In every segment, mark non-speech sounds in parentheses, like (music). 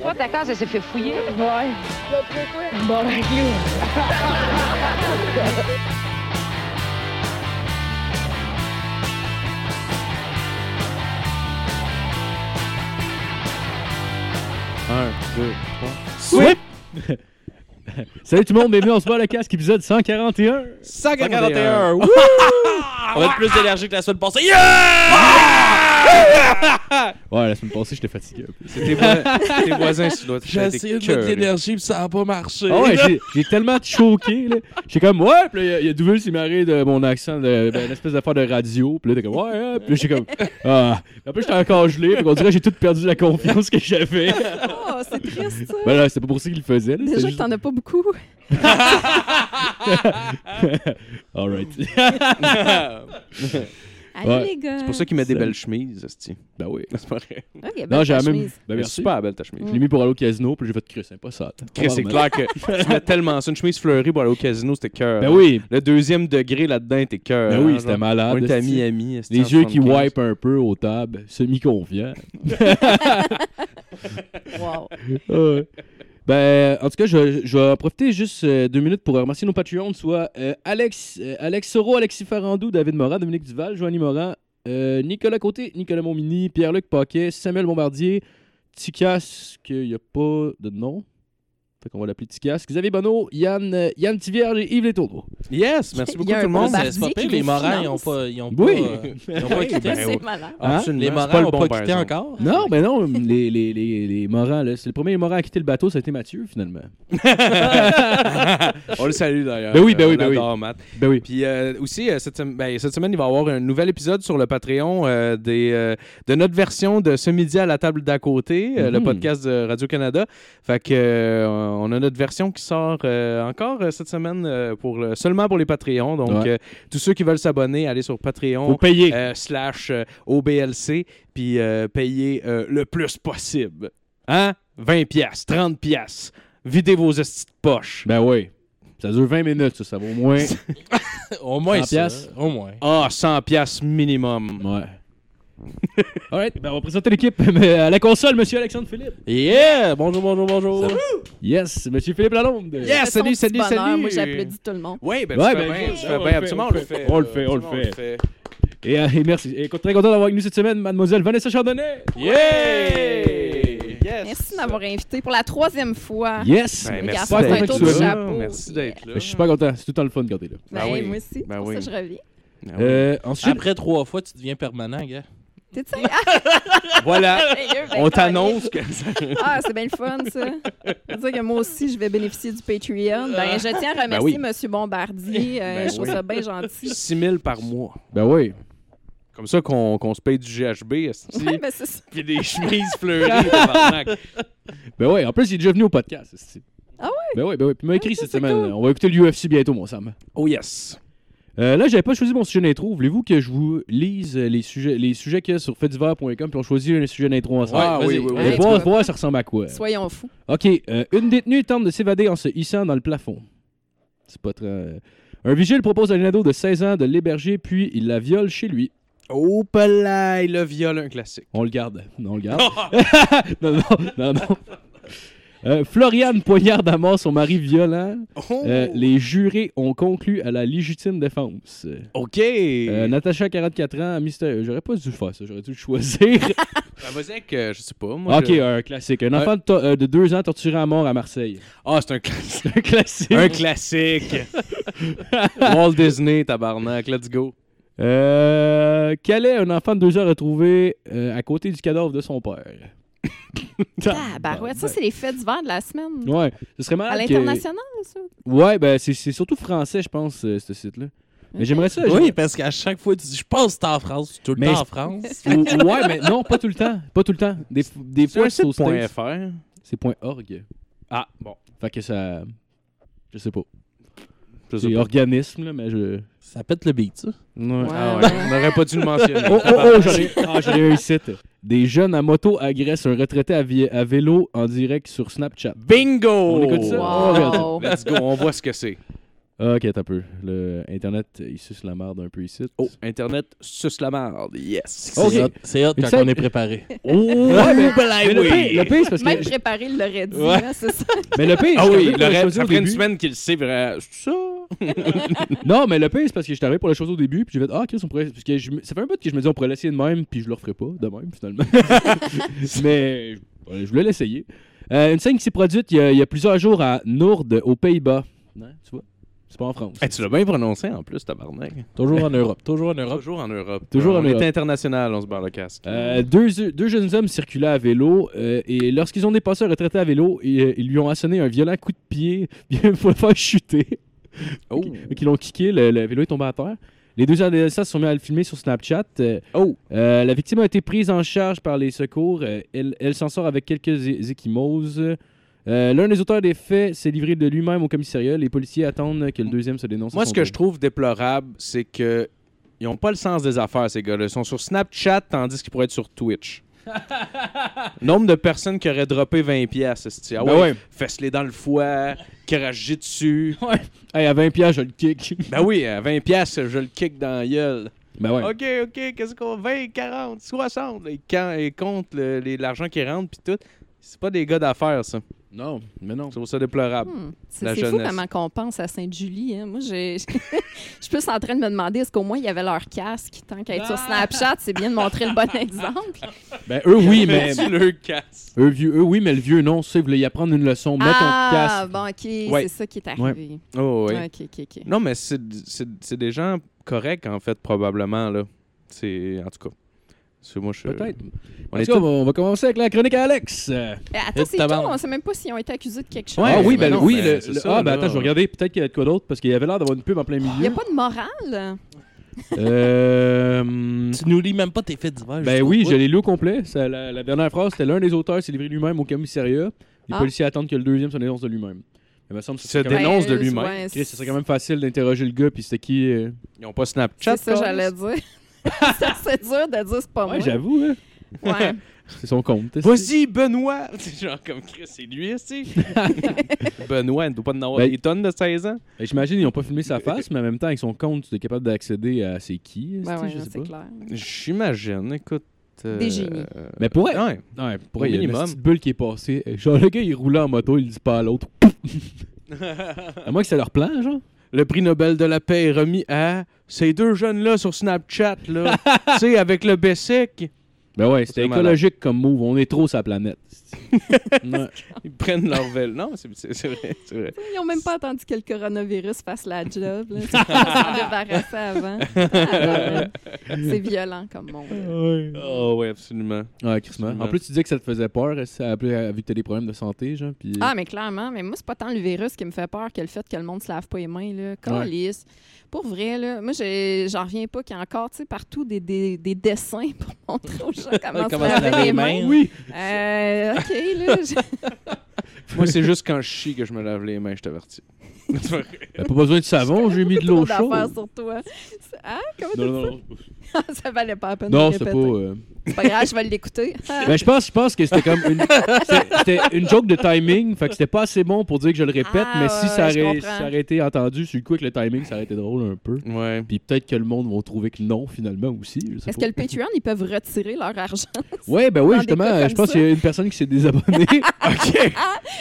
Toi, ta case, elle s'est fait fouiller. Ouais. Bon, ben. Un, deux, trois. Swip! (laughs) (laughs) Salut tout le monde, bienvenue, on se voit le casque, épisode 141. 141. Wouh! (laughs) On va être plus d'énergie que la semaine passée. Yeah! (laughs) Ouais, la semaine passée, j'étais fatigué. C'est tes, voi- tes voisins, tu dois J'ai essayé de mettre de l'énergie, puis ça a pas marché. Ah ouais, j'ai- tellement choqué, là. J'ai comme, ouais, puis là, il y a- a Douville qui m'a de mon accent, de, ben, une espèce d'affaire de radio. Puis là, t'es comme, ouais, hein. Puis là, j'ai comme, ah. Puis après, j'étais encore gelé, puis on dirait que j'ai tout perdu la confiance que j'avais. Oh, c'est triste, ça. Ben là, c'était pas pour ça qu'il le faisait, là. Déjà c'était que t'en as pas beaucoup. (laughs) Alright. (laughs) Allez, Ouais. les gars. C'est pour ça qu'il met des belles chemises, esti. ben oui. C'est pas vrai. Ok, ben, Non, j'ai la même. Ben merci. super belle ta chemise. Je l'ai mis pour aller au casino, puis j'ai fait Chris, c'est pas ça. Chris, c'est clair que tu mets tellement ça. Une chemise fleurie pour aller au casino, c'était cœur. Ben oui. Le deuxième degré là-dedans était cœur. Ben oui, hein, c'était malade. On était à. Miami. Les yeux qui 75. wipe un peu aux tables, semi-confiants. (laughs) Wow. Ouais. Ben, en tout cas, je, je vais profiter juste euh, deux minutes pour remercier nos Patreons, soit euh, Alex, euh, Alex Soro, Alexis Farandou, David Morin, Dominique Duval, Joanny Morin, Nicolas Côté, Nicolas Montmini, Pierre-Luc Paquet, Samuel Bombardier, Ticas, qu'il n'y a pas de nom. Fait qu'on va l'appeler Ticas. Xavier Bonneau, Yann, euh, Yann Tivierge et Yves Létourneau. Yes, merci beaucoup tout le monde. C'est pas pire, les Morins, ils ont pas, ils ont pas, Oui. euh, ils ont pas (laughs) quitté. Ben, c'est malade. Hein? Absolument. Les Morins pas le ont bon, pas quitté exemple. encore? Non, ben non, (laughs) les, les, les, les Morins, là, c'est le premier Morin à quitter le bateau, ça a été Mathieu, finalement. (laughs) On le salue d'ailleurs. Ben oui, ben oui, ben oui. adore Matt. Ben oui. Puis euh, aussi, cette, ben, cette semaine, il va y avoir un nouvel épisode sur le Patreon euh, des, euh, de notre version de Ce midi à la table d'à côté, euh, le Mhm. podcast de Radio-Canada. Fait que euh, on a notre version qui sort euh, encore euh, cette semaine euh, pour le- seulement pour les Patreons. Donc, Ouais. euh, tous ceux qui veulent s'abonner, allez sur Patreon. Payer. euh, slash euh, OBLC, puis euh, payer euh, le plus possible. Hein? 20 pièces, 30 pièces. Videz vos estis de poche. Ben oui. Ça dure 20 minutes, ça, ça vaut au moins. (laughs) Au moins 100 ça. piastres. Au moins. Ah, 100 pièces minimum. Ouais. Alright, ben on va présenter l'équipe (laughs) Mais à la console, monsieur Alexandre Philippe. Yeah! Bonjour, bonjour, bonjour. Yes, monsieur Philippe Lalonde. Yes, salut, salut, bonheur. salut. Moi, j'applaudis tout le monde. Oui, ben, Ouais, ben, fais bien, je- fais bien. Absolument, on le fait. On le euh, fait, on le fait. Et, euh, et merci. Et très content d'avoir avec nous cette semaine, mademoiselle Vanessa Chardonnay. Yeah! Yes! Merci de m'avoir invité pour la troisième fois. Yes. Ben, merci d'être là. Merci d'être là. Je suis super content. C'est tout le temps le fun quand t'es là. Ben, Ben oui. moi aussi. Ben pour oui. ça, je reviens. Oui. Euh, ensuite, Après trois fois, tu deviens permanent, gars. T'es tu (laughs) Ah, Voilà, ben, (laughs) on t'annonce que Ah, c'est bien le fun, ça. Ça veut dire que moi aussi, je vais bénéficier du Patreon. Ben, je tiens à remercier oui. M. Bombardier. Euh, Ben je trouve oui. ça bien gentil. 6 000 par mois. ben oui. Comme ça qu'on qu'on se paye du GHB. Ouais, ben, c'est ça. Puis des chemises fleuries. (laughs) Ben oui. En plus, il est déjà venu au podcast. Ah ouais? Ben oui, ben oui. Puis il m'a écrit ça, cette semaine. cool. On va écouter l'UFC bientôt, mon Sam. Oh yes. Euh, là, j'avais pas choisi mon sujet d'intro. Voulez-vous que je vous lise les sujets, les sujets qu'il y a sur faitdivers.com puis on choisit un sujet d'intro ensemble? Ah vas-y. oui, oui, oui. Allez Ouais, voir, voir ça ressemble à quoi. Soyons fous. OK. euh, une détenue tente de s'évader en se hissant dans le plafond. C'est pas très... euh, Un vigile propose à une ado de 16 ans de l'héberger, puis il la viole chez lui. Oh, palais, le viol, un classique. On le garde. Non, on le garde. (laughs) (laughs) non, non, non, non. Euh, Floriane poignarde à mort son mari violent. Oh. Euh, les jurés ont conclu à la légitime défense. OK. Euh, Natacha, 44 ans, mystère. J'aurais pas dû faire ça, j'aurais dû choisir. Ben, (laughs) (laughs) Vas-y avec, je sais pas. Moi, ok, je- un classique. Un enfant de, deux ans torturé à mort à Marseille. Ah, c'est un classique. (laughs) Un classique. un classique. Walt Disney, tabarnak. Let's go. Euh, Calais, un enfant de deux ans retrouvé à côté du cadavre de son père? (laughs) Ah, barouette. Ça, c'est les faits divers de la semaine. Ouais, ce serait malade À que- l'international, ça? Ouais, ben c'est c'est surtout français, je pense, euh, ce site-là. Mais j'aimerais ça. Oui, parce qu'à chaque fois, tu dis, je pense que c'est en France. Tout le Mais temps en France. (laughs) Ou- ouais, mais non, pas tout le temps. Pas tout le temps. Des, des fois, c'est point. .fr. C'est point .org. Ah, bon. Fait que ça... Je sais pas. C'est organisme, là, mais je... Ça pète le beat, ça. Ouais. Ah ouais, (laughs) on n'aurait pas dû le mentionner. Oh, oh, oh, j'en ai, (laughs) ah, j'en ai un site. Des jeunes à moto agressent un retraité à, vélo en direct sur Snapchat. Bingo! On écoute ça? Wow. Oh. Let's go, on voit ce que c'est. Ah, ok, t'as un peu. Le Internet, il suce la merde un peu ici. Oh, Internet suce la merde. Yes. C'est hot, c'est hot Mais quand ça- on est préparé. (laughs) Oh, ouais, mais, mais le oui. pire, le pire, c'est parce Même que. préparé, il l'aurait dit. Ouais. hein, c'est ça. (laughs) Mais le pire, Ah je oui, le au fait une début. semaine qu'il le sait, vrai. C'est ça? (laughs) Non, mais le pire, c'est parce que j'étais arrivé pour la chose au début, puis j'ai fait Ah, Chris, on pourrait. Parce que je ça fait un peu que je me dis on pourrait l'essayer de même, puis je le referai pas de même, finalement. mais ouais, je voulais l'essayer. Euh, une scène qui s'est produite il y, a, il y a plusieurs jours à Noord, aux Pays-Bas. Non, tu vois C'est pas en France. Hey, tu l'as bien prononcé en plus, tabarnak. Toujours en Europe. Toujours en Europe. Toujours en Europe. Toujours en on Europe. est international, on se barre le casque. Euh, deux, deux jeunes hommes circulaient à vélo euh, et lorsqu'ils ont dépassé un retraité à vélo, ils, euh, ils lui ont asséné un violent coup de pied (laughs) pour le faire chuter. oh. L'ont kické, le, le vélo est tombé à terre. Les deux adolescents se sont mis à le filmer sur Snapchat. Euh, Oh. la victime a été prise en charge par les secours. Elle elle s'en sort avec quelques échymoses. Euh, L'un des auteurs des faits s'est livré de lui-même au commissariat. Les policiers attendent que le deuxième se dénonce. Moi, ce que tour. je trouve déplorable, c'est que ils ont pas le sens des affaires, ces gars-là. Ils sont sur Snapchat tandis qu'ils pourraient être sur Twitch. (laughs) Nombre de personnes qui auraient droppé 20 pièces, ah Ben ouais, ouais. fesse-les dans le foie, cracher dessus. Hey, à 20 pièces, je le kick. (laughs) Ben oui, à 20 pièces, je le kick dans la gueule. ben ouais. OK, OK, qu'est-ce qu'on 20, 40, 60, là, ils, comptent l'argent qui rentre puis tout. C'est pas des gars d'affaires ça. Non, mais non. Je trouve ça déplorable. Hmm. C'est c'est fou comment qu'on pense à Sainte-Julie. hein. Moi, j'ai- (laughs) je suis plus en train de me demander est-ce qu'au moins il y avait leur casque. Tant qu'à être sur Snapchat, c'est bien de montrer le bon exemple. Ben eux, oui, mais. le casses. Eux, vieux, eux, oui, mais le vieux, non. Tu sais, voulait y apprendre une leçon. Mets ah, ton casque. bon, OK, Ouais. c'est ça qui est arrivé. Oh oui. OK, OK, OK. Non, mais c'est c'est- c'est des gens corrects, en fait, probablement, là. C'est... En tout cas. C'est moi, je... Peut-être. On En est tout cas, tous- on va, commencer avec la chronique à Alex. Euh, attends, c'est tout. On sait même pas s'ils ont été accusés de quelque chose. ah oui, ben, non, oui, ben, le, c'est le- ça, ah, ben attends, je vais regarder peut-être qu'il y a de quoi d'autre parce qu'il y avait l'air d'avoir une pub en plein Il n'y milieu. a pas de morale? Euh, Tu nous lis même pas tes faits divers. ben oui, je l'ai lu au complet. Ça, la, la dernière phrase, c'était l'un des auteurs s'est livré lui-même au commissariat. Les Ah. policiers attendent que le deuxième se dénonce de lui-même. Il me semble que Se dénonce de lui-même. ouais, ce serait quand même facile d'interroger le gars puis c'était qui. euh, Ils ont pas Snapchat, C'est ça, quoi? j'allais dire. (laughs) c'est dur de dire c'est pas Ouais, moi. j'avoue, hein. Ouais. (laughs) C'est son compte. Vas-y, Benoît! (laughs) C'est genre comme Chris, c'est lui, tu Benoît, il ne doit pas en avoir Ben- des tonnes de 16 ans. Ben, J'imagine qu'ils n'ont pas filmé sa face, mais en même temps, avec son compte, tu es capable d'accéder à c'est qui. Ben ouais, je sais c'est pas. clair. J'imagine, écoute. euh, Des génies. euh, Mais pour elle, Ouais. Ouais, pour il y a une minimum. petite bulle qui est passée. Genre, le gars, il roulait en moto, il dit pas à l'autre. à moins que c'est leur plan, genre. Le prix Nobel de la paix est remis à ces deux jeunes-là sur Snapchat, là. (laughs) tu sais, avec le Bessic. Ben ouais, c'était malade. écologique comme move. On est trop sur la planète. Ouais. Ils prennent leur vélo. Non, c'est vrai, c'est vrai. Ils n'ont même pas attendu que le coronavirus fasse la job. Là. (laughs) Ils avant. Ah, (laughs) c'est violent comme monde. Oh, oui, absolument. Ouais, Chris, En plus, tu disais que ça te faisait peur, ça, vu que t'as des problèmes de santé, genre. Puis... Ah, mais clairement, mais moi, c'est pas tant le virus qui me fait peur que le fait que le monde se lave pas les mains. Là. Calisse. Pour vrai, là, moi, j'en reviens pas qu'il y a encore tu sais, partout des, des, des dessins (laughs) pour montrer aux gens comment, Comment se laver les mains. oui! Euh, OK, là. (laughs) Moi, c'est juste quand je chie que je me lave les mains, je t'avertis. T'as pas besoin de savon, j'ai mis de l'eau chaude. sur toi. C'est- Hein? Comment Non, non, non. t'as- (laughs) ça valait pas la peine Non, de c'est pas. euh, C'est pas grave, je vais l'écouter. (laughs) Ben, je pense, je pense que c'était comme une, c'était- une joke de timing, fait que c'était pas assez bon pour dire que je le répète, Ah, mais si ouais, ça, aurait, ça aurait été entendu sur le coup avec le timing, ça aurait été drôle un peu. Ouais. Puis peut-être que le monde va trouver que non, finalement, aussi. Est-ce que le Patreon, ils peuvent retirer leur argent? (laughs) Ouais, ben oui, justement, je pense qu'il y a une personne qui s'est désabonnée. OK.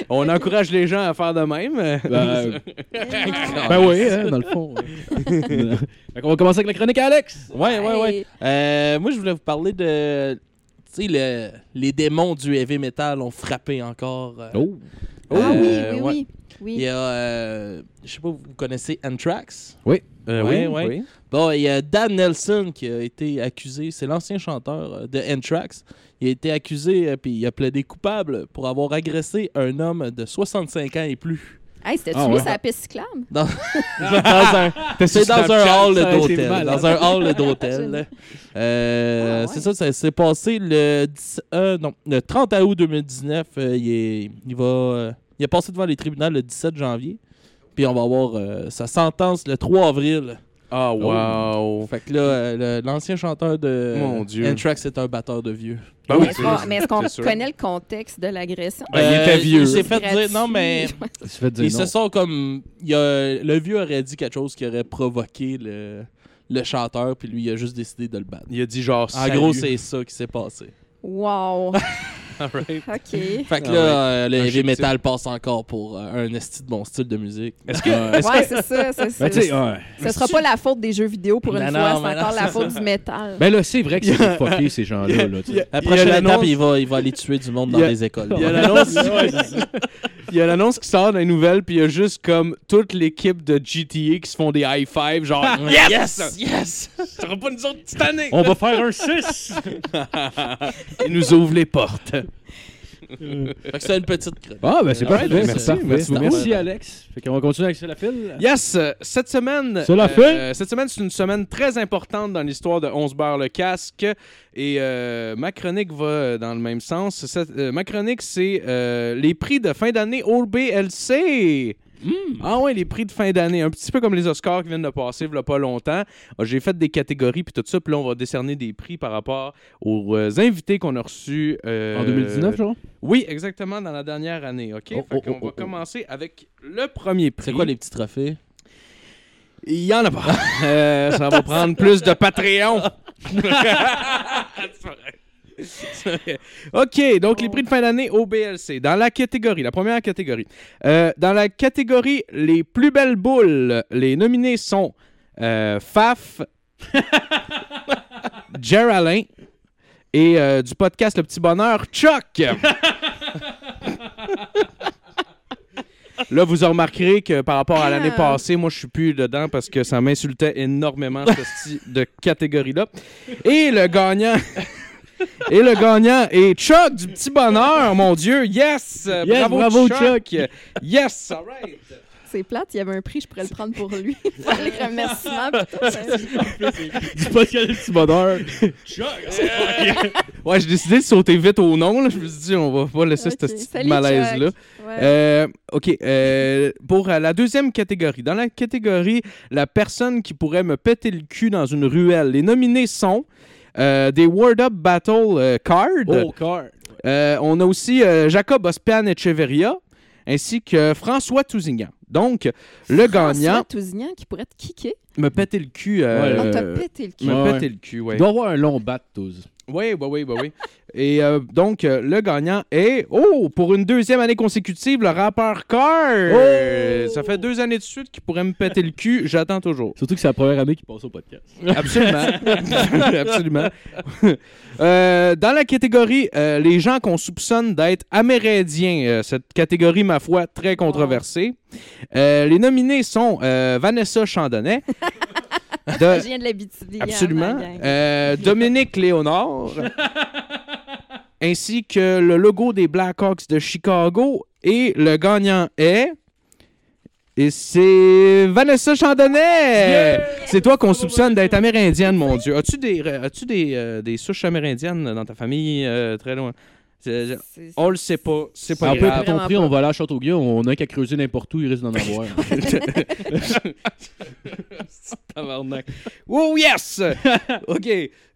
On encourage les gens à faire de même. ben, ben oui, hein, dans le fond. ouais. (laughs) (laughs) fait qu'on va commencer avec la chronique à Alex. Ouais, ouais, ouais. Euh, moi, je voulais vous parler de. Tu sais, le- les démons du heavy metal ont frappé encore. euh, Oh! Ah oui, Euh, oui, ouais. oui. oui. Il y a. euh, je sais pas, vous connaissez Anthrax? Euh, Ouais, oui, ouais. oui. Bon, il y a Dan Nelson qui a été accusé, c'est l'ancien chanteur euh, de Anthrax. Il a été accusé, euh, puis il a plaidé coupable pour avoir agressé un homme de 65 ans et plus. Hey, c'était-tu Ah ouais. sa piste cyclable? Dans, (laughs) dans un, c'est dans un hall d'hôtel. Dans un hall d'hôtel. Euh, Ah ouais. C'est ça, ça s'est passé le, 10 euh, non, le 30 août 2019. euh, il, est- il va, euh, il est passé devant les tribunaux le 17 janvier. Puis on va avoir euh, sa sentence le 3 avril. Ah, wow. Fait que là, euh, le- l'ancien chanteur de Mon Dieu. Anthrax est un batteur de vieux. Ben oui, Mais qu'on- mais est-ce qu'on connaît le contexte de l'agression? Ben, il était vieux. Il s'est fait dire, non, mais Il se fait dire ils non. se sont comme. il y a- le vieux aurait dit quelque chose qui aurait provoqué le, le chanteur, puis lui, il a juste décidé de le battre. Il a dit genre. En salut. gros, c'est ça qui s'est passé. Wow. (laughs) (laughs) OK. Fait que Ah là, euh, le heavy metal passe encore pour euh, un esti de bon style de musique. Est-ce que. Ouais. est-ce Ouais, que- c'est ça. c'est- Ben, tu sais, c'est- ouais. Ce sera pas la faute des jeux vidéo pour une Non, fois, non, c'est encore la c'est faute du métal. Ben là, c'est vrai que c'est (laughs) fucké, ces gens-là. Là, tu sais. La prochaine l'annonce- étape, il va, il va aller tuer du monde dans Il y a- les écoles. Il y a l'annonce. (laughs) Il y a l'annonce qui sort dans les nouvelles, puis il y a juste comme toute l'équipe de GTA qui se font des high five, genre yes, yes! Ça sera pas nous autres cette année. On va faire un 6! Ils nous ouvrent les portes. Fait que c'est une petite chronique. Ah, ben c'est parfait. merci, c'est parfait. merci. Merci, Alex. Fait qu'on va continuer avec ça la file. Yes, euh, cette semaine. C'est la euh, Cette semaine, c'est une semaine très importante dans l'histoire de 11 barres le casque. Et euh, ma chronique va euh, dans le même sens. Cette- euh, ma chronique, c'est euh, les prix de fin d'année OBLC. Ah ouais, les prix de fin d'année. Un petit peu comme les Oscars qui viennent de passer, il y a pas longtemps. Ah, J'ai fait des catégories puis tout ça. Puis là, on va décerner des prix par rapport aux euh, invités qu'on a reçus. euh, En 2019, genre? Oui, exactement, dans la dernière année. OK? Oh, Fait oh, qu'on oh, va commencer avec le premier prix. C'est quoi les petits trophées? Il y en a pas. (laughs) Euh, ça va prendre plus de Patreon. (laughs) (laughs) OK, donc les prix de fin d'année au BLC. Dans la catégorie, la première catégorie. Euh, dans la catégorie les plus belles boules, les nominés sont euh, Faf, (laughs) Geraldine et euh, du podcast Le Petit Bonheur, Chuck. (laughs) Là, vous remarquerez que par rapport à l'année Ah. passée, moi, je suis plus dedans parce que ça m'insultait énormément, ce style de catégorie-là. Et le gagnant... (laughs) Et le gagnant est Chuck du Petit Bonheur, mon Dieu. Yes! Yes, bravo, bravo, Chuck. Yes, (laughs) all right. C'est plate, il y avait un prix, je pourrais le prendre pour lui. (laughs) Faire les remerciements. pis tout, ça. Du podcast de petit bonheur. Ouais, j'ai décidé de sauter vite au nom. là. Je me suis dit, on va pas laisser Ok. ce petit malaise-là. Chuck. Ouais. Euh, OK. euh, pour euh, la deuxième catégorie. Dans la catégorie, la personne qui pourrait me péter le cul dans une ruelle. Les nominés sont euh, des Word Up Battle euh, Cards. Oh, car. Euh, on a aussi euh, Jacob Ospian Echeverria ainsi que François Tousignan. Donc, le François gagnant Tousignan qui pourrait te kicker. me péter le cul. euh, Ouais, On t'a euh, pété le cul. me Ouais, péter ouais. le cul, ouais. Il doit avoir un long bat, tous. Oui, oui, oui, oui, oui. Et euh, donc, euh, le gagnant est, oh, pour une deuxième année consécutive, le rappeur Carr. Euh, Ça fait deux années de suite qu'il pourrait me péter le cul. J'attends toujours. Surtout que c'est la première année qu'il passe au podcast. Absolument. (laughs) Absolument. Euh, dans la catégorie, euh, les gens qu'on soupçonne d'être amérindiens, euh, cette catégorie, ma foi, très controversée. Euh, les nominés sont euh, Vanessa Chandonnet. (laughs) de- Je viens de l'habitude. Absolument. Euh, Dominique Léonard. (laughs) ainsi que le logo des Blackhawks de Chicago. Et le gagnant est. Et c'est Vanessa Chandonnet! C'est toi qu'on soupçonne d'être amérindienne, mon Dieu. As-tu des, as-tu des, euh, des souches amérindiennes dans ta famille euh, très loin? On le sait pas. C'est pas Un peu grave. ton prix, on va aller à Châteauguay. On a qu'à creuser n'importe où, il risque d'en avoir. (laughs) (laughs) Tabarnak. Oh yes! (laughs) OK.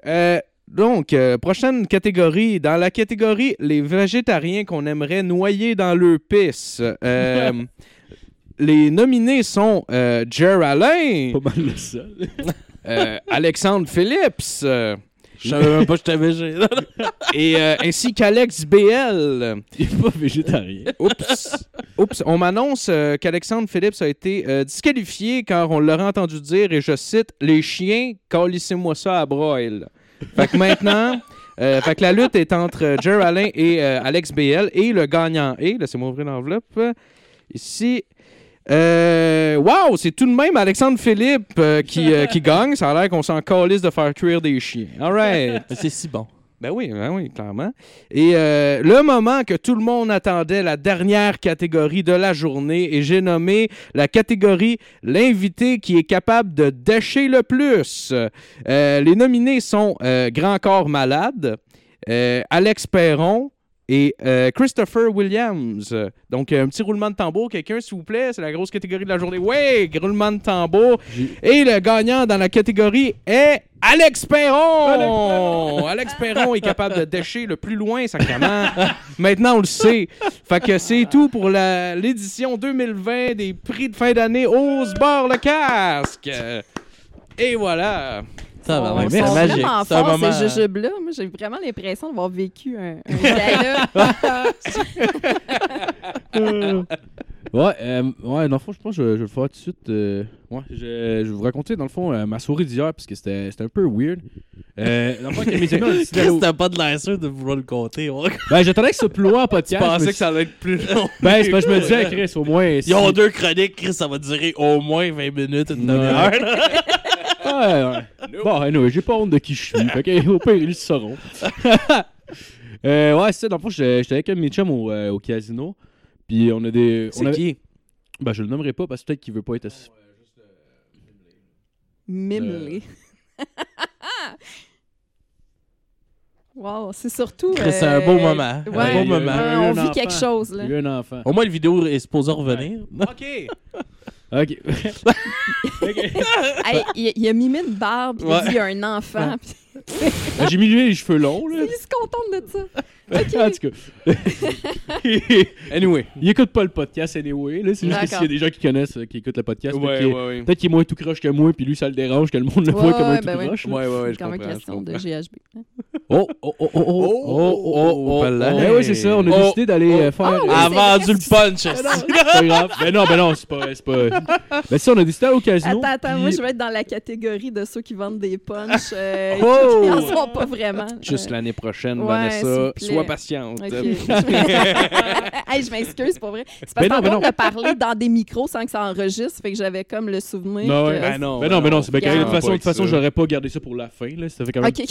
Euh, donc, euh, prochaine catégorie. Dans la catégorie les végétariens qu'on aimerait noyer dans pisse. euh, les nominés sont Jer Alain, Pas mal le seul. Alexandre Phillips euh, Je savais même pas que j'étais végé. (laughs) et euh, ainsi qu'Alex BL. Il est pas végétarien. Oups. Oups. On m'annonce euh, qu'Alexandre Phillips a été euh, disqualifié car on l'aurait entendu dire, et je cite, Les chiens, calissez-moi ça à broil. Fait que maintenant, euh, fait que la lutte est entre euh, Jer Alain et euh, Alex BL et le gagnant est, laissez-moi ouvrir l'enveloppe, ici. Euh, wow, c'est tout de même Alexandre Philippe euh, qui, euh, qui (laughs) gagne. Ça a l'air qu'on s'en calisse de faire cuire des chiens. All right. (laughs) C'est si bon. Ben oui, ben oui, clairement. Et euh, le moment que tout le monde attendait, la dernière catégorie de la journée, et j'ai nommé la catégorie l'invité qui est capable de décher le plus. Euh, les nominés sont euh, Grand Corps Malade, Alex Perron, et euh, Christopher Williams. Donc, un petit roulement de tambour. Quelqu'un, s'il vous plaît, c'est la grosse catégorie de la journée. Ouais, roulement de tambour. Et le gagnant dans la catégorie est Alex Perron! (laughs) Alex Perron est capable de décher le plus loin, sacrément. Maintenant, on le sait. Fait que c'est tout pour l'édition 2020 des prix de fin d'année Ose Bar le casque. Et voilà. Ça va, ouais, sont vraiment magique. C'est un forts, moment. ces jujubes-là. Moi, j'ai vraiment l'impression d'avoir vécu un, un gala. (laughs) Ouais, euh, ouais, dans le fond, je pense que je, je vais le faire tout de suite. euh, ouais, je, je vais vous raconter, dans le fond, euh, ma soirée d'hier, parce que c'était c'était un peu weird. Euh, dans le fond, avec mes amis, on a décidé d'aller Chris, t'as pas de l'air sûr de vouloir le compter. ouais? Ben, j'attendais que ce soit plus loin en podcast. Je pensais que ça allait être plus long. Ben, c'est parce que je me disais, Chris, au moins. Ils ont deux chroniques, Chris, ça va durer au moins 20 minutes, une demi-heure. (laughs) Ouais, ouais. Bon, anyway, j'ai pas honte de qui je suis. fait que, (laughs) au pire, ils le sauront. (laughs) euh, ouais, c'est ça. Dans le fond, j'étais j'étais avec un de mes chums au, euh, au casino. Puis on a des. on C'est avait- qui? Ben, je le nommerai pas parce que peut-être qu'il veut pas être. assis- Mimlé. (laughs) wow, c'est surtout. Chris, c'est un beau euh, moment. Ouais, Un beau moment. on un vit enfant. quelque chose, là. Il y a eu un enfant. Au moins, la vidéo est supposée revenir. OK. (laughs) Ok. Hey, il, il a mimé une barbe, il a Ouais. dit il y a un enfant. puis (laughs) Ben, J'ai mis lui les cheveux longs, là. il se contente de ça. (laughs) en tout cas. Anyway. il écoute pas le podcast anyway. Là. C'est juste que s'il y a des gens qui connaissent, euh, qui écoutent le podcast, peut-être Ouais, qu'il- ouais, ouais. peut-être qu'il est moins tout croche que moi, puis lui, ça le dérange que le monde le Ouais, voit comme un ouais, tout ben ouais. croche. Ouais, ouais, ouais, je C'est comme une comprends. je question de. GHB. Hein. Oh, oh, oh, oh, oh, oh, oh, oh, pas là. Eh oui, c'est ça. On a Oh, décidé d'aller euh, faire. oh, euh, A vendu le punch. (laughs) C'est pas grave. Ben non, ben non, c'est pas. C'est pas... Ben ça, on a décidé d'aller au casino. Attends, attends, puis- moi je vais être dans la catégorie de ceux qui vendent des punchs. Euh, (laughs) Oh! qui en sont pas vraiment. Juste l'année prochaine, Ouais, Vanessa. Sois patiente. Ok. (laughs) hey, je m'excuse, pour vrai. C'est Ben parce qu'on ben de parler dans des micros sans que ça enregistre, fait que j'avais comme le souvenir. Non, non, Ben non, ben non, c'est bien. De toute façon, j'aurais pas gardé ça pour la fin. Là. Ça fait quand même. Ok,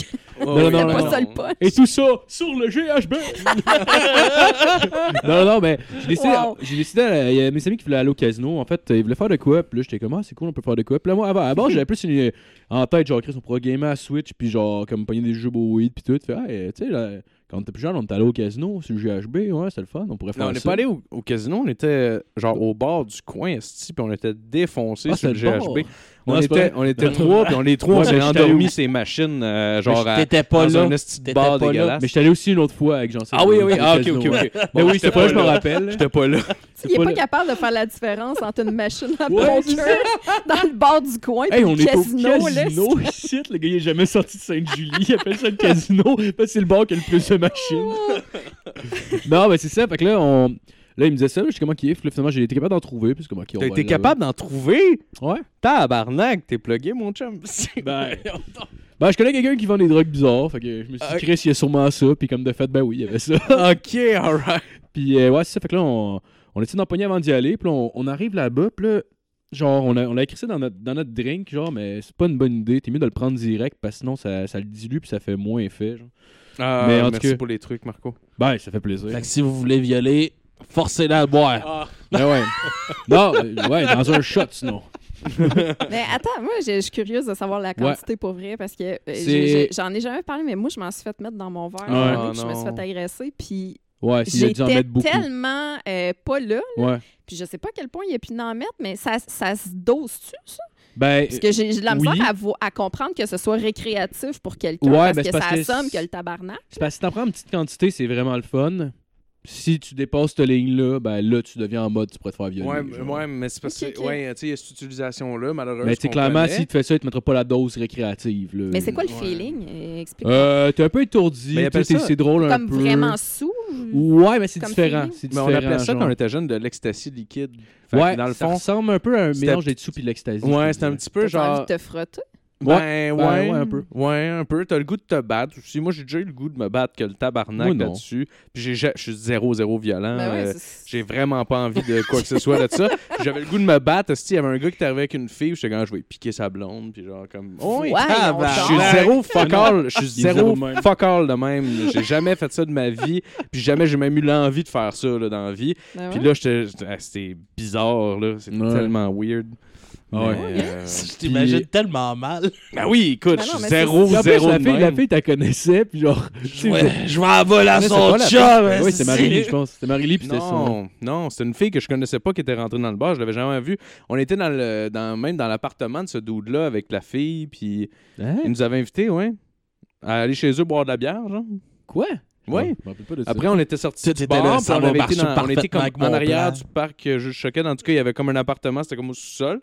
Non, non, non, non. ça le punch. Et tout ça sur le GHB. (laughs) non, non, mais j'ai décidé, Wow. j'ai décidé euh, il y a mes amis qui voulaient aller au casino. En fait, euh, ils voulaient faire de quoi? Puis là, j'étais comme, ah, c'est cool, on peut faire de quoi? Puis là, moi, avant, à bord, j'avais plus une, en tête, genre, Chris, on pourra gamer à Switch. Puis genre, comme pogner des jeux beau weed. Puis tout. Fait, ah, euh, tu sais, là, quand on était plus jeune, on était allé au casino sur le GHB. Ouais, c'était le fun. On pourrait faire Non, on n'est ça. pas allé au, au casino, on était euh, genre au bord du coin, puis on était défoncés Ah, sur le le GHB. On, était, on était trois, puis on les trois, on s'est endormis ces machines, euh, genre à, T'étais pas dans là. un T'étais bar là. dégueulasse. Mais j'étais allé aussi une autre fois avec Jean-Sébastien. Ah oui, oui, ah ok, ok. Mais oui, c'est pas, je me là. rappelle. J'étais pas là. (laughs) Il est pas pas le- capable de faire la différence entre une machine à poker (laughs) dans le bord du coin et le casino. là. casino, (laughs) shit, le gars il est jamais sorti de Sainte-Julie, il appelle ça le casino, parce que c'est le bar qui a le plus de machines. non, mais c'est ça, fait que là, on... là il me disait ça, je sais comment qu'il est, puis là, finalement j'ai été capable d'en trouver, puis c'est comme, ok, on T'as va été aller là-bas. capable d'en trouver? Ouais. Tabarnak, t'es plugué, mon chum. (laughs) Ben, ben, je connais quelqu'un qui vend des drogues bizarres, fait que je me suis dit, Chris, il y a sûrement ça, puis comme de fait, ben oui, il y avait ça. (laughs) ok, alright. Puis euh, ouais, c'est ça. Fait que là, on, on était dans le poignet avant d'y aller. Puis là, on, on arrive là-bas. Puis là, genre, on a, on a écrit ça dans notre, dans notre drink, genre, mais c'est pas une bonne idée. T'es mieux de le prendre direct parce que sinon, ça, ça le dilue puis ça fait moins effet. Genre. Ah, Mais en tout merci cas- pour les trucs, Marco. Ben, ça fait plaisir. Fait que si vous voulez violer, forcez-la à boire. Ben ouais. (laughs) non, ouais, dans un shot sinon. (laughs) Mais attends, moi, je suis curieuse de savoir la quantité pour vrai parce que euh, j'en ai jamais parlé, mais moi, je m'en suis fait mettre dans mon verre. Puis je me suis fait agresser, puis Ouais, s'il a dû en j'étais mettre beaucoup. tellement euh, pas là. Ouais. Puis je sais pas à quel point il y a pu en mettre, mais ça, ça se dose-tu, ça? Ben, Parce que j'ai de la oui. misère à, à comprendre que ce soit récréatif pour quelqu'un Ouais, parce ben, que ça assomme que le tabarnak. c'est parce que si t'en prends une petite quantité, c'est vraiment le fun. Si tu dépasses cette ligne-là, ben là, tu deviens en mode, tu pourrais te faire violer. Ouais, genre. ouais, mais c'est parce que, ouais, tu sais, il y a cette utilisation-là, malheureusement. Mais tu sais, clairement, s'il te fait ça, il te mettra pas la dose récréative. Là. Mais c'est quoi le Ouais. feeling? Euh, Explique-moi. Euh, t'es un peu étourdi. C'est ça- c'est drôle un Comme peu. vraiment sous? Ouais, mais c'est Comme différent. C'est Mais on appelait ça genre. quand on était jeune de l'ecstasy liquide. Fait Ouais, dans le ça fond, ressemble un peu à un mélange des dessous puis de l'ecstasy. ouais, c'était un petit peu genre. envie de te frotter? Ben, Ben, ouais, ouais, un peu. Ouais, un peu. T'as le goût de te battre aussi. Moi, j'ai déjà eu le goût de me battre que le tabarnak non. là-dessus. Puis j'ai- je suis zéro, zéro violent. Ben ouais, euh, j'ai vraiment pas envie de quoi que ce soit de ça. Puis J'avais le goût de me battre. Il y avait un gars qui était arrivé avec une fille. J'étais comme, je vais piquer sa blonde. Puis genre, comme. Oh, Ouais, Je suis zéro fuck all. Je suis zéro zéro de même. fuck all de même. J'ai jamais fait ça de ma vie. Puis jamais j'ai même eu l'envie de faire ça là, dans la vie. Ben Puis ouais. là, j'étais- ah, c'était bizarre. là. C'était Ouais. tellement weird. Ah ouais. (laughs) Euh, Je t'imagine tellement mal. Ben oui, écoute, Ben je non, suis mais zéro, Puis en plus, zéro la de fille, la même. fille, t'as connaissais, puis genre. Je vais, je vais en voler à Ouais, c'est son pas la chum. Oui, c'est esti. Marie-Lee, je pense. C'était Marie-Lee, puis c'était son. Non, non, c'était une fille que je connaissais pas qui était rentrée dans le bar. Je l'avais jamais vue. On était dans le, dans, même dans l'appartement de ce dude-là avec la fille, puis Hein? il nous avait invités, ouais, à aller chez eux boire de la bière, genre. Quoi? Ouais. Je me rappelle pas de ça. Après, on était sortis du là, bar, ça on, va avait été marcher dans- on était parfaitement comme avec en arrière plan. du parc euh, juste choqué. En tout cas, il y avait comme un appartement, c'était comme au sous-sol.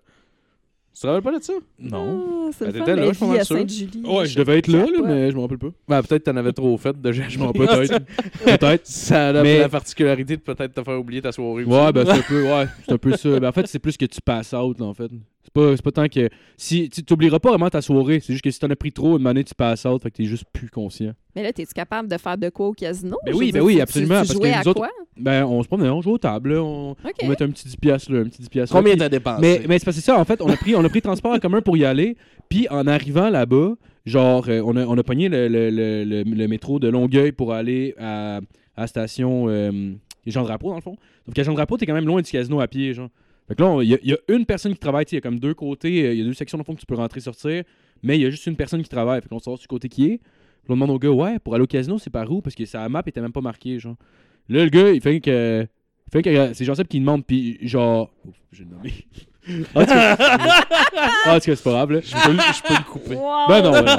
Tu te rappelles pas de ça? Non. Ah, c'est le fun, t'étais là, la je suis pas vie mal à sûr. Sainte-Julie. Ouais, je devais être là, là, mais je me rappelle pas. Ben, peut-être t'en avais trop fait de Je m'en (laughs) peut-être. (laughs) peut-être. Ça a Mais- la particularité de peut-être te faire oublier ta soirée. aussi. Ouais, ben c'est un (laughs) peu, ouais, c'est un peu ça. Ben, en fait, c'est plus que tu passes out, là, en fait. C'est pas, c'est pas tant que. Si, tu t'oublieras pas vraiment ta soirée, c'est juste que si t'en as pris trop, une année, tu passes out, fait que t'es juste plus conscient. Mais là, es-tu capable de faire de quoi au casino? Ben oui, ben oui, absolument, Tu, parce jouais que à nous autres- quoi? Ben, on se promenait, on joue aux tables, là, on, OK. on mettait un petit 10 piastres là, un petit 10 piastres là, Combien t'as dépensé? Mais, mais c'est parce que c'est ça, en fait, on a pris, on a pris le transport en commun pour y aller. Puis en arrivant là-bas, genre, euh, on, a, on a pogné le, le- le- le- le métro de Longueuil pour aller à, à la station euh, Jean Drapeau, dans le fond. Sauf qu'à Jean Drapeau, t'es quand même loin du casino à pied, genre. Fait là, il y, a- une personne qui travaille, il y a comme deux côtés, euh, il y a deux sections, le fond, que tu peux rentrer sortir, mais il y a juste une personne qui travaille. Fait qu'on sort du côté qui est. Puis on demande au gars, ouais, pour aller au casino, c'est par où? Parce que sa map était même pas marquée, genre. Là, le gars, il fait que. C'est Jean-Seb qui demande, puis genre. Ouf, j'ai. En tout cas, (laughs) en tout cas, c'est pas grave, là. Je peux, le- je peux le couper. Wow! Ben non, ben non.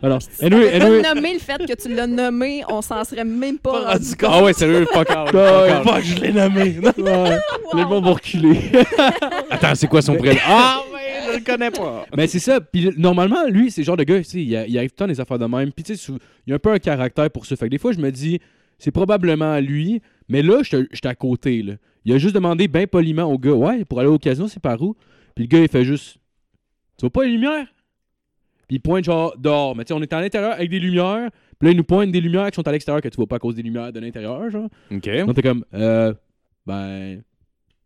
Ben non. Anyway, anyway. nommé le fait que tu l'as nommé, on s'en serait même pas, Pas rendu compte. Ah ouais, sérieux, fuck out. Fuck. Fuck, je l'ai nommé. (laughs) Ouais. Les gens vont reculer. (laughs) Attends, c'est quoi son prénom? Ah, mais je le connais pas. Mais c'est ça. Puis normalement, lui, c'est le genre de gars, tu sais, il, a- il arrive tout le temps des affaires de même. Puis tu sais, il y a un peu un caractère pour ça. Fait que des fois, je me dis, c'est probablement lui. Mais là, j'étais j'étais à côté, là. Il a juste demandé bien poliment au gars, ouais, pour aller au casino, c'est par où? Puis le gars, il fait juste, tu vois pas les lumières? Puis il pointe genre dehors. Mais tu sais, on est à l'intérieur avec des lumières. Puis là, il nous pointe des lumières qui sont à l'extérieur que tu vois pas à cause des lumières de l'intérieur, genre. OK. Donc t'es comme, euh, ben,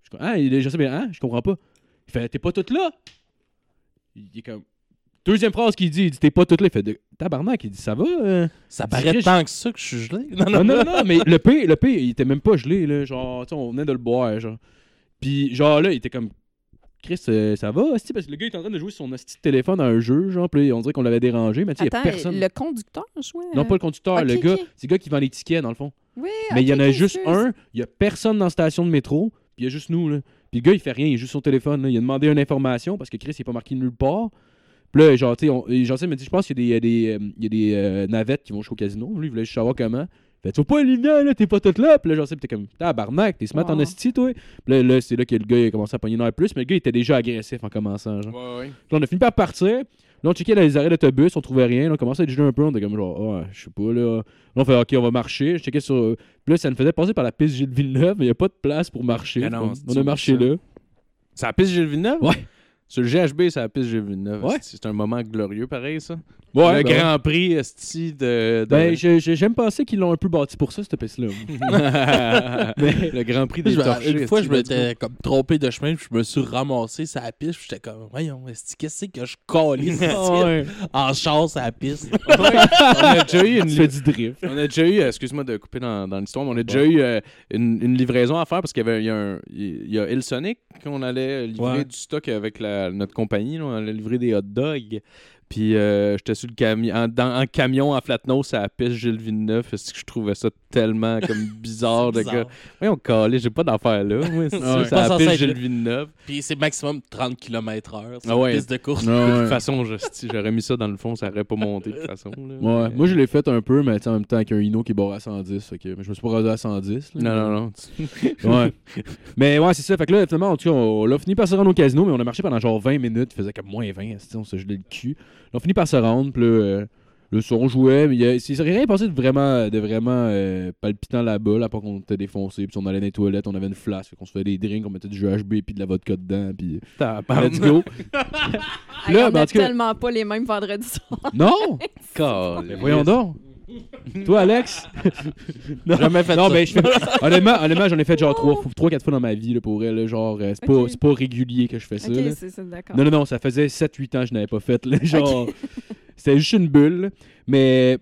je, ah, est- je sais bien, hein, je comprends pas. Il fait, t'es pas toute là. Il est comme, deuxième phrase qu'il dit, il dit, t'es pas toute là. Il fait, de, tabarnak, il dit, ça va. euh? Ça paraît tant que ça que je suis gelé. Non, Non, non, non, mais le P, le P, il était même pas gelé, là. Genre, tu sais, on venait de le boire, genre. Puis, genre, là, il était comme, Chris, euh, ça va, hostie? Parce que le gars, il est en train de jouer sur son de téléphone à un jeu, genre, puis on dirait qu'on l'avait dérangé, mais tu sais, il y a personne. le conducteur jouait? Non, pas le conducteur, Ok, le gars, c'est le gars qui vend les tickets, dans le fond. Oui, Mais il y en a juste un, il y a personne dans la station de métro, puis il y a juste nous, là. Puis le gars, il fait rien, il est juste sur son téléphone, là. Il a demandé une information parce que Chris, il est pas marqué nulle part. Puis là, genre, tu sais, Jean-Seb me dit, je pense qu'il y a des, il y a des, euh, il y a des euh, navettes qui vont jusqu'au casino. Lui, il voulait juste savoir comment. Il fait, tu vois pas les lumières, là, t'es pas toute là. Puis là, Jean-Seb, t'es comme, tabarnak, t'es smart en esti, toi. Puis là, là, c'est là que le gars, il a commencé à pogner une heure plus, mais le gars, il était déjà agressif en commençant, genre. Ouais, ouais. Puis là, on a fini par partir. Là, on checkait dans les arrêts d'autobus, on trouvait rien. Là, on commençait à déjeuner un peu. On était comme genre, ouais, je sais pas, là. Là, on fait, ok, on va marcher. Je checkais sur. Puis là, ça nous faisait passer par la piste Gilles Villeneuve, mais il n'y a pas de place pour marcher. Non, on, a marché ça. là. C'est la piste Gilles Villeneuve? Ouais. Sur le GHB, c'est la piste Gilles Villeneuve. Ouais. C'est un moment glorieux, pareil, ça. Ouais, le ben, Grand Prix, esti, de... de- Ben, je- je- j'aime penser qu'ils l'ont un peu bâti pour ça, cette piste-là. (laughs) (laughs) le Grand Prix des torchés. une fois, je m'étais comme trompé de chemin, puis je me suis ramassé sur la piste, puis j'étais comme, voyons, esti, qu'est-ce que je calisse (laughs) Ah ouais. en chasse à la piste? on a déjà eu une Tu fais du drift. On a déjà eu, euh, excuse-moi de couper dans, dans l'histoire, mais on a déjà eu euh, une, une livraison à faire parce qu'il y avait il y a, un, il y a Hillsonic qu'on allait livrer Ouais. du stock avec la- notre compagnie. on allait livrer des hot dogs. Puis euh, j'étais sur le camion, en, en camion en flatnose à la piste Gilles Villeneuve. Que je trouvais ça tellement comme (laughs) bizarre de Bizarre. gars. Oui, on calait, j'ai pas d'affaires là. Moi, c'est ça, Ouais. à la piste Gilles. Villeneuve. Puis c'est maximum 30 km/h. C'est Ah une ouais. piste de course. De Ouais. toute façon, j'aurais mis ça dans le fond, ça aurait pas monté de toute façon. là. Ouais, Mais- moi je l'ai fait un peu, mais en même temps avec un Hino qui est barré à 110. Fait que, mais je me suis pas rendu à 110. là. Non, non, non. (laughs) Ouais. mais ouais, c'est ça. Fait que là, finalement, en tout cas, on, on a fini par se rendre au casino, mais on a marché pendant genre 20 minutes. Il faisait comme moins 20, esti, on se gelait le cul. Là, on finit par se rendre, puis là, euh, le son jouait, mais il y a- il s'est rien passé de vraiment, de vraiment euh, palpitant là-bas, là, pas qu'on était défoncé, puis on allait dans les toilettes, on avait une flasque, qu'on se faisait des drinks, on mettait du GHB, puis de la vodka dedans, puis let's go. (laughs) Hey, Là, on ben, a en tout cas- tellement pas les mêmes vendredis soirs. non! (laughs) Calais. Mais voyons donc! Toi, Alex? (laughs) non, Jamais fait non, ça. mais je fais- honnêtement, honnêtement j'en ai fait genre 3 trois, 4 fois dans ma vie là, pour elle. là, genre, euh, c'est pas, Ok. c'est pas régulier que je fais ça. ok, là. c'est ça, d'accord. Non, non, non, ça faisait 7-8 ans que je n'avais pas fait. Là, genre, c'était juste une bulle. Mais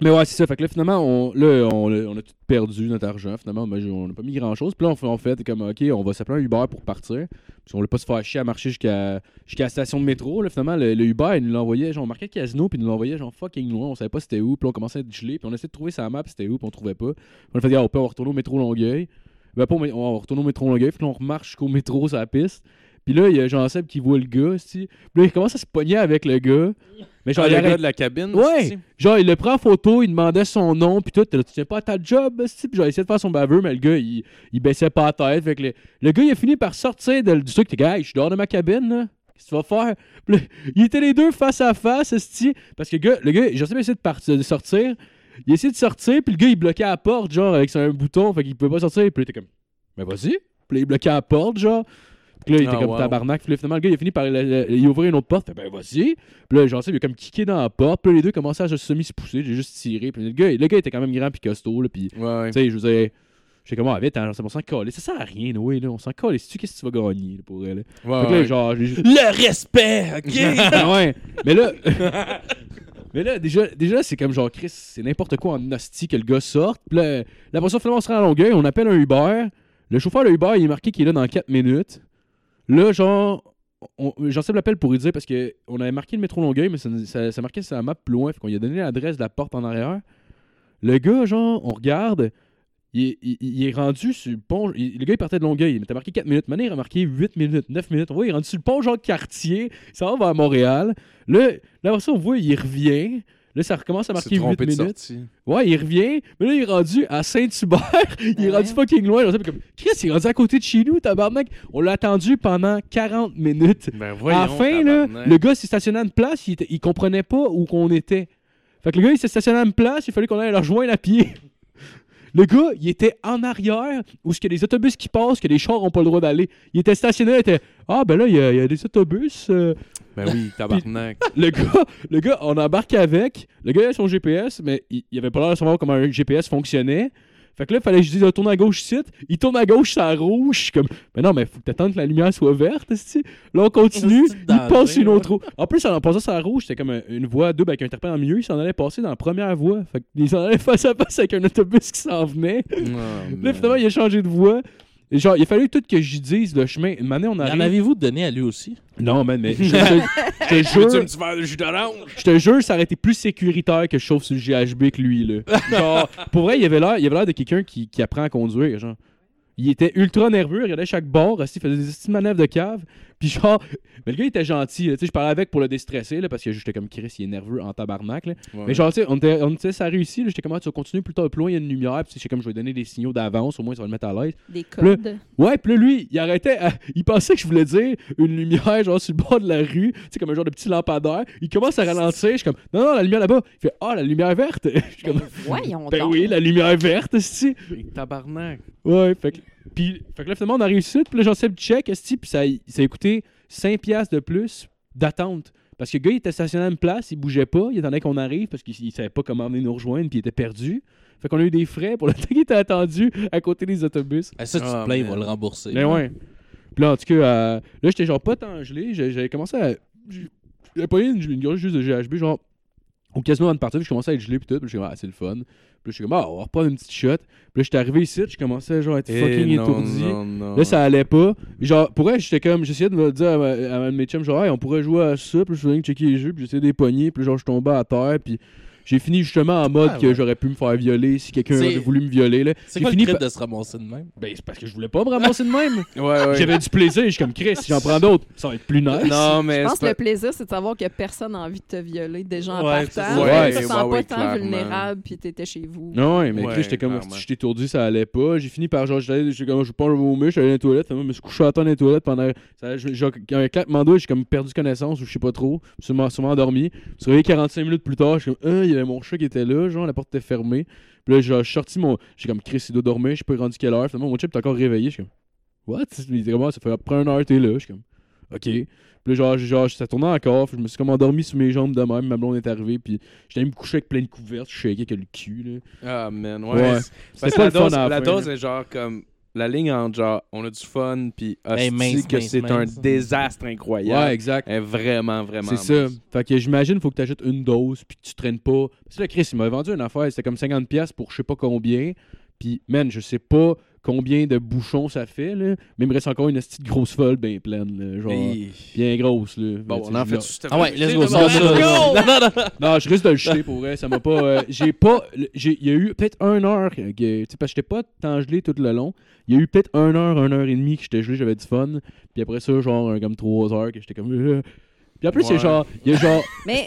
Mais ouais, c'est ça. Fait que là, finalement, on, là, on, a- on tout perdu notre argent. Finalement, on a- on n'a pas mis grand chose. Puis là, on fait, on fait comme, OK, on va s'appeler un Uber pour partir. Puis on voulait pas se faire chier à marcher jusqu'à jusqu'à la station de métro. Là, finalement, le, Uber, il nous l'envoyait, genre, on marquait casino, puis il nous l'envoyait, genre, fucking loin. On savait pas c'était où. Puis on commençait à être gelé. Puis on essayait de trouver sa map, c'était où, puis on trouvait pas. On a fait, ah, on peut retourner au métro Longueuil. Ben, on va retourner au métro Longueuil. Puis on remarche jusqu'au métro sur la piste. Puis là, il y a Jean-Seb qui voit le gars, c'ti. Puis là, il commence à se pogner avec le gars. Mais genre, Ah, il le arrête- gars de la cabine. Ouais. Genre, il le prend en photo, il demandait son nom, puis tout. T'es Tu tiens pas à ta job, esti? Puis genre, il essayait de faire son baveux, mais le gars, il, il baissait pas la tête. Fait que le, le gars, il a fini par sortir de- du truc. T'es gars, hey, je suis dehors de ma cabine, là. Qu'est-ce que tu vas faire? Puis là, (laughs) ils étaient les deux face à face, esti. Parce que le gars, le gars je sais pas essayer de, de sortir. Il essayait de sortir, puis le gars, il bloquait la porte, genre, avec son bouton. Fait qu'il pouvait pas sortir. Puis là, il était comme, mais vas-y. Puis là, il bloquait la porte, genre. Puis là, il était Ah, comme wow. tabarnak. Puis là, finalement, le gars, il a fini par le- le- il ouvrir une autre porte. Fait, ben, vas-y. Puis là, genre, il a comme kické dans la porte. Puis là, les deux commençaient à se semi se pousser. J'ai juste tiré. Puis le gars, le gars était quand même grand puis costaud. Là, puis, Ouais, tu sais, je vous ai. J'étais comme, ah, vite, hein, on s'en calait. Ça sert à rien, Noé, là. On s'en calait. Si tu qu'est-ce que tu vas gagner, là, pour elle. Ouais, Fait que là, ouais. genre, juste- Le respect, OK? (laughs) Ouais. Mais là. (laughs) Mais là, déjà, déjà c'est comme genre, Chris, c'est n'importe quoi en hostie que le gars sorte. Puis là, après ça, finalement, on se rend à Longueuil, on appelle un Uber. Le chauffeur de Uber, il est marqué qu'il est là dans 4 minutes. Là, genre, on- Jean-Seb l'appelle pour lui dire parce qu'on avait marqué le métro Longueuil, mais ça, ça, ça marquait sur la map plus loin. Fait qu'on lui a donné l'adresse de la porte en arrière. Le gars, genre, on regarde. Il il- est rendu sur le pont. le gars, il partait de Longueuil. Il m'était marqué 4 minutes. Maintenant, il a marqué 8 minutes, 9 minutes. On voit, il est rendu sur le pont Jean-Cartier. Il s'en va vers Montréal. Là, là, ça, on voit, il revient. Là, ça recommence à marquer 8 trompé de minutes. Ouais, il revient. Mais là, il est rendu à Saint-Hubert. (laughs) il est Ben rendu fucking loin. On comme, Chris, il est rendu à côté de chez nous, tabarnak. On l'a attendu pendant 40 minutes. Ben à la fin, là, le gars s'est stationné à une place, il, il comprenait pas où qu'on était. Fait que le gars, il s'est stationné à une place, il fallait qu'on aille le rejoindre à pied. (laughs) Le gars, il était en arrière, où ce qu'il y a des autobus qui passent, que les chars ont pas le droit d'aller. Il était stationné, il était Ah, ben là, il y, a- il y a des autobus. euh. Ben oui, tabarnak. Le gars, le gars, on embarque avec. Le gars, il a son GPS, mais il, il avait pas l'air de savoir comment un GPS fonctionnait. Fait que là, il fallait que je dise, tourne à gauche ici. Il tourne à gauche, c'est à rouge. Je suis comme, mais non, mais faut que t'attendes que la lumière soit verte. Là, on continue. Il passe une autre roue. En plus, en passant sur la rouge, c'était comme un- une voie double avec un dans le milieu. Il s'en allait passer dans la première voie. Fait qu'il s'en allait (laughs) face à face avec un autobus qui s'en venait. Oh, Là, finalement, il a changé de voie. Genre, il a fallu tout que j'y dise le chemin. Une année, on En arrive. avez-vous donné à lui aussi? Non, man, mais je, (laughs) je- je te jure, un petit verre de jus d'orange? je te jure, ça aurait été plus sécuritaire que je chauffe sur le GHB que lui, là. Genre, pour vrai, il avait l'air, il avait l'air de quelqu'un qui, qui apprend à conduire, genre. Il était ultra nerveux, il regardait chaque bord, aussi, il faisait des petites manœuvres de cave. Puis genre, (laughs) mais le gars il était gentil, tu sais, je parlais avec pour le déstresser, là, parce que j'étais comme Chris, il est nerveux en tabarnak, là. Ouais. Mais genre, tu sais, on était, on était, ça a réussi, j'étais comme, ah, tu vas continuer plus tard, plus loin, il y a une lumière, puis j'étais comme, je vais donner des signaux d'avance, au moins ça va le mettre à l'aise. Des codes. Ouais, puis là, lui, il arrêtait, à- il pensait que je voulais dire une lumière, genre sur le bord de la rue, tu sais, comme un genre de petit lampadaire. Il commence à ralentir, je suis comme, non, non, la lumière là-bas. Il fait, ah, la lumière verte. (laughs) Je suis comme, Voyons ben donc. oui, la lumière verte, esti. Tabarnak. Ouais, fait que, puis, fait que là, finalement, on a réussi, puis là, j'en sais le check, esti, puis ça, ça a coûté 5$ piastres de plus d'attente. Parce que le gars, il était stationné à une place, il bougeait pas, il attendait qu'on arrive parce qu'il il savait pas comment venir nous rejoindre, puis il était perdu. Fait qu'on a eu des frais pour le (laughs) temps qu'il était attendu à côté des autobus. Ah, ça, tu Ah, te plains, il va le rembourser. Mais ouais. Puis là, en tout cas, euh, là, j'étais genre pas tant gelé. J'ai- J'avais commencé à. j'ai- J'avais pas eu une, une gorge juste de GHB, genre. Au casino avant de partir, puis je commençais à être gelé, puis tout. Puis je suis comme, ah, c'est le fun. Puis je suis comme, ah, on va reprendre une petite shot. Puis là, j'étais arrivé ici, je commençais genre à être fucking Eh, non, étourdi. non, non. Là, ça allait pas. Genre, pour vrai, j'étais comme, j'essayais de me dire à, ma- mes chums, genre, hey, on pourrait jouer à ça. Puis je faisais checker les jeux, puis j'essayais des poignées, puis genre, je tombais à terre, puis j'ai fini justement en mode Ah, que ouais. j'aurais pu me faire violer si quelqu'un avait voulu me violer. là. C'est J'ai quoi le fini trip par- de se ramasser de même? Ben, c'est parce que je voulais pas me ramasser de même. (laughs) Ouais, ouais. J'avais du plaisir, je suis comme Chris, si j'en prends d'autres, ça va être plus nice. Non, mais Je pense que le plaisir, c'est de savoir que personne n'a envie de te violer déjà en partant. Ouais, tu te ouais, sens pas ouais, tant clairement. vulnérable puis t'étais chez vous. Non, ouais, mais Chris, j'étais comme, j'étais étourdi, ça allait pas. J'ai fini par genre, j'étais j'étais comme, je suis pas un vomir, je suis allé dans les toilettes, finalement, je me suis couché à temps dans les toilettes pendant. Genre, un claquement d'eau, j'ai comme perdu connaissance ou je sais pas trop. Je suis sûrement, sûrement endormi. Je me suis réveillé 45 minutes plus tard, je suis comme, ah, il y avait mon chat qui était là, genre, la porte était fermée. Puis là, suis sorti mon. J'ai comme, Chris, il doit dormir, je sais pas rendu quelle heure. Finalement, mon chip est encore réveillé, je suis comme, what? Il était comme, Ah, ça fait après une heure, t'es là. Je suis comme, ok. Puis là, genre, j'ai- genre, ça tournait encore. je me suis comme endormi sur mes jambes de même. Ma blonde est arrivée. Puis j'étais allé me coucher avec plein de couvertes. Je shakeais que le cul. Là. Ah, man, ouais. Ouais. c'est- pas la le fun dose, à la la fin, dose là. est genre comme la ligne entre genre on a du fun puis hostie mince, que mince, c'est un désastre incroyable Ouais, exact. est vraiment, vraiment. C'est ça. Fait que j'imagine, faut que tu achètes une dose, puis que tu traînes pas. Que là, Chris, il m'a vendu une affaire, c'était comme 50$ pour je sais pas combien. Puis, man, je sais pas combien de bouchons ça fait, là? Mais il me reste encore une petite grosse folle bien pleine, là, Genre, Et- bien grosse, là. Bon, on en fait Ah ouais, let's go. Non, sors ça. non, non. Je risque de le jeter pour vrai. Ça m'a pas. euh, j'ai pas. j'ai- Il y a eu peut-être une heure. que- que- tu sais, parce que j'étais pas tant gelé tout le long. Il y a eu peut-être une heure, une heure et demie que j'étais gelé, j'avais du fun. Puis après ça, genre, un- comme trois heures que j'étais comme. Puis en plus, c'est Ouais. genre. Il y a genre. (laughs) Mais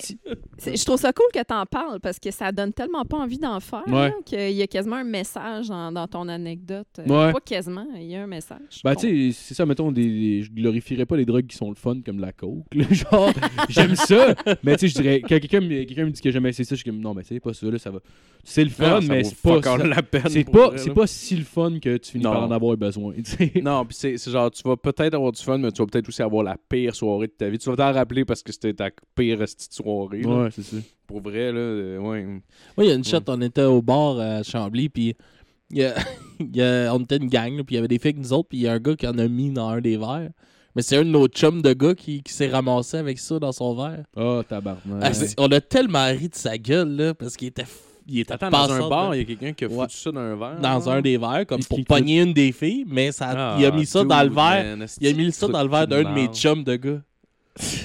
je trouve ça cool que tu en parles parce que ça donne tellement pas envie d'en faire Ouais. là, qu'il y a quasiment un message dans, dans ton anecdote. Euh, Ouais. Pas quasiment, il y a un message. Ben, tu sais, c'est ça, mettons, des, des- je glorifierais pas les drogues qui sont le fun comme la coke. (laughs) là, genre, j'aime ça, mais tu sais, je dirais, quand quelqu'un me, quelqu'un me dit que j'aime assez ça, je suis comme, non, mais c'est pas ça, là, ça va. C'est le fun, Non, mais c'est pas. ça- la peine. C'est pas, vrai, pas si le fun que tu finis Non. par en avoir besoin. Non, puis c'est c'est genre, tu vas peut-être avoir du fun, mais tu vas peut-être aussi avoir la pire soirée de ta vie. Tu vas t'en rappeler parce que c'était ta pire petite soirée. là. Ouais, c'est ça. Pour vrai, là, euh, ouais. Moi, il y a une shot, on était au bar à Chambly, puis il y a- (laughs) il y a- on était une gang, puis il y avait des filles avec nous autres, puis il y a un gars qui en a mis dans un des verres. Mais c'est un de nos chums de gars qui, qui s'est ramassé avec ça dans son verre. Oh, tabarnak. Ah, on a tellement ri de sa gueule, là, parce qu'il était, il était Attends, dans un bar, il y a quelqu'un qui a Ouais. foutu ça dans un verre. dans un des verres, comme pour pogner une des filles, mais ça, Ah, il a mis ça dans le verre. man, Il a mis ça dans le verre d'un de mes chums de gars. (laughs)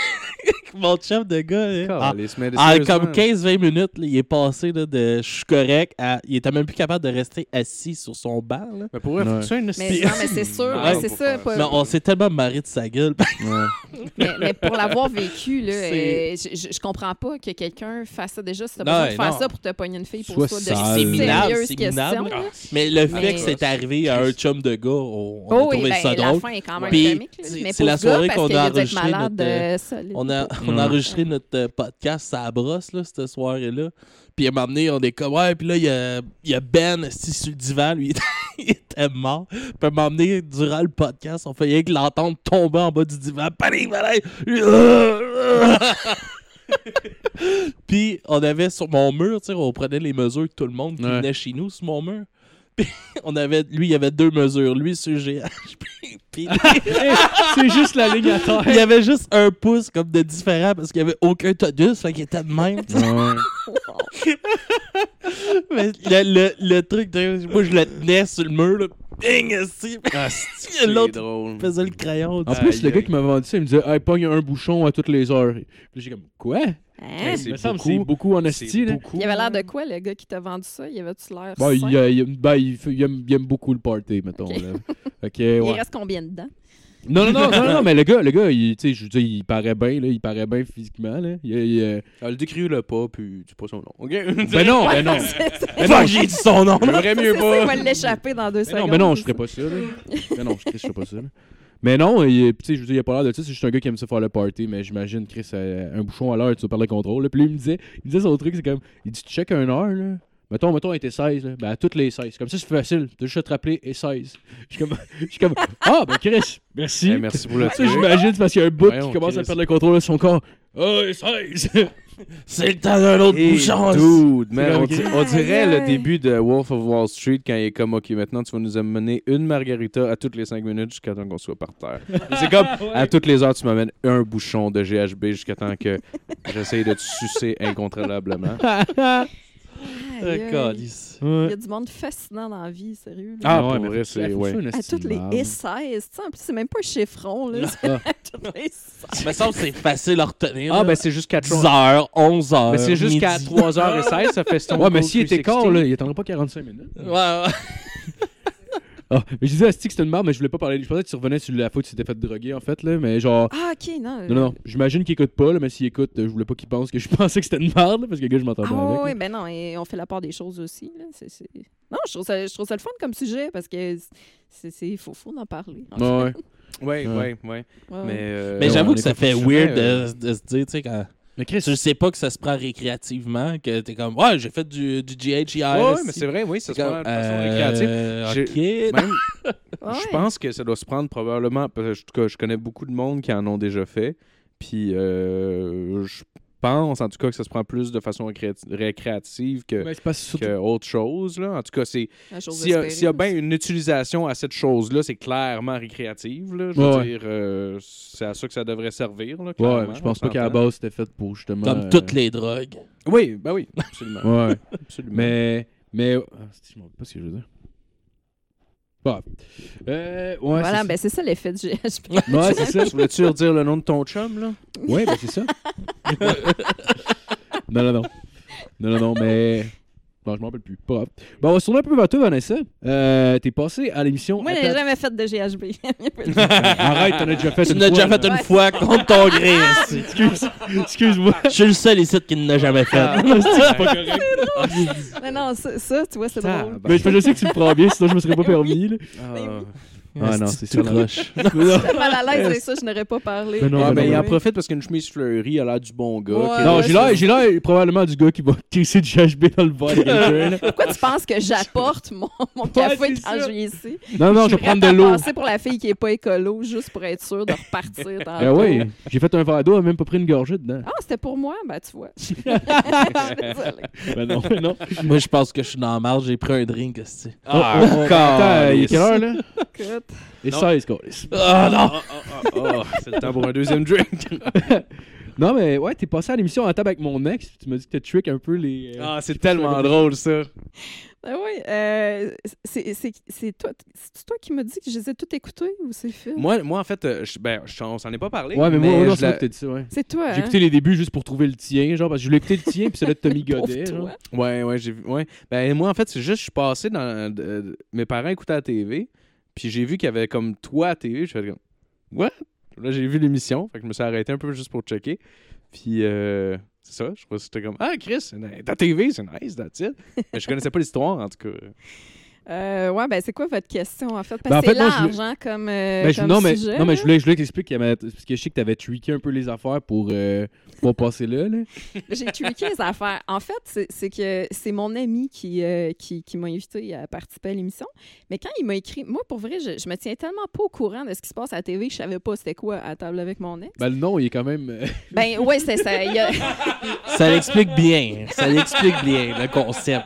(laughs) Mon chum de gars, là, en- en sérieusement. comme 15-20 minutes, là, il est passé là, de je suis correct à. Il était même plus capable de rester assis sur son banc. Là. Mais pour vrai, Ouais. faut une Mais, non, mais c'est sûr, (laughs) Ouais, c'est ça. faire pas- Mais on s'est tellement marré de sa gueule. (laughs) Ouais. mais, mais pour l'avoir vécu, là, euh, je, je- comprends pas que quelqu'un fasse ça déjà. Si t'as Non, besoin de faire non. ça pour te pogner une fille pour soi, de sale. C'est minable, sérieuses c'est questions. minable. là. Mais le fait Mais- que c'est arrivé à un chum de gars, on, on Oh a oui, trouvé ben, ça la drôle. fin est quand même Puis, comique. là. c'est- Mais c'est pour la soirée qu'on a On a, on Ouais. a enregistré notre euh, podcast à la brosse, là, cette soirée-là. Puis à un moment donné, on est comme, ouais, puis là, il y a, y a Ben sur le divan, lui, (laughs) il était mort. Puis à un moment donné, durant le podcast, on fait rien que l'entendre tomber en bas du divan. Panique, panique! (laughs) Puis on avait sur mon mur, tu sais, on prenait les mesures de tout le monde qui Ouais. venait chez nous sur mon mur. Puis (laughs) on avait, lui, il y avait deux mesures, lui sur GH. (laughs) puis- (laughs) c'est juste la ligne à terre. il y avait juste un pouce comme de différent parce qu'il y avait aucun tonus, fait qu'il était de même. tu sais. Ouais. Mais le, le, le truc, de, moi je le tenais sur le mur, là. Bing, esti. Ah, l'autre faisait le crayon. En tu sais. plus, Aïe, le gars aïe. qui m'a vendu ça, il me disait, hey, pogne un bouchon à toutes les heures. Puis j'ai comme, quoi? Hein? C'est beaucoup. c'est beaucoup en esti. Il avait l'air de quoi, le gars qui t'a vendu ça? Il avait-tu l'air Bon, il, il- ben, il, il aime, il aime beaucoup le party, mettons. Ok. Là. (laughs) Ok, Il ouais. reste combien dedans? Non, non, non, non, non, (laughs) mais le gars, le gars il, je veux dire, il paraît bien, là, il paraît bien physiquement. Là. Il, il, euh, Ah, le décris-le pas, puis tu pas son nom. OK? Ben non, ben non. (laughs) Ben non, j'ai dit son nom. J'aimerais mieux C'est ça, il pas. va l'échapper dans deux Ben secondes. non, ben non, je ferais pas ça. Là. Ben non, je je ferais pas ça. là. Mais non, il, tu sais, je veux dire, il a pas l'air de ça. C'est juste un gars qui aime ça faire le party. Mais j'imagine, Chris, euh, un bouchon à l'heure, tu vas perdre le contrôle. là. Puis lui, il me disait, il me disait son truc, c'est comme, il dit, tu check un heure, là. Mettons, mettons, il était 16, là. Ben, à toutes les 16. Comme ça, c'est facile. T'as juste à te rappeler, et 16. Je suis comme, (laughs) je suis comme, ah, ben, Chris, merci. Eh, merci pour le Ça, j'imagine, c'est parce qu'il y a un bout qui commence à perdre le contrôle de son corps. Ah, et 16. C'est le temps d'un autre Hey, bouchon. dude, man, on, Ok. di- on dirait le début de Wolf of Wall Street quand il est comme OK, maintenant tu vas nous amener une margarita à toutes les 5 minutes jusqu'à temps qu'on soit par terre. (laughs) C'est comme à toutes les heures tu m'amènes un bouchon de GHB jusqu'à temps que j'essaye de te sucer incontrôlablement. (laughs) Calice. Il y a du monde fascinant dans la vie, sérieux. là. Ah, Ouais, mais vrai, c'est ouais. À toutes les de merde. S16, tu sais, en plus, c'est même pas un chiffron, là. c'est Ah. (laughs) à toutes les 16. me semble que c'est facile à retenir. Ah ben c'est jusqu'à 10 heures, 11 heures. Mais c'est jusqu'à midi. 3h16, ça fait (laughs) Stone Ouais, mais s'il était 360. quart, là, il attendrait pas 45 minutes. Ouais, ouais. (laughs) Ah, mais je disais à Stick que c'était une merde, mais je voulais pas parler. Je pensais que tu revenais sur la faute tu t'étais fait droguer, en fait, là. Mais genre. Ah, ok, non. Non, non, non. J'imagine qu'il écoute pas, là, mais s'il écoute, euh, je voulais pas qu'il pense que je (laughs) pensais que c'était une merde, là, parce que le gars, je m'entends Ah, bien avec. oui, là. ben non, et on fait la part des choses aussi. Là. C'est, c'est- Non, je trouve, ça, je trouve ça le fun comme sujet parce que c'est, c'est, faut, faut en parler. en. Ouais, ouais. Ouais, Ouais. ouais, ouais. Ouais, Mais, euh, Mais j'avoue que ça pas fait weird euh, de, de se dire, tu sais, quand. Mais Chris, Tu sais pas que ça se prend récréativement, que t'es comme, ouais, j'ai fait du, du GHI. Ouais, mais c'est vrai, oui, ça se prend de façon récréative. récréative. Ouais. (laughs) Je pense que ça doit se prendre probablement. Parce que, en tout cas, je connais beaucoup de monde qui en ont déjà fait. Puis, euh, je pense, en tout cas, que ça se prend plus de façon récré- récréative que, surtout- que autre chose. Là. En tout cas, c'est s'il y, a- y bien une utilisation à cette chose-là, c'est clairement récréative. Là, je Ouais, veux ouais. dire, euh, c'est à ça que ça devrait servir. Là, Ouais, je pense pas qu'à la base c'était fait pour justement. Comme euh, toutes les drogues. Oui, ben oui, absolument. Ouais. (laughs) absolument. mais. Mais. Ah, je me rappelle pas ce que je veux dire. Euh, ouais, Voilà, c'est ben c'est ça l'effet du GHB. (laughs) Ouais, c'est ça. Tu voulais-tu redire le nom de ton chum, là? Ouais, ben c'est ça. (laughs) non, non, non. Non, non, non, mais. Non, je m'en rappelle plus. Pas grave. Bon, on va se tourner un peu vers toi, Vanessa. Euh, T'es passé à l'émission. Moi, je Attends. n'ai jamais fait de GHB. (laughs) Arrête, t'en as déjà fait Tu une l'as déjà fait une fois contre ton gré. esti. Excuse, excuse-moi. Je suis le seul ici qui ne l'a jamais fait. Ah, c'est pas correct. Mais non, ça, ça, tu vois, c'est drôle. Mais je sais que tu le prends bien, sinon je me serais pas permis. Là. Ah. Ah non, c'est ça. J'étais (laughs) mal à l'aise avec ça, je n'aurais pas parlé. Mais non, Ah, ben ben, non, il en profite parce qu'une chemise fleurie a l'air du bon gars. Ouais, Non, ouais, j'ai l'air, j'ai l'air probablement du gars qui va (laughs) crisser du GHB dans le verre. (laughs) Pourquoi tu penses que j'apporte mon, mon café quand je viens ici? Non, non, je vais prendre de l'eau. passer pour la fille qui est pas écolo, juste pour être sûre de repartir dans Ah oui, j'ai fait un verre d'eau, elle même pas pris une gorgée dedans. Ah, c'était pour moi? Ben, tu vois. Désolée. Ben non, ben non. Moi, je pense que je suis dans la marge. J'ai pris un drink. Ah, Oh, oh, Attends, il est quelle heure là? Et Non. 16, câlisse. Ah non! Oh, c'est le temps pour un deuxième drink. (laughs) Non, mais ouais, t'es passé à l'émission en table avec mon ex, tu m'as dit que t'as trick un peu les. euh, Ah, c'est tellement drôle, ça. Ben oui, euh, c'est c'est- c'est toi, c'est toi qui m'as dit que je les ai toutes écoutées ou c'est Phil? Moi, moi, en fait, euh, je- ben, je- on s'en est pas parlé. Ouais, mais moi, non, je c'est la- moi qui t'ai dit ça, ouais. C'est toi, J'ai hein? écouté les débuts juste pour trouver le tien, genre, parce que je voulais écouter le tien, puis celui de Tommy (laughs) Pauvre Godet. toi. Ouais, ouais, j'ai vu. Ouais. Ben, moi, en fait, c'est juste, je suis passé dans. de- de- mes parents écoutaient la TV, puis j'ai vu qu'il y avait comme toi à TV. Je fais comme. What? Là, j'ai vu l'émission, fait que je me suis arrêté un peu juste pour checker. Puis, euh, c'est ça, je crois que c'était comme. Ah, Chris, ta TV, c'est nice, that's it. (laughs) Mais je connaissais pas l'histoire, en tout cas. Euh, ouais, ben c'est quoi votre question en fait? Parce Ben, en que c'est moi, je large, hein, comme, euh, Ben, je- comme non, mais, sujet. non, mais je voulais, je voulais t'expliquer parce que je sais que t'avais tweaké un peu les affaires pour, euh, pour passer là. là. (laughs) J'ai tweaké les affaires. En fait, c'est c'est que c'est mon ami qui, euh, qui, qui m'a invité à participer à l'émission. Mais quand il m'a écrit, moi, pour vrai, je, je me tiens tellement pas au courant de ce qui se passe à la TV, je savais pas c'était quoi à table avec mon ex. Ben, le nom, il est quand même. euh, (laughs) Ben, ouais, c'est ça. il y a- (laughs) Ça l'explique bien. Ça l'explique bien, le concept.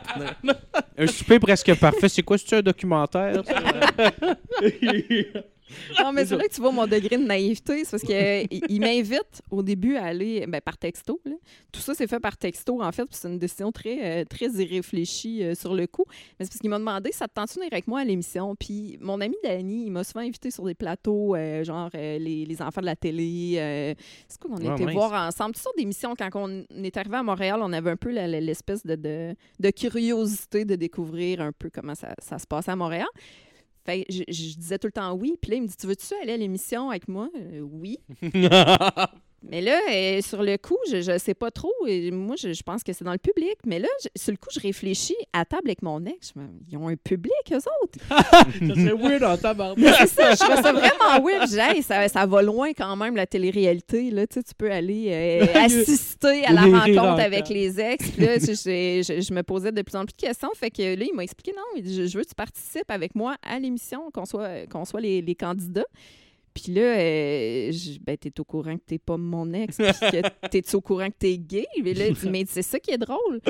Un souper presque parfait. C'est quoi, c'est un documentaire? ça? (laughs) (laughs) (laughs) Non, mais c'est là que tu vois mon degré de naïveté. C'est parce qu'il il m'invite au début à aller ben, par texto. là. Tout ça, c'est fait par texto, en fait. puis C'est une décision très, euh, très irréfléchie euh, sur le coup. Mais c'est parce qu'il m'a demandé ça te tente avec moi à l'émission? Puis mon ami Danny, il m'a souvent invité sur des plateaux, euh, genre euh, les, les enfants de la télé. euh, c'est quoi qu'on Ah, était mince. voir ensemble? Toutes sortes d'émissions. Quand on est arrivé à Montréal, on avait un peu l'espèce de, de, de curiosité de découvrir un peu comment ça, ça se passe à Montréal. Fait je, je disais tout le temps oui. Puis là, il me dit Tu veux-tu aller à l'émission avec moi Euh, Oui. (laughs) Mais là, euh, sur le coup, je ne sais pas trop. Et moi, je, je pense que c'est dans le public. Mais là, je- sur le coup, je réfléchis à table avec mon ex. Je me- Ils ont un public, eux autres. (laughs) ça serait weird en c'est ça, je trouve ça vraiment weird. Hey, ça, ça va loin quand même, la télé-réalité. Là. Tu, sais, tu peux aller euh, (laughs) assister à la Les rencontre avec les ex. Là, je, je- me posais de plus en plus de questions. Fait que là, il m'a expliqué non, je veux que tu participes avec moi à l'émission, qu'on soit, qu'on soit les, les candidats. Puis là, euh, je- ben, t'es au courant que t'es pas mon ex, puis que (laughs) t'es au courant que t'es gay? Mais là, dit, (laughs) mais c'est ça qui est drôle.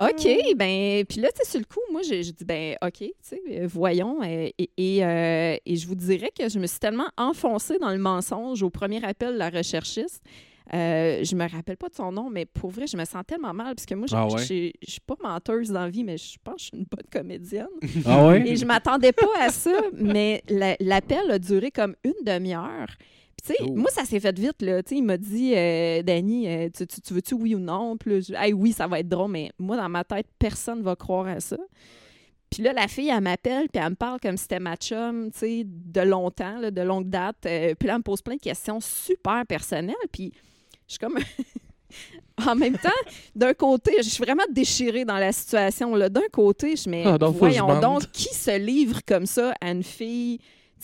OK, ben, puis là, tu sais, sur le coup, moi, je, je dis, ben, OK, tu sais, euh, voyons. euh, et, et, euh, et je vous dirais que je me suis tellement enfoncée dans le mensonge au premier appel de la recherchiste. Euh, je me rappelle pas de son nom, mais pour vrai, je me sens tellement mal parce que moi, je Ah ouais? suis pas menteuse dans la vie, mais je pense que je suis une bonne comédienne. (laughs) Ah ouais? Et je m'attendais pas à ça, mais la- l'appel a duré comme une demi-heure. Puis, tu sais, Oh. moi, ça s'est fait vite, là. Il m'a dit, euh, Danny, euh, tu, tu- tu veux-tu oui ou non? Puis là, je Hey, oui, ça va être drôle, mais moi, dans ma tête, personne va croire à ça. Puis là, la fille, elle m'appelle, puis elle me parle comme si c'était ma chum, tu sais, de longtemps, là, de longue date. Euh, puis là, elle me pose plein de questions super personnelles. Puis suis comme. (laughs) en même temps, d'un côté, je suis vraiment déchirée dans la situation. D'un côté, je me Ah, voyons donc, qui se livre comme ça à une fille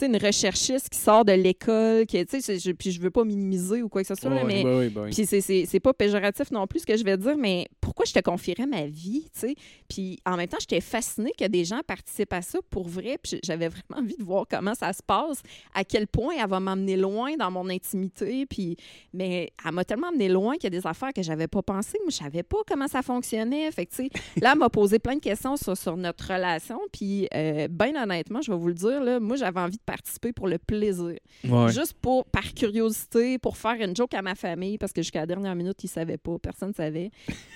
une recherchiste qui sort de l'école, qui, tu sais, je- puis je veux pas minimiser ou quoi que ce soit, là, Ouais, mais ouais, ben oui. puis c'est- pas péjoratif non plus ce que je vais dire, mais pourquoi je te confierais ma vie, tu sais? Puis en même temps, j'étais fascinée que des gens participent à ça pour vrai, puis j'avais vraiment envie de voir comment ça se passe, à quel point elle va m'amener loin dans mon intimité, puis... Mais elle m'a tellement amené loin qu'il y a des affaires que j'avais pas pensé. Moi, je savais pas comment ça fonctionnait. Fait que, tu sais, là, elle m'a posé plein de questions sur, sur notre relation, puis euh, bien honnêtement, je vais vous le dire, là, moi, j'avais envie de participer pour le plaisir. Ouais. Juste pour, par curiosité, pour faire une joke à ma famille, parce que jusqu'à la dernière minute, ils ne savaient pas, personne ne savait.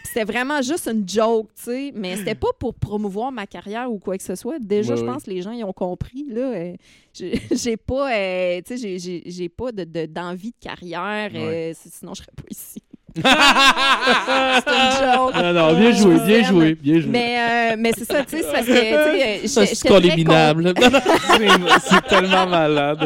C'était vraiment juste une joke, tu sais, mais c'était pas pour promouvoir ma carrière ou quoi que ce soit. Déjà, Ouais, je pense que les gens, ils ont compris, là. euh, j'ai (laughs) pas, euh, tu sais, j'ai- pas de- de- d'envie de, carrière, euh, sinon je serais pas ici. C'est une joke. Non, non, bien joué, bien joué, bien joué. Mais, euh, mais c'est ça, tu sais, c'est parce que, tu sais, Ça, j'étais- c'est j'étais très pas minable. C'est- C'est tellement malade.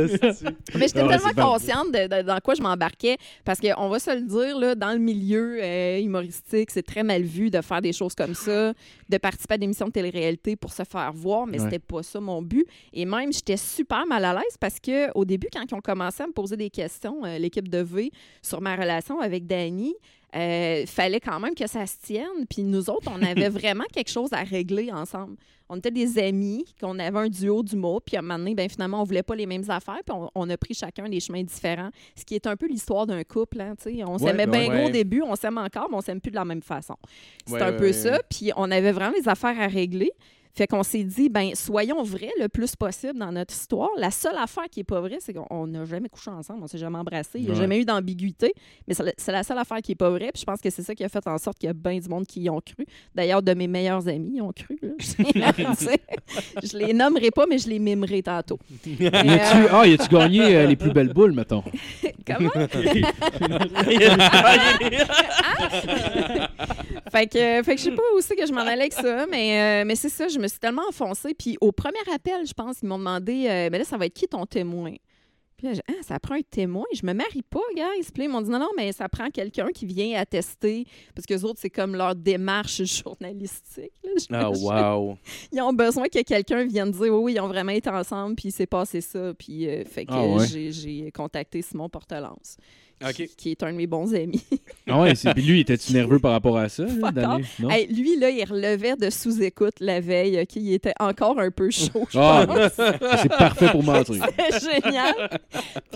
Mais j'étais tellement consciente de, de- dans quoi je m'embarquais parce qu'on va se le dire, là, dans le milieu euh, humoristique, c'est très mal vu de faire des choses comme ça, de participer à des émissions de télé-réalité pour se faire voir, mais Ouais. c'était pas ça mon but. Et même, j'étais super mal à l'aise parce que au début, quand ils ont commencé à me poser des questions, euh, l'équipe de V, sur ma relation avec Danny, euh, fallait quand même que ça se tienne. Puis nous autres, on avait (laughs) vraiment quelque chose à régler ensemble. On était des amis, qu'on avait un duo d'humour, puis à un moment donné, ben, finalement, on voulait pas les mêmes affaires, puis on, on a pris chacun des chemins différents, ce qui est un peu l'histoire d'un couple. Hein, on s'aimait ben bien ouais. gros au début, on s'aime encore, mais on s'aime plus de la même façon. C'est Ouais, un peu ça, puis on avait vraiment des affaires à régler. Fait qu'on s'est dit, ben soyons vrais le plus possible dans notre histoire. La seule affaire qui est pas vraie, c'est qu'on n'a jamais couché ensemble, on s'est jamais embrassé, il n'y a Ouais. jamais eu d'ambiguïté. Mais c'est la- seule affaire qui est pas vraie. Puis je pense que c'est ça qui a fait en sorte qu'il y a bien du monde qui y ont cru. D'ailleurs, de mes meilleurs amis y ont cru. là. (laughs) Tu je les nommerai pas, mais je les mimerai tantôt. Y a-tu ah, y a-tu gagné euh, les plus belles boules, mettons? (laughs) Comment? (laughs) fait que, fait que je sais pas où c'est que je m'en allais avec ça, mais, euh, mais c'est ça, je me suis tellement enfoncée. Puis au premier appel, je pense, ils m'ont demandé, euh, mais là, ça va être qui ton témoin? Puis là, ah, ça prend un témoin? Je me marie pas. Puis là, ils m'ont dit non, non, mais ça prend quelqu'un qui vient attester. Parce que les autres, c'est comme leur démarche (laughs) journalistique. là. Je- wow. (laughs) Ils ont besoin que quelqu'un vienne dire oui, oui, ils ont vraiment été ensemble, puis il s'est passé ça. Puis euh, fait que Ah ouais. j'ai contacté Simon Portelance, Qui, qui est un de mes bons amis. Ah ouais, c'est- puis lui, était-tu nerveux par rapport à ça? là? Non? Hey, lui, là, il relevait de sous-écoute la veille. OK? Il était encore un peu chaud, je Ah, pense. (laughs) c'est parfait pour mentir. (laughs) C'était génial.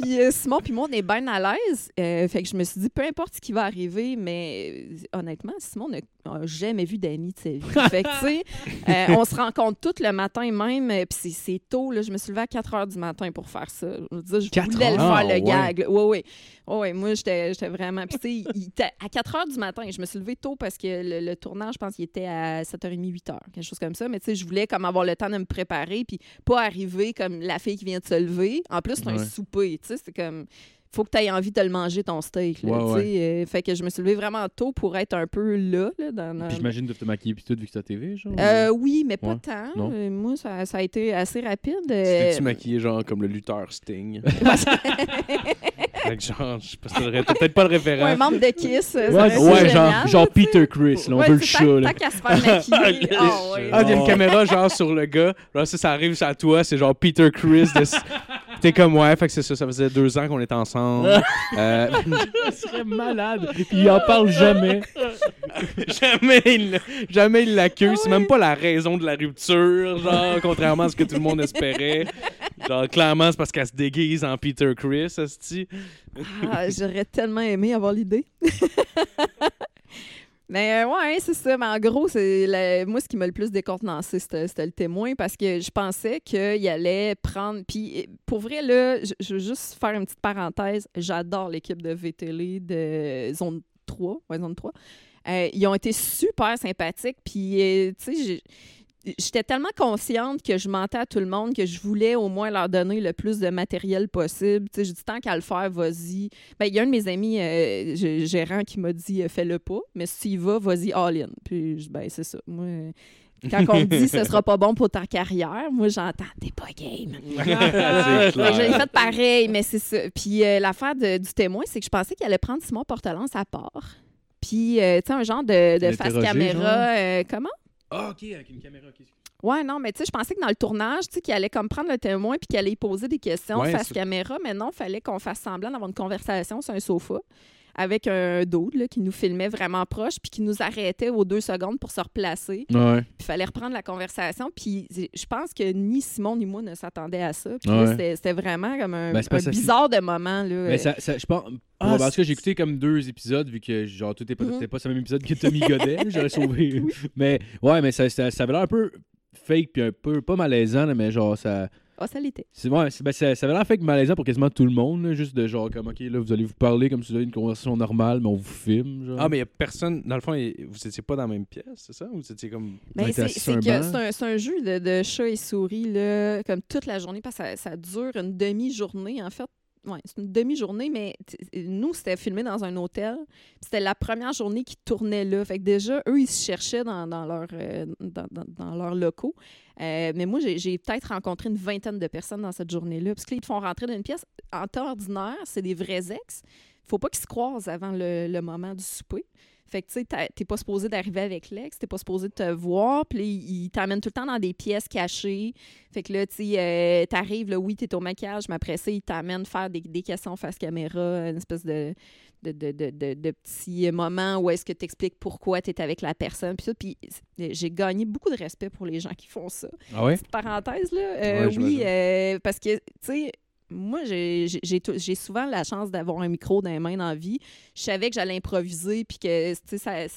Puis euh, Simon, puis moi, on est bien à l'aise. Euh, fait que je me suis dit, peu importe ce qui va arriver, mais euh, honnêtement, Simon n'a jamais vu Danny de sa vie. (laughs) Fait que, tu sais, euh, on se rencontre tout le matin même. euh, Puis c'est- c'est tôt, là. Je me suis levée à 4 heures du matin pour faire ça. Je veux dire, je 4 voulais le heures? faire, Ah, le ouais. gag. là. Ouais, ouais. Ouais, ouais, moi, j'étais vraiment. Puis, tu sais, il était à 4 heures du matin. Je me suis levée tôt parce que le, le tournage, je pense qu'il était à 7h30, 8h, quelque chose comme ça. Mais, tu sais, je voulais comme avoir le temps de me préparer, puis pas arriver comme la fille qui vient de se lever. En plus, c'est un souper, tu sais, c'est comme. Faut que tu aies envie de le manger, ton steak. Là, Ouais. Euh, fait que je me suis levée vraiment tôt pour être un peu là. là dans, dans- Puis j'imagine de te maquiller puis tout vu que c'est TV, genre? Euh, oui, mais pas Ouais. tant. Non. Euh, moi, ça, ça a été assez rapide. Tu t'es-tu maquillé genre comme le lutteur Sting? (laughs) Fait que genre, je sais pas si t'aurais- t'as peut-être pas le ou un référent. membre de Kiss. ça Ouais, ouais, génial, genre. Peter Chris, là, on Ouais, veut le chat, tant- qu'à se faire maquiller. (laughs) Ah, ouais. Ah, il y a une caméra genre sur le gars. Là, ça, ça arrive à toi, c'est genre Peter Chris. De... (laughs) T'es comme, ouais, fait que c'est ça, ça faisait deux ans qu'on était ensemble. (laughs) Euh, (laughs) Il serait malade. Puis il en parle jamais. (laughs) jamais, il, jamais il l'accuse. C'est même pas la raison de la rupture, genre, contrairement à ce que tout le monde espérait. Genre, clairement, c'est parce qu'elle se déguise en Peter Chris, esti. Ah, J'aurais tellement aimé avoir l'idée. Mais euh, ouais, c'est ça. Mais en gros, c'est la- moi, ce qui m'a le plus décontenancé, c'était le témoin parce que je pensais qu'il allait prendre. Puis euh, pour vrai, là, je, veux juste faire une petite parenthèse. J'adore l'équipe de VTL de Zone 3. Ouais, Zone 3. Euh, ils ont été super sympathiques. Puis, euh, tu sais, J'étais tellement consciente que je mentais à tout le monde que je voulais au moins leur donner le plus de matériel possible. Tu sais, j'ai dit tant qu'à le faire, vas-y. Ben, il y a un de mes amis euh, gérant qui m'a dit euh, fais-le pas, mais si tu y vas, vas-y all-in. Puis je ben c'est ça. Moi, quand on me dit ce sera pas bon pour ta carrière, moi j'entends t'es pas game. (laughs) Clair. J'ai fait pareil, mais c'est ça. Puis euh, l'affaire du témoin, c'est que je pensais qu'il allait prendre Simon Portelance à part. Puis, euh, tu sais, un genre de, de face caméra. euh, comment? Ah, ok, avec une caméra. ok. Ouais, non, mais tu sais, je pensais que dans le tournage, tu sais, qu'il allait comme prendre le témoin puis qu'il allait y poser des questions Ouais, face caméra, mais non, il fallait qu'on fasse semblant d'avoir une conversation sur un sofa avec un dude là, qui nous filmait vraiment proche puis qui nous arrêtait aux deux secondes pour se replacer. Ouais. Puis il fallait reprendre la conversation. Puis je pense que ni Simon ni moi ne s'attendaient à ça. Puis là, Ouais. c'était- vraiment comme un, Ben, un bizarre de moment. Là. Mais ça, ça- je pense. Ah, parce que j'ai écouté comme deux épisodes, vu que genre tout était pas, Mhm. pas ce même épisode que Tommy Godet, j'aurais sauvé. (laughs) Mais ouais, mais ça, ça, ça avait l'air un peu fake puis un peu pas malaisant, mais genre ça. Ah, ça l'était. C'est, ouais, c'est- ben, ça, ça avait l'air fake malaisant pour quasiment tout le monde, là, juste de genre comme ok là vous allez vous parler comme si vous avez une conversation normale, mais on vous filme. Genre. Ah, mais il y a personne. Dans le fond, vous étiez pas dans la même pièce, c'est ça? Ou vous étiez comme. Ben, c'est c'est un un, c'est un jeu de, de chat et souris, là, comme toute la journée, parce que ça, ça dure une demi-journée, en fait. Ouais, c'est une demi-journée, mais t- nous, c'était filmé dans un hôtel. C'était la première journée qu'ils tournaient là. Fait que déjà, eux, ils se cherchaient dans, dans leur, euh, dans, dans- leurs locaux. Euh, mais moi, j'ai peut-être rencontré une vingtaine de personnes dans cette journée-là. Parce que là, ils te font rentrer dans une pièce. En temps ordinaire, c'est des vrais ex. faut pas qu'ils se croisent avant le, le moment du souper. Fait que, tu sais, t'es pas supposé d'arriver avec l'ex, t'es pas supposé de te voir, puis il il t'amène tout le temps dans des pièces cachées. Fait que là, tu sais, euh, t'arrives, là, oui, t'es au maquillage, mais après ça, il t'amène faire des, des questions face caméra, une espèce de, de, de, de, de, de petits moments où est-ce que t'expliques pourquoi t'es avec la personne, puis tout. Puis j'ai gagné beaucoup de respect pour les gens qui font ça Ah ouais? petite parenthèse, là. Euh, Ouais, oui, euh, parce que, tu sais, moi, j'ai- souvent la chance d'avoir un micro dans les mains dans la vie. Je savais que j'allais improviser, puis que, tu sais,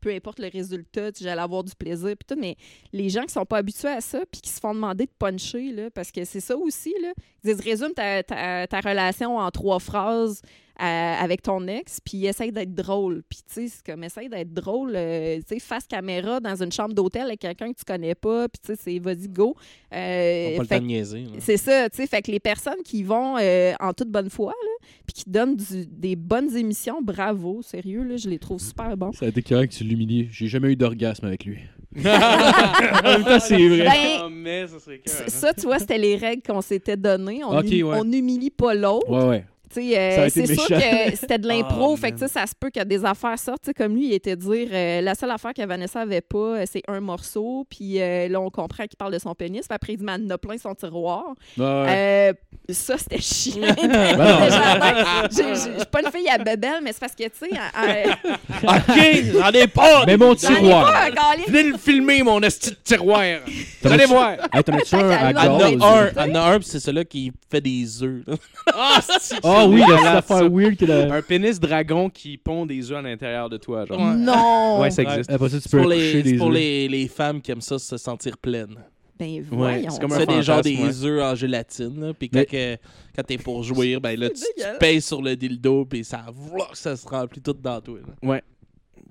peu importe le résultat, j'allais avoir du plaisir, puis tout, mais les gens qui sont pas habitués à ça, puis qui se font demander de puncher, là, parce que c'est ça aussi, là, ils disent « résume ta, ta, ta relation en trois phrases euh, avec ton ex, puis essaye d'être drôle. » Puis tu sais, c'est comme, essaye d'être drôle, euh, tu sais, face caméra dans une chambre d'hôtel avec quelqu'un que tu connais pas, puis tu sais, c'est « vas-y, go Euh, pas le fait temps de niaiser. c'est ça, tu sais. Fait que les personnes qui vont euh, en toute bonne foi, là, puis qui donnent du- des bonnes émissions, bravo, sérieux, là, je les trouve super bons. Ça a été correct que tu l'humilies. J'ai jamais eu d'orgasme avec lui. (laughs) en même temps, c'est vrai. Ben, Ah, mais ça ça, tu vois, c'était les règles qu'on s'était données. On Ok, humi- ouais. on n'humilie pas l'autre. Ouais, ouais. Euh, c'est sûr que c'était de (laughs) l'impro, Ah, fait que man. ça se peut que des affaires sortent. Comme lui, il était dire euh, la seule affaire que Vanessa avait pas, euh, c'est un morceau, puis euh, là, on comprend qu'il parle de son pénis. Puis après, il dit, mais elle en a plein son tiroir. Ouais. Euh, ça, c'était chiant. (laughs) Ben ben, Je suis pas une fille à bebelle, mais c'est parce que, tu sais, (laughs) OK, j'en ai pas! Mais mon tiroir. Venez le filmer, mon esti de tiroir. Vous allez voir. Hey, t'en as-tu un à y en a un, c'est celui qui fait des œufs. Ah, c'est- Ah oui, c'est la petite affaire weird que la... Un pénis dragon qui pond des œufs à l'intérieur de toi, genre. Ouais. Non! Ouais, ça Ouais. existe. Après ça, tu C'est peux pour, les, des c'est pour œufs. les, les femmes qui aiment ça se sentir pleines. Ben voyons. c'est comme un fais des genre fantasme, des œufs en gélatine, là, puis quand, Mais- que- quand t'es pour jouir, ben là, tu, C'est tu dégueulasse. pèses sur le dildo, puis ça, v'là, ça se remplit tout dans toi. là.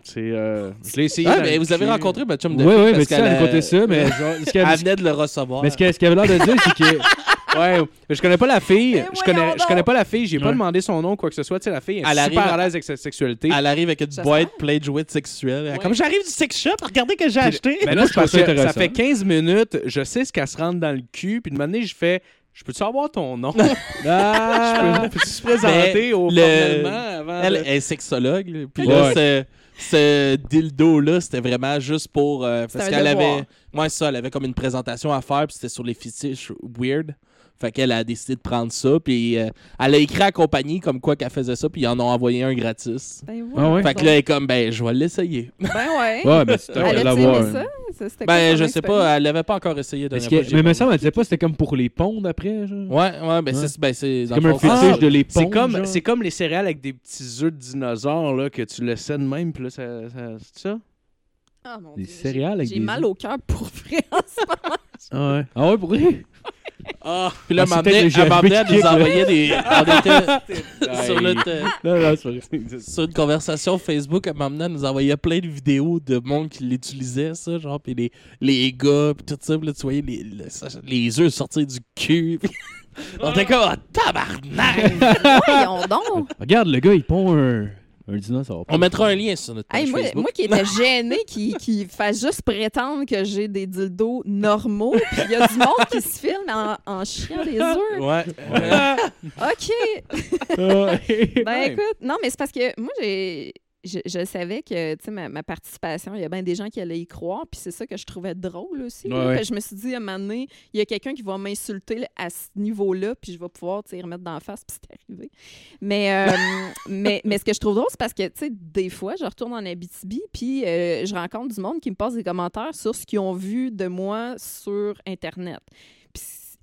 C'est. Euh... Je l'ai essayé. Ah, dans mais le vous avez cul. rencontré ma chum de Oui, fille oui, parce mais tu sais, qu'elle elle a- racontait ça, mais genre, ce qu'elle Elle venait de le recevoir. mais ce qu'elle ce qu'elle avait l'air de dire, c'est que. (laughs) Ouais, mais je connais pas la fille. Mais Je connais, je connais pas la fille. J'ai pas Ouais. demandé son nom, quoi que ce soit. Tu sais, la fille est Elle super arrive à l'aise avec sa sexualité. Elle arrive avec une J'espère. boîte pleine de jouets sexuels. Elle est Comme j'arrive du sex shop, regardez que j'ai acheté. Mais là, je parce ça que ça fait 15 minutes. Je sais ce qu'elle se rentre dans le cul. Puis de moment donné, je fais. Je peux-tu avoir ton nom? (laughs) Ah! Je peux- Peux-tu se présenter Mais au le- avant Elle est sexologue. là. Puis Ouais. là, ce, ce dildo-là, c'était vraiment juste pour. euh, parce qu'elle avait. Moi, ça, elle avait comme une présentation à faire, puis c'était sur les fétiches weird. Fait qu'elle a décidé de prendre ça, puis euh, elle a écrit à la compagnie comme quoi qu'elle faisait ça, puis ils en ont envoyé un gratis. Ben, Ah ouais? Fait que là, elle est comme, ben, je vais l'essayer. Ben ouais. (laughs) Ouais, mais c'était Elle l'avoir. ça? Ben, je sais pas, elle l'avait pas encore essayé de que- Mais me semble, elle disait pas c'était comme pour les pondre après, genre. Ouais, ouais, ben Ouais. c'est ben, c'est comme un fétiche de les C'est pondre. comme, c'est comme les céréales avec des petits œufs de dinosaures là, que tu laissais de même. Puis là, ça, ça- c'est ça? Ah, mon Des Dieu, céréales avec J'ai des mal œufs. au cœur pour vrai en ce moment. Ah ouais. Ah ouais, pour vrai? (laughs) Ah! Puis là, Ah, elle GHB qui nous envoyer des. On était (laughs) sur notre. sur une conversation Facebook, elle nous envoyer plein de vidéos de monde qui l'utilisait, ça, genre, puis les, les gars, puis tout ça, puis là, tu voyais les, les œufs sortir du cul. (laughs) puis on était comme, ah, tabarnak! Voyons donc. Regarde, le gars, il pond un, un dinosaure. on mettra un lien sur notre page Hey, moi, Facebook. moi qui étais (laughs) gênée, qui, qui fasse juste prétendre que j'ai des dildos normaux, puis il y a du monde qui se filme en, en chiant des œufs. (laughs) Ouais. OK. Ah, (laughs) Ben Ouais. écoute, non, mais c'est parce que moi, j'ai. Je, je savais que, tu sais, ma, ma participation, il y a bien des gens qui allaient y croire, puis c'est ça que je trouvais drôle aussi. là. Ouais, Je me suis dit, à un moment donné, il y a quelqu'un qui va m'insulter à ce niveau-là, puis je vais pouvoir, remettre d'en face, puis c'est arrivé. Mais, euh, (laughs) mais, mais ce que je trouve drôle, c'est parce que, tu sais, des fois, je retourne en Abitibi, puis euh, je rencontre du monde qui me passe des commentaires sur ce qu'ils ont vu de moi sur Internet.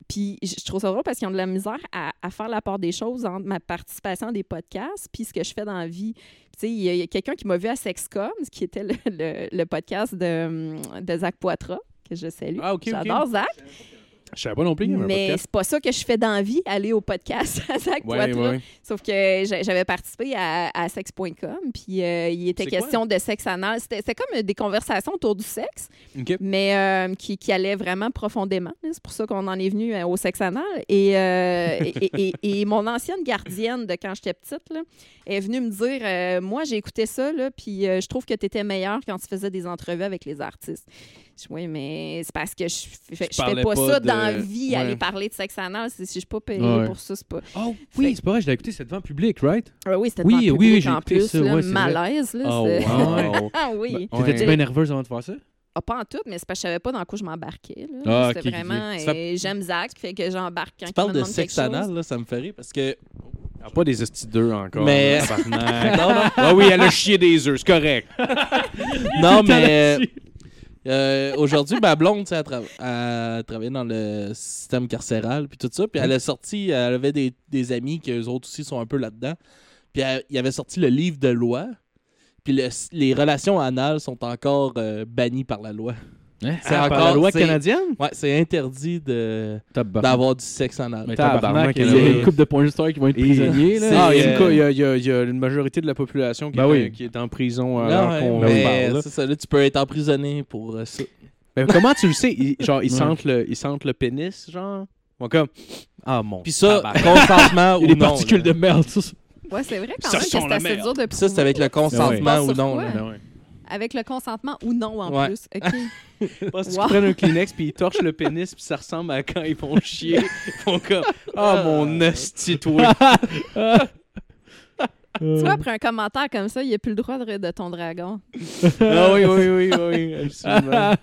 Puis je trouve ça drôle parce qu'ils ont de la misère à, à faire la part des choses entre ma participation à des podcasts puis ce que je fais dans la vie. Tu sais, il y a, quelqu'un qui m'a vu à Sexcom, ce qui était le, le- le podcast de, hum, de Zach Poitras, que je salue. Ah, ok, ok. J'adore Zach, Je savais pas non plus. il y avait mais c'est pas ça que je fais dans la vie, aller au podcast (laughs) à Zach Ouais, ouais. Sauf que j'a- j'avais participé à, à sex.com, puis euh, il était question de sexe anal. C'était comme des conversations autour du sexe mais euh, qui, qui allait vraiment profondément. là. C'est pour ça qu'on en est venu euh, au sexe anal. Et, euh, (laughs) et, et- et- et mon ancienne gardienne de quand j'étais petite là, est venue me dire Moi, j'ai écouté ça, là, puis je trouve que tu étais meilleure quand tu faisais des entrevues avec les artistes. Oui, mais c'est parce que je, fais- je fais parlais pas, pas ça de- dans la vie, Ouais. aller parler de sexe anal. Si je suis pas Ouais. pour ça, c'est pas. Oh, Fait- oui, c'est pas vrai, je l'ai écouté, c'était devant public, right? Ah oui, c'était Oui, devant oui, public oui, j'ai en écouté plus. ça, là, ouais, malaise. Là, Oh, c'est- wow. (laughs) ah oui. Ouais. T'étais-tu bien nerveuse avant de faire ça? Ah, pas en tout, mais c'est parce que je savais pas dans quoi je m'embarquais. là. Ah, C'était vraiment. euh, J'aime Zach, fait que j'embarque quand Tu parles de sexe anal, là, ça me fait rire parce que. Ah, pas des esti d'œufs encore. Mais- là, tabarnak. (laughs) Ah oui, elle a chié des œufs, c'est correct. Non, (laughs) mais. Euh, Aujourd'hui, ma blonde, elle, tra- elle travaillait dans le système carcéral, puis tout ça. Puis elle a sorti, elle avait des, amis qui eux autres aussi sont un peu là-dedans. Puis elle- il avait sorti le livre de loi. Puis le- les relations anales sont encore euh, bannies par la loi. Hein? C'est Ah, encore- la loi canadienne? Ouais, c'est interdit de d'avoir du sexe anal. Mais Tabarnak, il y a il y a- une couple de qui vont être prisonniers. Là. Ah, il y, a une co- il y a- il y a- il y a une majorité de la population qui, Ben est, oui. qui est en prison Non, alors qu'on parle. c'est ça, là, tu peux être emprisonné pour euh, ça. Mais comment tu le sais? Ils- genre, ils Ouais. sentent le, ils sentent le pénis, genre? Bon, comme... Ah, mon Puis ça, consentement ou non. particules là. de merde, ça. ça. Ouais, c'est vrai quand Ça même que c'est assez dur de Puis ça, c'est avec le consentement ou non. Avec le consentement ou non, en Ouais. plus. OK? (laughs) Parce qu'ils Wow. prennent un Kleenex puis ils torchent le pénis puis ça ressemble à quand ils vont chier. (laughs) Ils font comme Ah mon esti toi. (laughs) tu vois, après un commentaire comme ça, il n'y a plus le droit de rire de ton dragon. ah oui oui oui oui absolument.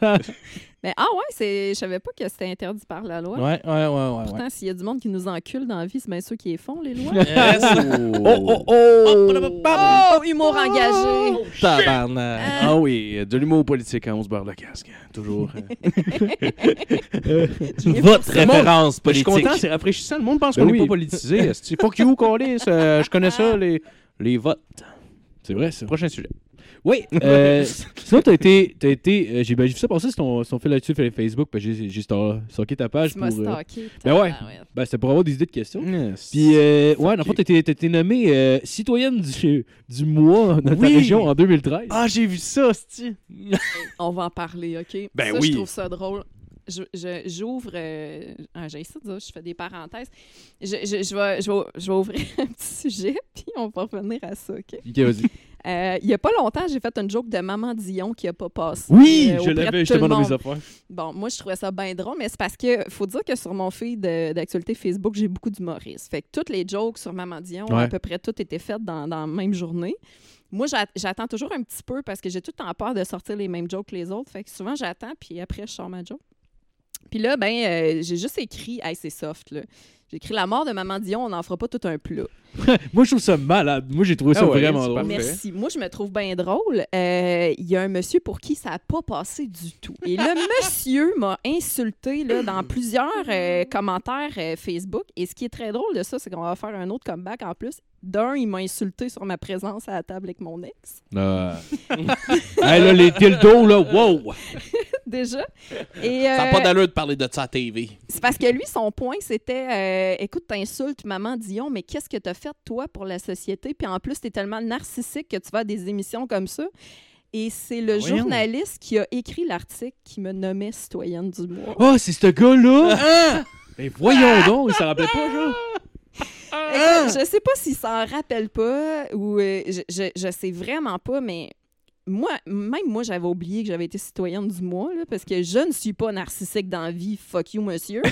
Mais ah ouais, c'est... je savais pas que c'était interdit par la loi. Ouais, ouais, ouais, ouais. ouais. Pourtant, s'il y a du monde qui nous encule dans la vie, c'est bien ceux qui les font, les lois. (laughs) Yes. oh oh Oh, humour engagé. Tabarnak. Ah oui, de l'humour politique à 11 barres de casque. hein, Toujours. hein. (laughs) Votre référence Je suis politique. content, c'est rafraîchissant. Le monde pense Ben qu'on n'est oui. pas politisé. Fuck you, Callis. euh, je connais ça, les, les votes. C'est vrai, ça. Prochain sujet. Oui. Euh, (laughs) sinon, t'as été. T'as été euh, j'ai ben, vu ça passer sur ton, son fil là-dessus sur Facebook. ben, j'ai stalké ta page Tu pour. m'as euh, stalké. ben ouais. ben, c'était pour avoir des idées de questions. Yes. Puis, euh, ouais, dans le fond, t'as été- t'as été nommée euh, citoyenne du, du mois dans ta Oui. région en 2013. Ah, j'ai vu ça, esti. On va en parler, OK? Ben ça, oui. je trouve ça drôle. Je- je- J'ouvre. euh, J'ai ça de dire, je fais des parenthèses. Je, je, je, vais, je, vais, je vais ouvrir (laughs) un petit sujet, puis on va revenir à ça, OK? Ok, vas-y. Euh, il y a pas longtemps, j'ai fait une joke de Maman Dion qui a pas passé. Oui, euh, je l'avais justement dans mes affaires. Bon, moi, je trouvais ça bien drôle, mais c'est parce que faut dire que sur mon feed d'actualité Facebook, j'ai beaucoup d'humoristes. Fait que toutes les jokes sur Maman Dion, Ouais. à peu près toutes étaient faites dans, dans la même journée. Moi, j'a- j'attends toujours un petit peu parce que j'ai tout le temps peur de sortir les mêmes jokes que les autres. Fait que souvent, j'attends, puis après, je sors ma joke. Puis là, ben, euh, j'ai juste écrit, hey, c'est soft, là. J'ai écrit la mort de Maman Dion, on n'en fera pas tout un plat. (laughs) Moi, je trouve ça malade. Moi, j'ai trouvé ça Ah ouais, vraiment drôle. Merci. Moi, je me trouve bien drôle. Euh, Il y a un monsieur pour qui ça n'a pas passé du tout. Et le (laughs) monsieur m'a insulté là, dans plusieurs euh, commentaires euh, Facebook. Et ce qui est très drôle de ça, c'est qu'on va faire un autre comeback en plus. D'un, il m'a insulté sur ma présence à la table avec mon ex, Ah. (laughs) hey, là, les dildos, là, wow! Déjà. (laughs) Et Ça n'a euh, pas d'allure de parler de ça à TV. c'est parce que lui, son point, c'était euh, écoute, t'insultes maman Dion, mais qu'est-ce que t'as fait, toi, pour la société? Puis en plus, t'es tellement narcissique que tu vas à des émissions comme ça. Et c'est le Voyons. journaliste qui a écrit l'article qui me nommait citoyenne du mois. Oh, c'est ce gars-là! (laughs) Mais voyons donc, il s'en rappelait pas, genre. Écoute, je sais pas s'il s'en rappelle pas ou euh, je, je, je sais vraiment pas, mais moi, même moi, j'avais oublié que j'avais été citoyenne du mois, là, parce que je ne suis pas narcissique dans la vie. Fuck you, monsieur. (laughs)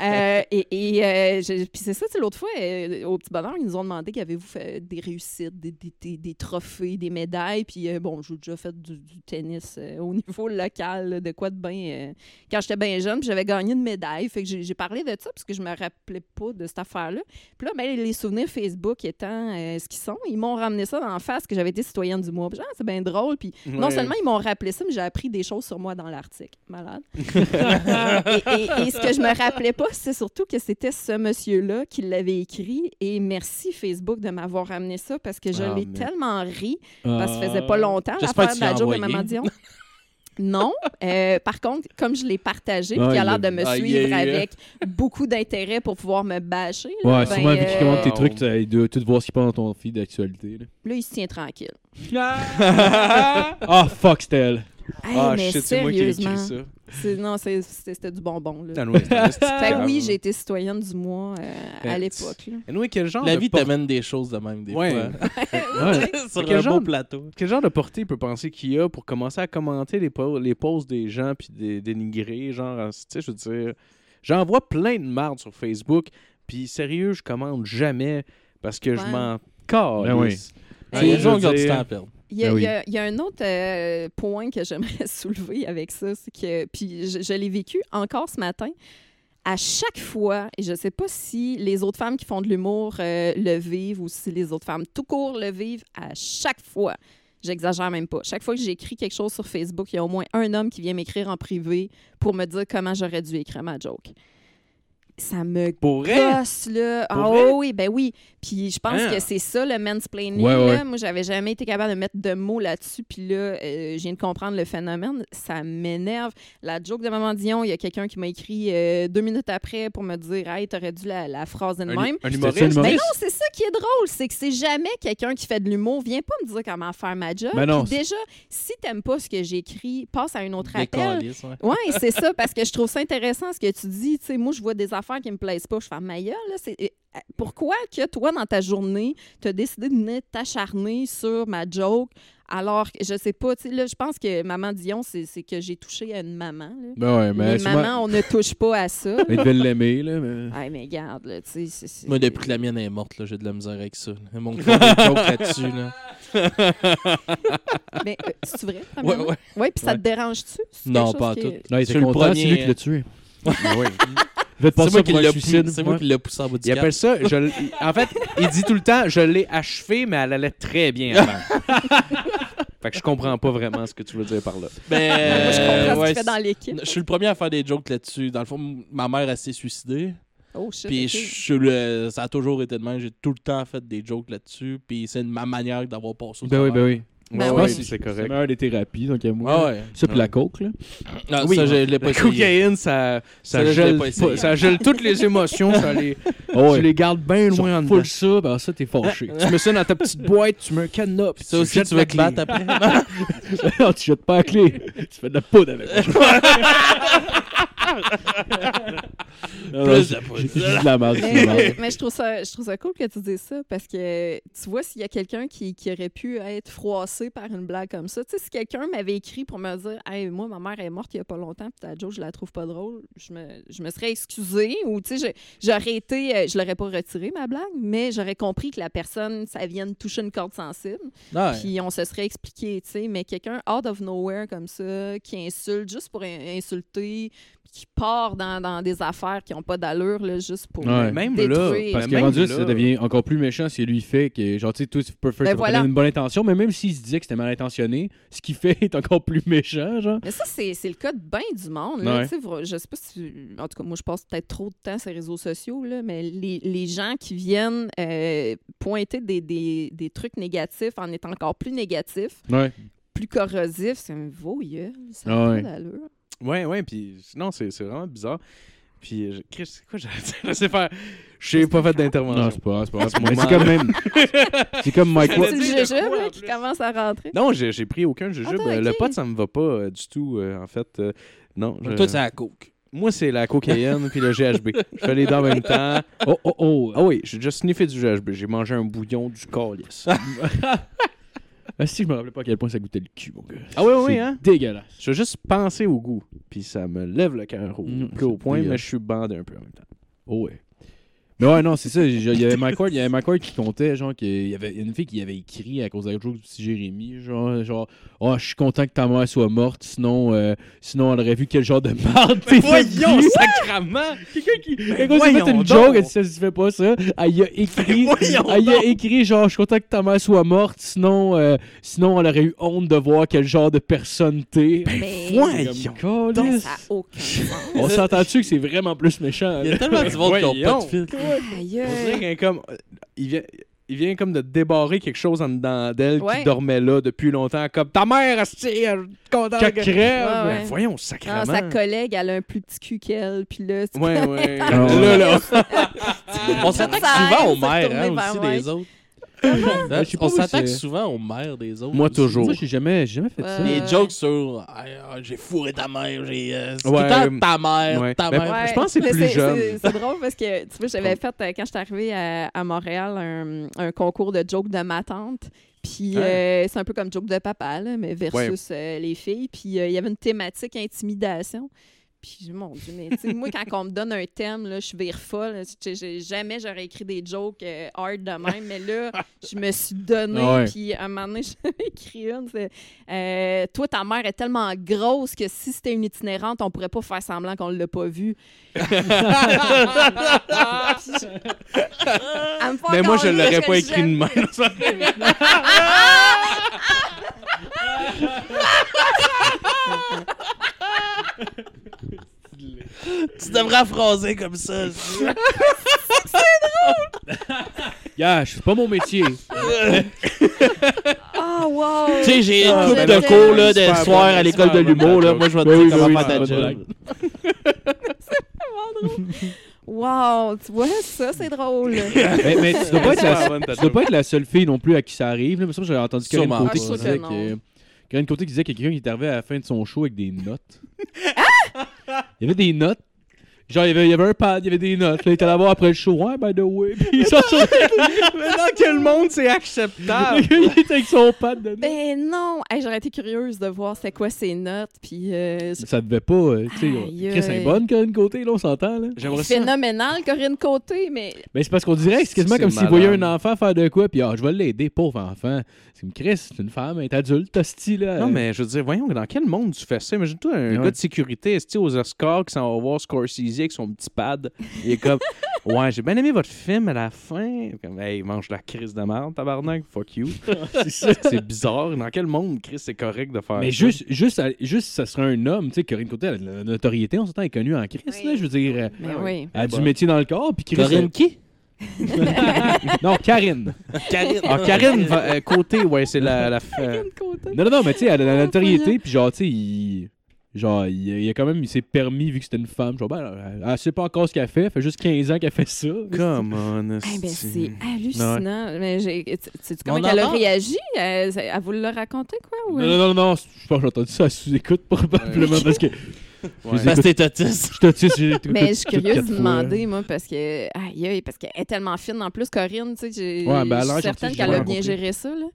Euh, et et euh, je- puis c'est ça, l'autre fois, euh, au petit bonheur, ils nous ont demandé qu'avez-vous fait des réussites, des, des- des- des trophées, des médailles. Puis bon, j'ai déjà fait du, du tennis au (laughs) niveau local, là, de quoi de bien. quand j'étais bien jeune, j'avais gagné une médaille. Fait que j'ai parlé de ça parce que je me rappelais pas de cette affaire-là. Puis là, ben, les souvenirs Facebook étant ce qu'ils sont, ils m'ont ramené ça la face que j'avais été citoyenne du mois. Puis, ah, c'est bien drôle. Puis non seulement ils m'ont rappelé ça, mais j'ai appris des choses sur moi dans l'article. Malade. (laughs) et, et- et ce que je me rappelais pas, c'est surtout que c'était ce monsieur-là qui l'avait écrit. Et merci Facebook de m'avoir ramené ça parce que je Ah, l'ai mais- tellement ri parce que ça faisait Ah. pas longtemps l'affaire que de la joke de envoyé. Maman Dion. (laughs) Non. Euh, par contre, comme je l'ai partagé, puis Ah, qu'il a il l'air l'a de me. Ah, suivre yeah, yeah. avec beaucoup d'intérêt pour pouvoir me bâcher, là, Ouais, ben, sûrement vu qu'il euh, commente tes euh, trucs, il doit tout voir ce qu'il pense dans ton feed d'actualité. là. là, il se tient tranquille. Ah, (laughs) fuck, c'était elle. Hey, ah, mais shit, c'est moi qui ai sérieusement. écrit ça. c'est- Non, c'est- c'était du bonbon. Là. Ah, (laughs) Fait que oui, j'ai été citoyenne du mois euh, à Euh, l'époque. là. Anyway, quel genre La de vie t'amène des choses de même, des Ouais. fois. (laughs) Ouais. Sur Quel un genre- beau plateau. Quel genre de portée il peut penser qu'il y a pour commencer à commenter les, po- les posts des gens puis des dénigrer? Genre, tu sais, je veux dire, j'envoie plein de marde sur Facebook, puis sérieux, je commande jamais parce que je m'en calisse. Ben oui. Les gens ont du temps à perdre. Il y, a, Ben oui. il y a- il y a un autre euh, point que j'aimerais (laughs) soulever avec ça, c'est que, puis je, je l'ai vécu encore ce matin. À chaque fois, et je ne sais pas si les autres femmes qui font de l'humour euh, le vivent ou si les autres femmes tout court le vivent, à chaque fois, j'exagère même pas. Chaque fois que j'écris quelque chose sur Facebook, il y a au moins un homme qui vient m'écrire en privé pour me dire comment j'aurais dû écrire ma joke. Ça me Pour gosse, là. Pour Ah vrai? oui, ben oui. Puis je pense Hein? que c'est ça, le mansplaining. Ouais, ouais. là. Moi, j'avais jamais été capable de mettre de mots là-dessus. Puis là, euh, je viens de comprendre le phénomène. Ça m'énerve. La joke de Maman Dion, il y a quelqu'un qui m'a écrit euh, deux minutes après pour me dire « Hey, t'aurais dû la, la phrase de même. un humoriste? humoriste? non, c'est ça qui est drôle, c'est que c'est jamais quelqu'un qui fait de l'humour. Viens pas me dire comment faire ma job. Ben non, Puis déjà, si t'aimes pas ce que j'écris, passe à un autre Des appel. calices, ouais. Oui, c'est ça, parce que je trouve ça intéressant ce que tu dis. Tu sais, moi, je vois des affaires qui me plaisent pas, je fais ma gueule. Là, c'est... euh, Pourquoi que toi, dans ta journée, tu as décidé de venir t'acharner sur ma joke alors que je sais pas, tu sais, là, je pense que Maman Dion, c'est, c'est que j'ai touché à une maman. Là. Ben ouais, mais sûrement- mamans, on ne touche pas à ça. (laughs) Il devait l'aimer, là. Mais... Ah, mais regarde, là, tu sais, c'est, c'est- Moi, depuis que la mienne est morte, là, j'ai de la misère avec ça. là. Mon gros des jokes là-dessus. Là. (laughs) Mais euh, c'est vrai, Ouais, maman? ouais. Ouais, puis ça Ouais. te dérange-tu? C'est Non, pas qui- tout. Non, il C'est était le content, premier- c'est lui qui l'a tué. (laughs) oui. C'est passer moi, qui pour un l'a suicide. pou- c'est moi Ouais. qui l'ai poussé en bas du Il appelle ça, je en fait, il dit tout le temps, je l'ai achevé, mais elle allait très bien avant. (laughs) fait que je comprends pas vraiment ce que tu veux dire par là. Ben, Moi, je comprends ce ouais, qu'il fait dans l'équipe. Je suis le premier à faire des jokes là-dessus. Dans le fond, ma mère, elle s'est suicidée. Oh, shit. Puis je le- ça a toujours été de même. J'ai tout le temps fait des jokes là-dessus. Puis c'est ma manière d'avoir passé au Ben oui, ben oui. Ben Ouais, oui. c'est C'est correct. la meilleure des thérapies, donc à moi. Ah ouais. Ça, puis la coke, là. Non, Oui, ça, je l'ai pas La cocaïne, ça, ça, Ça, je l'ai gèle, pas ça gèle toutes les émotions, ça les, (laughs) Oh, tu les gardes bien loin en dedans. ça, ben ça, t'es fâché. (laughs) Tu mets ça dans ta petite boîte, tu mets un cadenas, puis Ça aussi, jettes tu vas te clé. battre après. (laughs) non, tu jettes pas la clé. Tu fais de la poudre avec. Plus de poudre. J'ai j'ai de la merde. Mais, je trouve ça je trouve ça cool que tu dises ça parce que tu vois s'il y a quelqu'un qui, qui aurait pu être froissé par une blague comme ça tu sais si quelqu'un m'avait écrit pour me dire hey moi ma mère est morte il y a pas longtemps puis ta joke je la trouve pas drôle je me, je me serais excusée ou tu sais je- j'aurais été euh, je l'aurais pas retiré ma blague mais j'aurais compris que la personne ça vient de toucher une corde sensible Ouais. puis on se serait expliqué, tu sais, mais quelqu'un out of nowhere comme ça, qui insulte juste pour in- insulter, qui part dans, dans des affaires qui n'ont pas d'allure, là, juste pour Ouais. Même détruire. Parce Mais que même rendu là, là- ça devient encore plus méchant si lui fait que, genre, tu sais, toi, tu peux faire Ben voilà. une bonne intention, mais même s'il se disait que c'était mal intentionné, ce qu'il fait (laughs) est encore plus méchant, genre. Mais ça, c'est c'est le cas de bien du monde. Là, Ouais. Je sais pas si. En tout cas, moi, je passe peut-être trop de temps sur les réseaux sociaux, là, mais les, les gens qui viennent euh, pointer des, des, des trucs négatifs en étant encore plus négatifs, Ouais. plus corrosifs, c'est un beau gueule. Ça Ah n'a ouais. pas d'allure. Ouais, ouais, puis non, c'est c'est vraiment bizarre. Puis, je- Chris, c'est quoi (laughs) dire? Laissez faire. J'ai pas fait Non, d'intervention. c'est pas c'est pas moment- C'est comme même. (laughs) C'est comme Mike. C'est le jujube qui commence à rentrer. Non, j'ai j'ai pris aucun jujube. Ah, Euh, Le ok. pot, ça me va pas euh, du tout, euh, en fait. euh, non. je- Toi, c'est la coke. Moi, c'est la cocaïne puis le GHB. (laughs) Je fais les deux en même temps. Oh, oh, oh. Ah oui, j'ai déjà sniffé du GHB. J'ai mangé un bouillon du calice. Ah, si, je me rappelais pas à quel point ça goûtait le cul, mon gars. Ah oui, oui, hein? Dégueulasse. Je veux juste penser au goût. Puis ça me lève le cœur au Mm, plus haut c'est point, mais je suis bandé un peu en même temps. Oh ouais. Mais ouais, non, c'est ça. j'ai- Il y avait Mike Ward, il y avait Mike Ward qui comptait, genre, qu'il y avait une fille qui avait écrit à cause de la joke du petit Jérémy, genre, genre, oh, je suis content que ta mère soit morte, sinon, euh, sinon elle aurait vu quel genre de merde t'es Voyons, (laughs) sacrament! Quelqu'un qui, Mais quelqu'un s'est fait une joke, donc. elle se fait pas ça. Elle y a écrit, (laughs) Voyons elle y a donc. écrit, genre, je suis content que ta mère soit morte, sinon, euh, sinon elle aurait eu honte de voir quel genre de personne t'es. Mais Voyons! Comme, ça n'a aucun sens. On s'entend-tu que c'est vraiment plus méchant? Il y a tellement de monde qui ont pas de filtre. Aïe, On aïe. dirait qu'il y a comme... Il vient... Il vient comme de débarrer quelque chose en dedans d'elle Ouais. qui dormait là depuis longtemps. Comme ta mère, elle contente que- crève. Ouais, ouais. Voyons, Ah, sacrément. sa collègue, elle a un plus petit cul qu'elle, puis là, c'est Ouais, (laughs) ouais. Ah, là, là. (laughs) On s'attaque souvent aux mères, hein, aussi, des autres. (laughs) Je pas, On moi, s'attaque c'est- souvent aux mères des autres. Moi, aussi. toujours. Moi, j'ai jamais, j'ai jamais fait ça. Les jokes sur ah, j'ai fourré ta mère, j'ai. euh, c'est Ouais. tout le temps ta mère, Ouais. ta Ben, mère. Je pense que c'est plus jeune. C'est c'est drôle parce que, tu vois, j'avais fait, euh, quand j'étais arrivée à, à Montréal, un, un concours de jokes de ma tante. Puis euh, c'est un peu comme joke de papa, là, mais versus euh, les filles. Puis euh, il y avait une thématique intimidation. Puis, mon Dieu, mais tu sais, moi, quand on me donne un thème, là, je vire folle. Jamais j'aurais écrit des jokes euh, hard de même, mais là, je me suis donné. Ouais. Puis, à un moment donné, (laughs) j'avais écrit une. euh, Toi, ta mère est tellement grosse que si c'était une itinérante, on pourrait pas faire semblant qu'on l'a pas vue. (laughs) Mais moi, je l'aurais pas écrit de même. (laughs) Tu devrais phraser comme ça. (laughs) Yeah, c'est pas mon métier. Ah, wow! tu sais, j'ai une Ah, couple ben de là, cours là, de soir à l'école de l'humour. là. Moi, je vais te Ben oui, dire comment ben faire ta job. Wow! Tu vois, ça, c'est drôle. mais, mais tu dois pas être la, tu dois pas être la seule fille non plus à qui ça arrive. Là. Mais ça, j'avais entendu Karine Côté qui Ah, je disait que Karine Côté qui disait que quelqu'un qui est arrivé à la fin de son show avec des notes. Il y avait des notes. Genre, il y avait, il y avait un pad, il y avait des notes. Là, il était là voir après le show. Ouais, by the way. Puis il s'en sortait. (laughs) Mais dans quel monde c'est acceptable? Le (laughs) il était avec son pad de notes. Ben non! Hey, J'aurais été curieuse de voir c'est quoi ces notes. Puis euh, Ça devait pas. euh, tu sais, Chris, c'est aïe. bonne, Karine Côté, là, on s'entend. là. J'aimerais phénoménal, Corinne Côté, mais Ben, c'est parce qu'on dirait que c'est quasiment comme s'il voyait un enfant faire de quoi, puis ah, je vais l'aider, pauvre enfant. C'est une Chris, c'est une femme, elle est adulte, hostie, là. Non, mais je veux dire, voyons, dans quel monde tu fais ça? Imagine-toi un Ouais. gars de sécurité, est aux Oscars qui s'en va voir Scorsese avec son petit pad. Il est comme, (laughs) ouais, j'ai bien aimé votre film à la fin. Comme, hey, mange la crise de merde, tabarnak, fuck you. (laughs) c'est bizarre. Dans quel monde, Chris, c'est correct de faire Mais ça? juste, juste, juste, ça serait un homme, tu sais, Corinne Côté, elle a de la notoriété, on s'entend, elle est connue en Chris, Oui. là, je veux dire. euh, mais oui. Elle a Ah, du métier dans le corps, puis Chris. Corinne qui? elle- (laughs) non, Karine. Karine. Ah, Karine va- euh, Côté, ouais, c'est la. la f- euh, Corinne Côté. Non, non, non, mais tu sais, elle a de la Ah, notoriété, puis genre, tu sais, il. Genre, il, il a quand même, il s'est permis, vu que c'était une femme, genre, ben, elle, elle sait pas encore ce qu'elle fait, ça fait juste 15 ans qu'elle fait ça. (laughs) Come on. Eh ben, c'est hallucinant. Mais sais-tu Mais comment elle a réagi? Elle, elle vous l'a raconté, quoi? Ou... Non, non, non, non, je pense que j'ai entendu ça à sous-écoute, probablement, Ouais. parce que (laughs) Ouais. Parce que t'es autiste. je j'ai Mais je suis tout curieuse de demander, moi, parce que, aïe, aïe, parce qu'elle est tellement fine. En plus, Corinne, tu sais, Ouais, ben, je suis certaine qu'elle a bien rencontré. géré ça, là.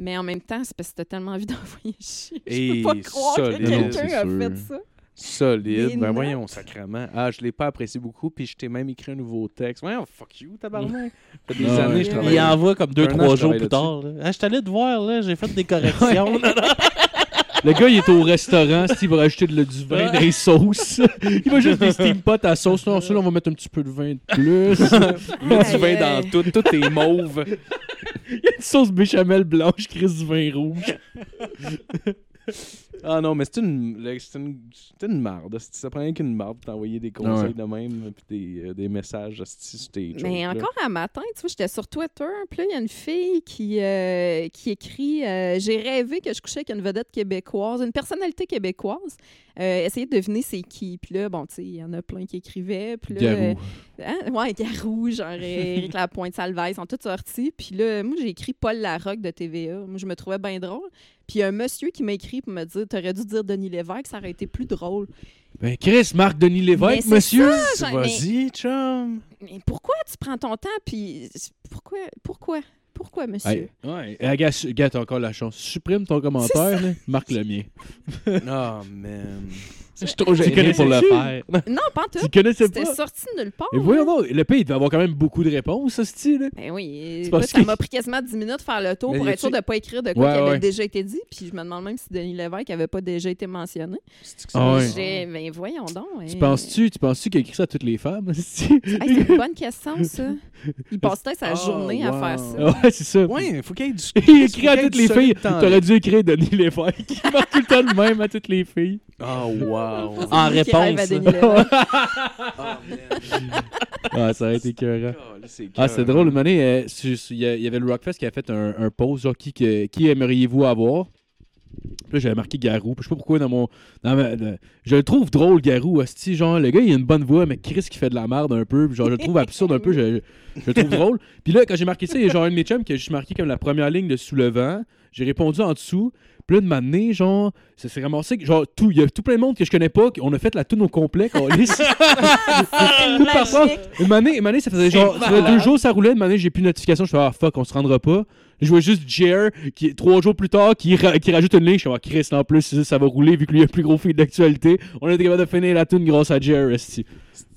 Mais en même temps, c'est parce que t'as tellement envie (laughs) d'envoyer chier. Je Et peux pas croire que quelqu'un c'est a sûr. fait ça. Solide. Des Ben voyons, notes. sacrement. Ah, je l'ai pas apprécié beaucoup, puis je t'ai même écrit un nouveau texte. Voyons, fuck you, tabarnak. Ça (laughs) fait des années je Il travaille. Il envoie comme deux, Un an, trois je jours travaille plus tard. là. Ah, je suis allé te voir, là, j'ai fait des (laughs) corrections. Le gars, il est au restaurant, Steve va rajouter de, du vin dans les sauces. (laughs) Il va juste des steam pots à sauce. Non, ça, là, on va mettre un petit peu de vin de plus. (laughs) Mets du vin dans tout, tout est mauve. Il y a une sauce béchamel blanche, Chris du vin rouge. (laughs) (laughs) Ah non, mais c'est une, c'est une, c'est une marde. Ça prend rien qu'une marde pour t'envoyer des conseils Ouais. de même, puis des, euh, des messages sur tes Mais jokes, là. encore un matin, tu vois, j'étais sur Twitter, puis là, il y a une fille qui, euh, qui écrit euh, J'ai rêvé que je couchais avec une vedette québécoise, une personnalité québécoise. Euh, essayez de deviner c'est qui. Puis là, bon, tu sais, il y en a plein qui écrivaient. Puis là, Garou. euh, hein, ouais, Garou, genre Éric (laughs) Lapointe, Salvaille, ils sont tous sortis. Puis là, moi, j'ai écrit Paul Larocque de TVA. Moi, je me trouvais bien drôle. Puis il y a un monsieur qui m'a écrit pour me dire T'aurais dû dire Denis Lévesque, ça aurait été plus drôle. Ben, Chris, Marc-Denis Mais Lévesque, monsieur. Vas-y, chum. Mais pourquoi tu prends ton temps? Puis pourquoi? Pourquoi? Pourquoi, monsieur? Hey, ouais, t'as encore la chance. Supprime ton commentaire, là, marque le mien. Oh, (laughs) man. Je suis trop Tu gêné connais pour le faire. (laughs) Non, pas en tout. Tu connaissais C'était pas? sorti de nulle part. Et voyons donc, le pays, il devait avoir quand même beaucoup de réponses, ce style. Ben oui, écoute, parce ça m'a pris quasiment 10 minutes de faire le tour Mais pour être sûr de ne pas écrire de quoi Ouais, qui avait ouais. déjà été dit. Puis je me demande même si Denis Lévesque n'avait pas déjà été mentionné. Ah ouais. Ben voyons donc. Tu hein. penses-tu, tu penses-tu qu'il a écrit ça à toutes les femmes? (laughs) Hey, c'est une bonne question, ça. Il (laughs) passe peut-être sa Oh, journée à faire ça? Ouais, c'est ça. Ouais, il faut qu'il y ait du. Il écrit à toutes les filles. T'aurais dû écrire Denis Lévesque. Il marque tout le temps le même à toutes les filles. Oh, wow. En réponse. Ah, (laughs) (laughs) ça aurait été écœurant. Ah, c'est drôle. Euh, il y a- avait le Rockfest qui a fait un, un post, genre, qui, que- qui aimeriez-vous avoir? Puis là, j'avais marqué Garou. Puis je sais pas pourquoi dans mon. dans ma- dans- je le trouve drôle, Garou. Asti, genre, le gars, il a une bonne voix, mais Chris qui fait de la merde un peu. Puis genre, je le trouve (laughs) absurde un peu. Je, je le trouve drôle. Puis là, quand j'ai marqué ça, il y a genre un de mes chums qui a juste marqué comme la première ligne de Sous le vent. J'ai répondu en dessous. Puis là, de m'amener, genre, ça s'est ramassé. Genre, tout, il y a tout plein de monde que je connais pas. On a fait la tune au complet. câlisse. (laughs) Tout par une année, une année, ça faisait genre ça faisait deux jours, ça roulait. Une année, j'ai plus de notification. Je fais ah fuck, on se rendra pas. Je vois juste Jer qui trois jours plus tard qui, ra- qui rajoute une ligne. Je fais ah Chris en plus ça, ça va rouler vu que lui a le plus gros feed d'actualité. On a été capable de finir la tune grâce à Jer.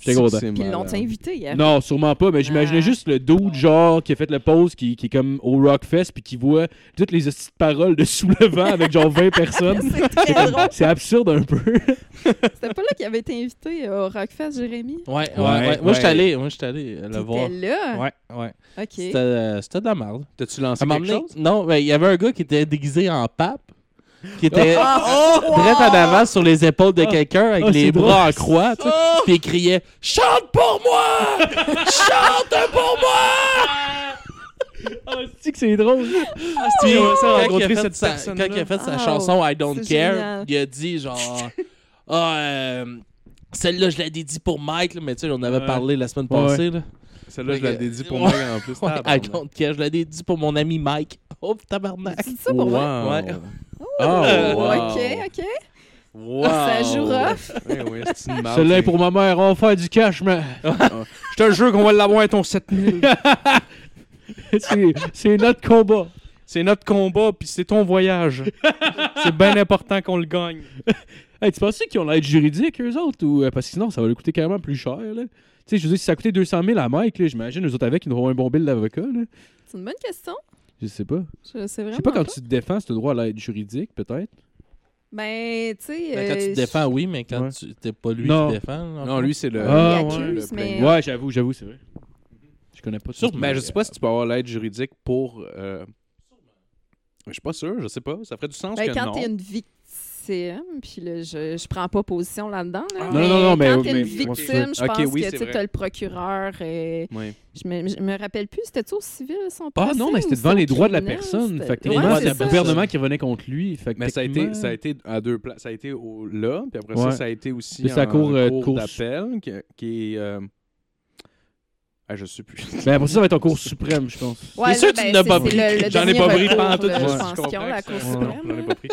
J'étais content. Puis ils l'ont invité hier. Non, sûrement pas, mais j'imaginais Ah. juste le dude, genre, qui a fait le pause, qui, qui est comme au Rockfest, puis qui voit toutes les de paroles de Sous le vent avec genre 20 personnes. (laughs) C'est absurde un peu. (laughs) C'était pas là qu'il avait été invité au Rockfest, Jérémy? Ouais, ouais, Ouais, ouais. Moi, j'étais allé, moi, j'étais allé le voir. T'étais là? Ouais, ouais. OK. C'était euh, c'était de la merde. T'as-tu lancé quelque chose? Non, mais il y avait un gars qui était déguisé en pape, qui était Oh! direct en avant sur les épaules de quelqu'un avec Ah, les bras drôle. en croix, tu sais, puis il criait « Chante pour moi! Chante pour moi! Ah, c'est que c'est drôle? Puis, ça, quand, il a fait cette sa, personne-là. quand il a fait sa Oh, chanson I Don't Care, génial. il a dit genre Ah, euh, celle-là, je l'ai dédiée pour Mike, là, mais tu sais, on avait Ouais. parlé la semaine Ouais. passée. Là. Celle-là, je l'ai dédié pour Ouais. moi en plus. Ouais, I. Don't Care, je l'ai dédiée pour mon ami Mike. Oh, tabarnak! C'est ça pour moi? Ouais. Oh, (laughs) wow. OK, OK. Wow. Ça joue rough. Oui, (laughs) oui, c'est une. Celle-là est pour ma mère, on va faire du cash, mais. (laughs) Je te jure qu'on va l'avoir à ton 7000. c'est c'est notre combat. C'est notre combat, puis c'est ton voyage. c'est bien important qu'on le gagne. Hey, tu penses qu'ils ont l'aide juridique, eux autres? Ou, euh, parce que sinon, ça va leur coûter carrément plus cher. Là? Tu sais, je veux dire, si ça coûtait 200 000 à Mike, là, j'imagine, eux autres avec, ils nous auront un bon bill d'avocat. là. C'est une bonne question. Je sais pas. Je sais vraiment Je sais pas quand tu te défends, si tu as droit à l'aide juridique, peut-être? Ben, tu sais... Ben, quand tu euh, te défends, oui, mais quand Ouais. tu t'es pas lui Non. qui défend. là, Non, lui, c'est le. Ah, il ouais, accuse, le mais... Ouais, j'avoue, j'avoue, c'est vrai. Je connais pas Sûrement. Mais je sais pas si tu peux avoir l'aide juridique pour. euh, Je suis pas sûr, je sais pas. Ça ferait du sens Ben, que quand non. t'es une victime, puis là, je, je prends pas position là-dedans. Là, Ah. Non, non, non, mais- Quand t'es une mais- victime, je pense oui, que tu as le procureur. Et... Oui. Je, me, je me rappelle plus, c'était-tu au civil son Ah procès, non, mais c'était devant les droits de la personne. C'était- Fait que Ouais, techniquement, c'est c'est le ça. gouvernement qui revenait contre lui. Fait que Mais ça a, été, ça a été à deux places. Ça a été au, là, puis après Ouais. ça, ça a été aussi Puis en cour, euh, cour cour- d'appel, qui, qui est... euh, Ah, je sais plus. (laughs) Ben, après ça, ça va être en Cour suprême, je pense. Ouais, C'est sûr que tu ben, n'as c'est- pas pris. J'en ai pas pris je pense qu'ils ont comprends la que Cour suprême. J'en ai pas pris.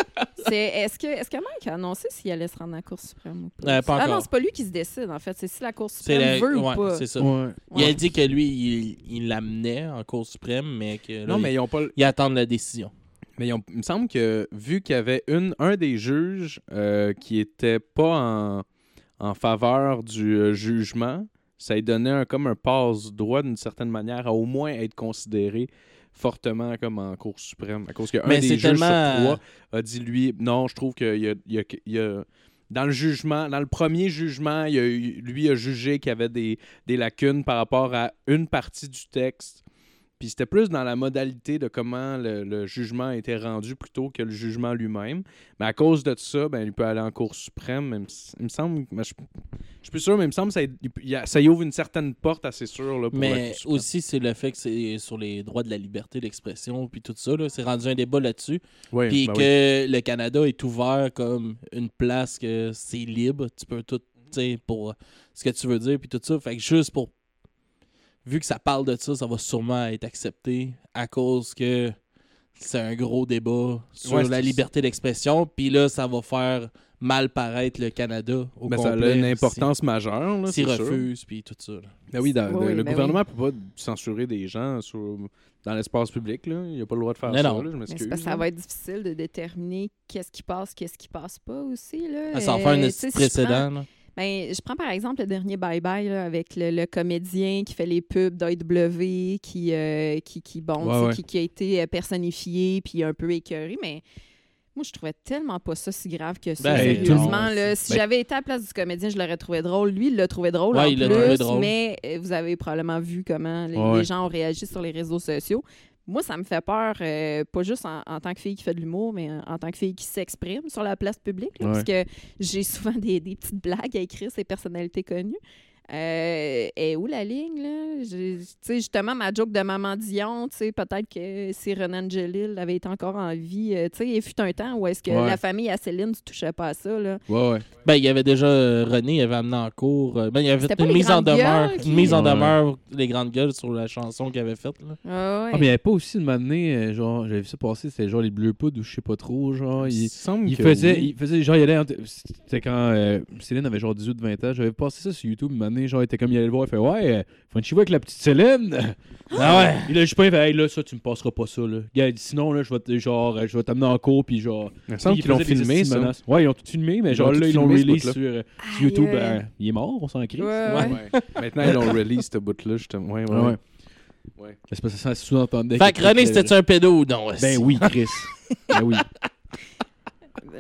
C'est- Est-ce que, est que Mike a annoncé s'il allait se rendre à la Cour suprême ou pas? Euh, pas Ah non, c'est pas lui qui se décide, en fait. C'est si la Cour suprême la- veut ouais, ou pas. c'est ça. Ouais. Il a dit que lui, il l'amenait en Cour suprême, mais que là, Non, mais il, ils ont pas... il attend la décision. Mais il me semble que vu qu'il y avait une, un des juges euh, qui était pas en, en faveur du euh, jugement, ça lui donnait un, comme un passe-droit d'une certaine manière à au moins être considéré fortement comme en Cour suprême. À cause qu'un des juges tellement- sur trois a dit, lui, non, je trouve qu'il y a, il y a- il y a- dans le jugement, dans le premier jugement, il a lui a jugé qu'il y avait des, des lacunes par rapport à une partie du texte. Puis c'était plus dans la modalité de comment le, le jugement a été rendu plutôt que le jugement lui-même. Mais à cause de ça, ben, il peut aller en Cour suprême. il me il me semble, je, je suis plus sûr, mais il me semble que ça, y- il y a- ça y ouvre une certaine porte assez sûre là, pour Mais aussi, c'est le fait que c'est sur les droits de la liberté d'expression, puis tout ça. C'est rendu un débat là-dessus. Oui, Puis ben que oui. le Canada est ouvert comme une place que c'est libre. Tu peux tout, tu sais, pour ce que tu veux dire, puis tout ça. Fait que juste pour. Vu que ça parle de ça, ça va sûrement être accepté à cause que c'est un gros débat sur Ouais, la liberté d'expression. Puis là, ça va faire mal paraître le Canada au Mais ça a une importance majeure. là, S'ils refusent, puis tout ça. là. Ben oui, dans- Oui, le, le ben gouvernement peut pas censurer des gens sur- dans l'espace public. Là. Il a pas le droit de faire Mais ça. non. là, je Mais c'est m'excuse. parce que ça va être difficile de déterminer qu'est-ce qui passe, qu'est-ce qui passe pas aussi. Là. Ah, Ça en Euh, fait un sais, si Ben, je prends par exemple le dernier Bye Bye là, avec le, le comédien qui fait les pubs d'AEW, qui, euh, qui, qui, bon, Ouais, ouais. qui, qui a été euh, personnifié puis un peu écœuré, mais moi, je trouvais tellement pas ça si grave que ça. Ben, sérieusement, non, là, si ben- j'avais été à la place du comédien, je l'aurais trouvé drôle. Lui, il l'a trouvé drôle Ouais, en il plus, trouvé drôle. mais euh, vous avez probablement vu comment les gens ont réagi sur les réseaux sociaux. Moi, ça me fait peur, euh, pas juste en, en tant que fille qui fait de l'humour, mais en, en tant que fille qui s'exprime sur la place publique. là, Ouais. Parce que j'ai souvent (laughs) des, des petites blagues à écrire ces personnalités connues. Euh, et où la ligne, là? J'ai- Tu sais, justement, ma joke de Maman Dion, tu sais, peut-être que si Renan Angelil avait été encore en vie, euh, tu sais, il fut un temps où est-ce que Ouais. la famille à Céline ne touchait pas à ça, là. Ouais, ouais. Ben, il y avait déjà euh, René, il avait amené en cours. euh, ben, il y avait une mise en demeure. qui- Une mise en Ouais. demeure, les grandes gueules sur la chanson qu'il avait faite. là. Ah ouais. Ah, mais il n'y avait pas aussi année, euh, genre, j'avais vu ça passer, c'était genre les bleus poudres ou je sais pas trop, genre. Il Il, semble il faisait, oui. il faisait, genre, il allait, c'était quand euh, Céline avait genre 18-20 ans, j'avais passé ça sur YouTube une genre, il était comme, il allait le voir, il fait, ouais, euh, faut une chivou avec la petite Céline. (gasps) ah ouais. Il a juste pas, il fait, hey, là, ça, tu me passeras pas ça, là. Gars, il dit, sinon, là, je vais, genre, je vais t'amener en cours, puis genre. Il me semble il qu'ils l'ont filmé, ça. menaces. Ouais, ils ont tout filmé, mais Ils genre, là, ils l'ont release sur, euh, sur Aïe, YouTube. ben, il est mort, on s'en crie. Ouais, ouais. Ouais. Maintenant, ils l'ont release, ce bout-là, justement. Ouais, ouais. Ouais, ouais. Ouais. C'est parce que ça sous-entendait. Fait que René, c'était c'était-tu un pédo? Ou non? Ben oui, Chris. ben oui. (laughs)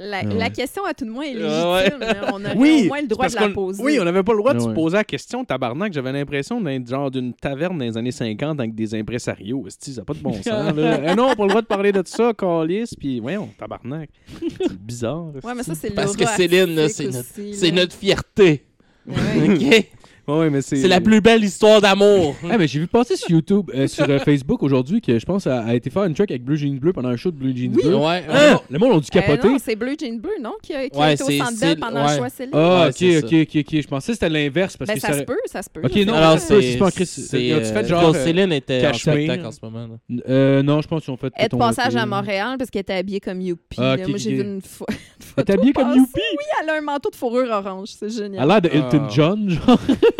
La, ouais. la question, à tout de moins, est ouais. légitime. là. On aurait (laughs) Oui, au moins le droit de la poser. Oui, on n'avait pas le droit de se poser la question, tabarnak. J'avais l'impression d'être genre d'une taverne dans les années 50 avec des impresarios. Ça n'a pas de bon (laughs) sens. Là. Eh non, on n'a pas le droit de parler de ça, Calis. Puis, voyons, tabarnak. C'est bizarre. Ouais, mais ça, c'est Parce que Céline, c'est notre, notre fierté. Ouais. (laughs) OK? Ouais, mais c'est. C'est la plus belle histoire d'amour. Ah, (laughs) mais j'ai vu passer sur YouTube, euh, sur euh, Facebook aujourd'hui, que je pense a, a été faire une track avec Blue Jeans Bleu pendant un show de Blue Jeans Oui. Bleu. Ouais. Le monde- Le monde ont dû Euh, capoter. non, c'est Bleu Jean Bleu, non? Qui a, qui a été au Centre Bell pendant ouais. le choix Céline. ah, Ouais, ok, ok, ok, ok. Je pensais que c'était l'inverse. parce Ben, que ça ça... se peut, ça se peut. Ok, non, Alors, c'est pas- fait euh, genre, euh, Céline était en Cachemire? spectacle en ce moment. Euh, non, je pense qu'ils ont fait. Elle est de passage à Montréal parce qu'elle était habillée comme Youpi. Ah, Moi, j'ai vu une, (laughs) une Elle est habillée comme. Youpi. Oui, elle a un manteau de fourrure orange. C'est Elle a génial. l'air de Hilton Ah. John, genre. (laughs)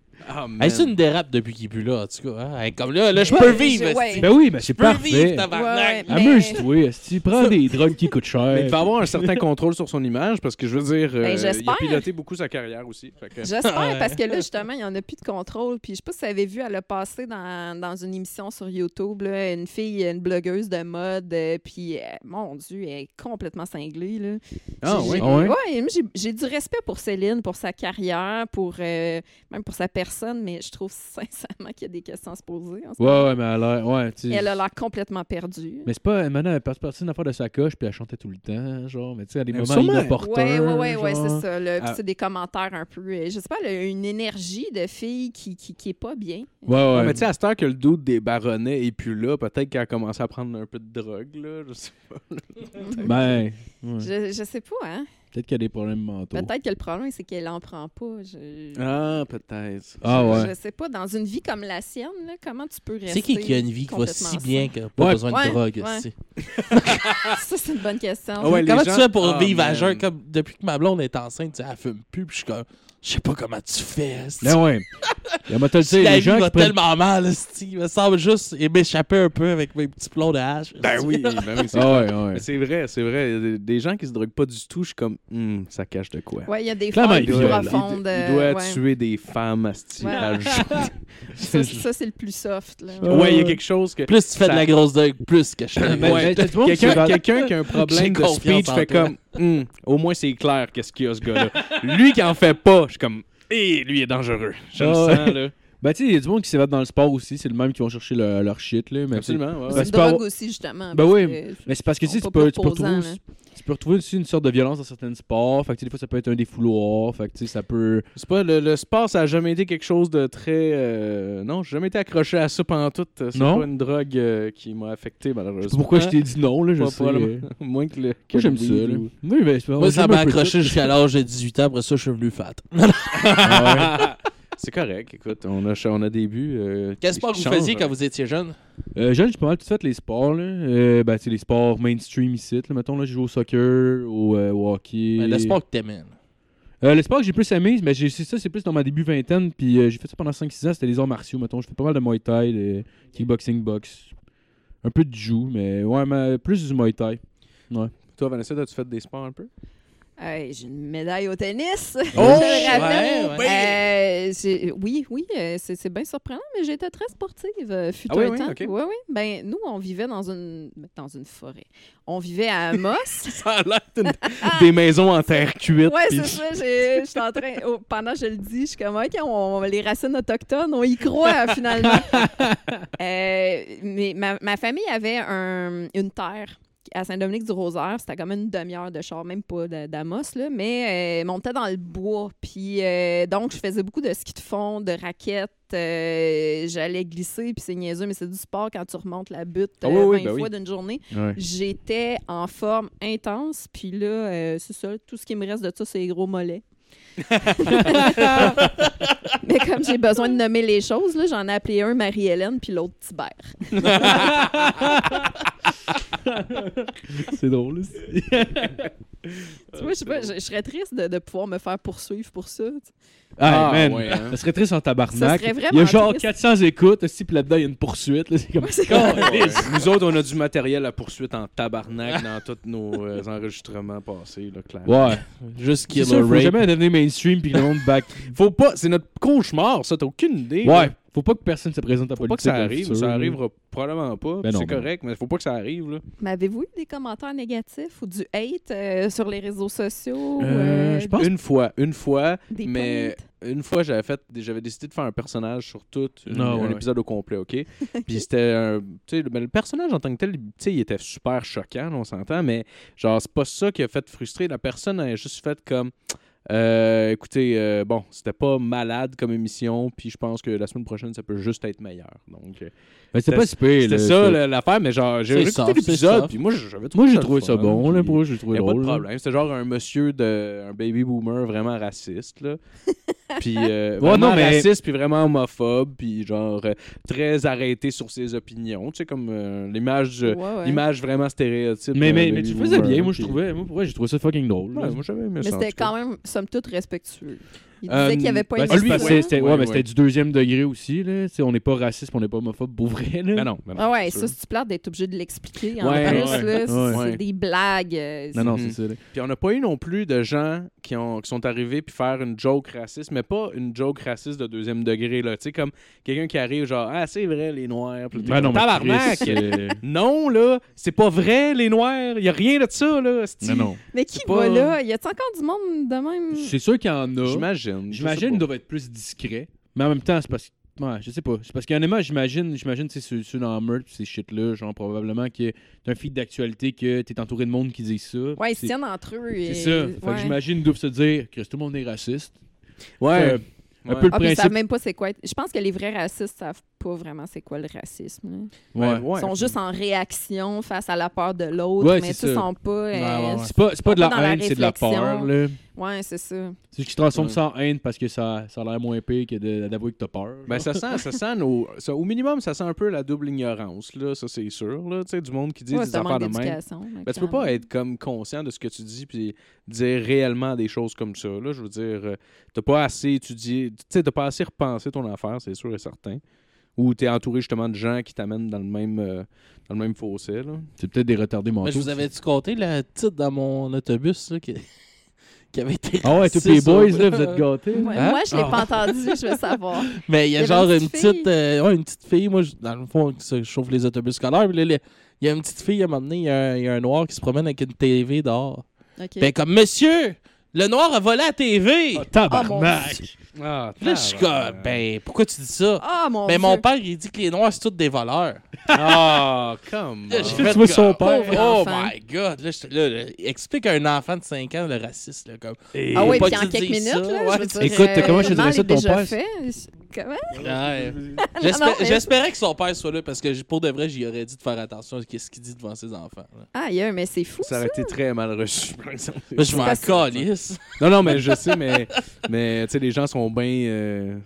Ah, man. Hey, c'est une dérape depuis qu'il est plus là, en tout cas. hein. Comme là, là je peux vivre. ouais. Ben oui, mais c'est Je peux parfait. Ouais. Mais- Amuse-toi. Si tu prends des drogues qui coûtent cher. Mais il va avoir un certain contrôle sur son image parce que je veux dire, euh, Ben, il a piloté beaucoup sa carrière aussi. Que- J'espère, Ouais. parce que là, justement, il n'y en a plus de contrôle. Puis, je sais pas si vous avez vu, elle a passé dans, dans une émission sur YouTube, là, une fille, une blogueuse de mode. euh, puis, euh, mon Dieu, elle est complètement cinglée. Là. Ah, J'ai- oui. j'ai- Ah ouais? ouais, moi, j'ai- j'ai du respect pour Céline, pour sa carrière, pour euh, même pour sa personne, mais je trouve sincèrement qu'il y a des questions à se poser. en ce Ouais, moment. ouais, mais elle a l'air. Ouais. Elle a l'air complètement perdue. Mais c'est pas. Maintenant, elle passe partie d'une affaire de sa coche, puis elle chantait tout le temps, genre. Mais tu sais, à des Mais moments inopportuns. Ouais, ouais, ouais, ouais, c'est ça. là. Puis Ah. c'est des commentaires un peu. euh, Je sais pas, elle a une énergie de fille qui, qui, qui est pas bien. Ouais, ouais. Ouais, mais tu sais, à cette heure que le doute des baronnets est plus là, peut-être qu'elle a commencé à prendre un peu de drogue, là. Je sais pas. Ben. (laughs) ouais. Je, je sais pas, hein. Peut-être qu'il y a des problèmes mentaux. Peut-être que le problème, c'est qu'elle en prend pas. Je... Ah, peut-être. Ah ouais. Je sais pas, dans une vie comme la sienne, là, comment tu peux rester C'est qui qui a une vie qui va si bien qu'il n'a pas Ouais. besoin Ouais, de drogue? ouais. (laughs) Ça, c'est une bonne question. Ah comment gens- tu fais pour Ah, vivre à jeun? Comme, depuis que ma blonde est enceinte, tu sais, elle fume plus, puis je suis comme, je sais pas comment tu fais. Ben ouais. Il m'a (laughs) les vie gens va qui prennent. tellement mal, il me semble juste m'échapper un peu avec mes petits plombs de hache. Ben oui, (laughs) ben oui, c'est Ah ouais, ouais. Mais c'est vrai, c'est vrai. Y a Des gens qui se droguent pas du tout, je suis comme, Hmm, ça cache de quoi. Ouais, il y a des il doit- profondes. Il, euh, doit ouais. tuer des femmes à jour. (laughs) Ça, ça, c'est le plus soft. Là. Ouais, il y a quelque chose que. Plus tu fais Ça- de la grosse drogue, plus que je Quelqu'un qui a un problème de speech fait comme Hmm, au moins c'est clair qu'est-ce qu'il y a ce gars-là. lui qui en fait pas, je suis comme hé, lui il est dangereux. Je le sens là. Ben, tu sais, il y a du monde qui s'évade dans le sport aussi. C'est le même qui vont chercher le- leur shit, là. Mais Absolument. ouais, Ben, C'est ouais. une c'est drogue aussi, justement. Ben parce oui, que- Mais c'est parce que tu sais, tu pas peux, tu, peux reposants, retrouver, là. tu peux retrouver aussi une sorte de violence dans certains sports. Fait que tu sais, des fois, ça peut être un défouloir. Fait que tu sais, ça peut. C'est pas le, le sport, ça a jamais été quelque chose de très. euh, non, j'ai jamais été accroché à ça pendant tout. C'est Non? pas une drogue euh, qui m'a affecté malheureusement. C'est pourquoi je t'ai dit non, là. Je Pas sais. probablement. (laughs) Moins que le. que Moi, j'aime le ça, weed là. ou- Oui, mais c'est pas- Moi, ça j'aime m'a un peu accroché jusqu'à l'âge de 18 ans. Après ça, je suis devenu fat. Ah ouais. (laughs) C'est correct, écoute, on a, on a des buts. euh, Quel sport vous changent, faisiez quand vous étiez jeune? Euh, jeune, j'ai pas mal tout fait les sports. Là. Euh, ben, tu sais, les sports mainstream ici. Là, mettons, là, je joue au soccer, au, euh, au hockey. Ben, Le sport que t'aimais. là. Euh, le sport que j'ai plus aimé, mais j'ai- c'est ça, c'est plus dans ma début vingtaine. Puis euh, j'ai fait ça pendant 5-6 ans, c'était les arts martiaux. Mettons, je fais pas mal de Muay Thai, de kickboxing, boxe. Un peu de jiu, mais ouais, mais plus du Muay Thai. Toi, Vanessa, as-tu fait des sports un peu? J'ai une médaille au tennis. Oh, (laughs) je le rappelle. ouais, ouais. Euh, oui, oui, euh, c'est bien surprenant, mais j'étais très sportive. euh, fut Ah oui, un oui, temps. Oui, oui. Ben, nous, on vivait dans une, dans une forêt. On vivait à Amos. (laughs) Ça a l'air (laughs) des maisons en terre cuite. puis- c'est ça. j'ai- Je suis en train. oh, pendant que je le dis, je suis comme, OK, on, les racines autochtones, on y croit finalement. Euh, mais ma, ma famille avait un- une terre à Saint-Dominique-du-Rosaire. C'était comme une demi-heure de char, même pas d'Amos, là, mais euh, montait dans le bois. Puis euh, donc, je faisais beaucoup de ski de fond, de raquettes. euh, J'allais glisser, puis c'est niaiseux, mais c'est du sport quand tu remontes la butte Ah euh, oui, oui, 20 ben fois oui. d'une journée. J'étais en forme intense, puis là, euh, c'est ça, tout ce qui me reste de ça, c'est les gros mollets. (laughs) Mais comme j'ai besoin de nommer les choses, là, j'en ai appelé un Marie-Hélène, puis l'autre Tibère. (laughs) c'est drôle aussi. Tu vois, je sais pas, je, je serais triste de, de pouvoir me faire poursuivre pour ça. tu sais. Ah, Ah, man, ouais, hein. ça serait triste en tabarnak. Ça serait vraiment il y a genre triste. 400 écoutes, aussi, puis là-dedans, il y a une poursuite. là, c'est comme... Ouais, c'est Ouais. Nous autres, on a du matériel à poursuite en tabarnak dans tous nos euh, enregistrements passés, là, clairement. Ouais. Juste C'est kill sûr, or faut jamais devenir mainstream puis que le monde back. (laughs) Faut pas, c'est notre cauchemar, ça, t'as aucune idée. Ouais. là. Faut pas que personne se présente à Faut pas que ça le arrive, futur, ça arrivera probablement pas. Ben non, c'est ben non. correct, mais faut pas que ça arrive, là. Mais avez-vous eu des commentaires négatifs ou du hate euh, sur les réseaux sociaux? Euh, euh, je pense- Une fois, une fois, des mais une fois, j'avais fait, j'avais décidé de faire un personnage sur tout une- Ah, ouais, un ouais. épisode au complet, ok? (laughs) Puis c'était un, tu sais, ben, le personnage en tant que tel, tu sais, il était super choquant, on s'entend, mais genre c'est pas ça qui a fait frustrer la personne, a juste fait comme. Euh, écoutez, euh, bon, c'était pas malade comme émission, puis je pense que la semaine prochaine, ça peut juste être meilleur. Donc, euh, c'est pas si pire. c'était ça l'affaire, mais genre, j'ai écouté l'épisode, puis moi, j'avais Moi, j'ai trouvé ça bon. Là, moi, j'ai trouvé a pas drôle. de problème. C'était genre un monsieur de un baby boomer vraiment raciste là. (laughs) puis euh, Ouais, non, mais- raciste puis vraiment homophobe puis genre euh, très arrêté sur ses opinions, tu sais comme euh, l'image Ouais, ouais. l'image vraiment stéréotype. Mais, mais, mais tu faisais bien. Moi, je trouvais. Moi, j'ai trouvé ça fucking drôle. moi j'avais Mais c'était quand même, somme toute, respectueux. Il Euh, disait qu'il avait pas Ben, c'est lui, ouais. c'était Ouais, ouais, mais ouais. c'était du deuxième degré aussi. Là. On n'est pas raciste, on n'est pas homophobe pour vrai. Là. Ben non, ben non, Ah ouais, c'est ça, c'est plate d'être obligé de l'expliquer. En Ouais, plus, ouais, là, c'est ouais. c'est des blagues. euh, Non, non, Mhm. c'est ça. là. Puis on n'a pas eu non plus de gens qui, ont, qui sont arrivés puis faire une joke raciste, mais pas une joke raciste de deuxième degré là, tu sais comme quelqu'un qui arrive genre ah c'est vrai les noirs, Puis Ben non, tabarnak. Euh, (laughs) Non, là, c'est pas vrai, les Noirs. Il a rien de ça, là. Mais qui va pas- là? Y a-t-il encore du monde de même? C'est sûr qu'il y en a. J'imagine. J'imagine sais qu'ils doivent être plus discrets. Mais en même temps, c'est parce que. Ouais, je sais pas. C'est parce qu'honnêtement, j'imagine, j'imagine, tu sais, ceux, ceux dans ces shit-là, genre, probablement que t'as un feed d'actualité que t'es entouré de monde qui dit ça. Ouais, ils se c'est tiennent entre eux. c'est et- ça. Fait que j'imagine qu'ils doivent se dire que tout le monde est raciste. Ouais. Euh, un Ouais. peu le Ah, ils savent principe. même pas c'est quoi. Je pense que les vrais racistes savent pas vraiment c'est quoi le racisme. là. Ouais. Ouais. Ils sont juste en réaction face à la peur de l'autre, Ouais, mais c'est ils ça. sont pas. euh, Ouais, ouais, ouais. C'est pas, c'est pas de Pas dans la haine, c'est de la peur. Là. Ouais, c'est ça. C'est qu'ils transforment Ouais. ça en haine parce que ça, ça a l'air moins pire que d'avouer que t'as peur. Ben, ça sent, ça sent nos- ça- au minimum, ça sent un peu la double ignorance, là, ça c'est sûr, là, tu sais, du monde qui dit Ouais, des affaires de même. Ben, tu peux pas être comme conscient de ce que tu dis puis dire réellement des choses comme ça, là, je veux dire, euh, t'as pas assez étudié, tu sais, t'as pas assez repensé ton affaire, c'est sûr et certain. Ou t'es entouré justement de gens qui t'amènent dans le même, euh, dans le même fossé, là. C'est peut-être des retardés mentaux. Mais je vous avais-tu compté le titre dans mon autobus là, qui... qui avait été. Ah ouais, tous les boys, là, vous êtes gâtés. Ouais, Hein? Moi, je l'ai Ah. pas entendu, je veux savoir. (laughs) Mais il y a Il y avait genre une une petite euh, ouais, une petite fille. Moi, je- dans le fond, je chauffe les autobus scolaires. puis là, là, il y a une petite fille à un moment donné, il y, a un- il y a un noir qui se promène avec une TV dehors. OK. Ben, comme, monsieur, le noir a volé la TV. Ah, tabarnak! Ah, Puis là, je suis comme, ben, pourquoi tu dis ça? Ah, mon Ben, Dieu. mon père, il dit que les noirs, c'est tous des voleurs. (laughs) Ah, come Là, j'ai Tu fait vois son comme, père. Pauvre Oh enfant. my god. Là, là, là, explique à un enfant de 5 ans le racisme. Là, comme, Ah oui, puis en quelques minutes, ça, là, ouais. je veux dire, Écoute, euh, comment je te dirais ça, ton père? fait. Comment? Ouais. (laughs) Mais- J'espérais que son père soit là parce que pour de vrai, j'y aurais dit de faire attention à ce qu'il dit devant ses enfants. là. Ah, yeah, mais c'est fou, Ça ça. aurait été très mal reçu, par exemple. Je m'en calisse. Non, non, mais je sais, mais, mais tu sais, les gens sont bien. euh,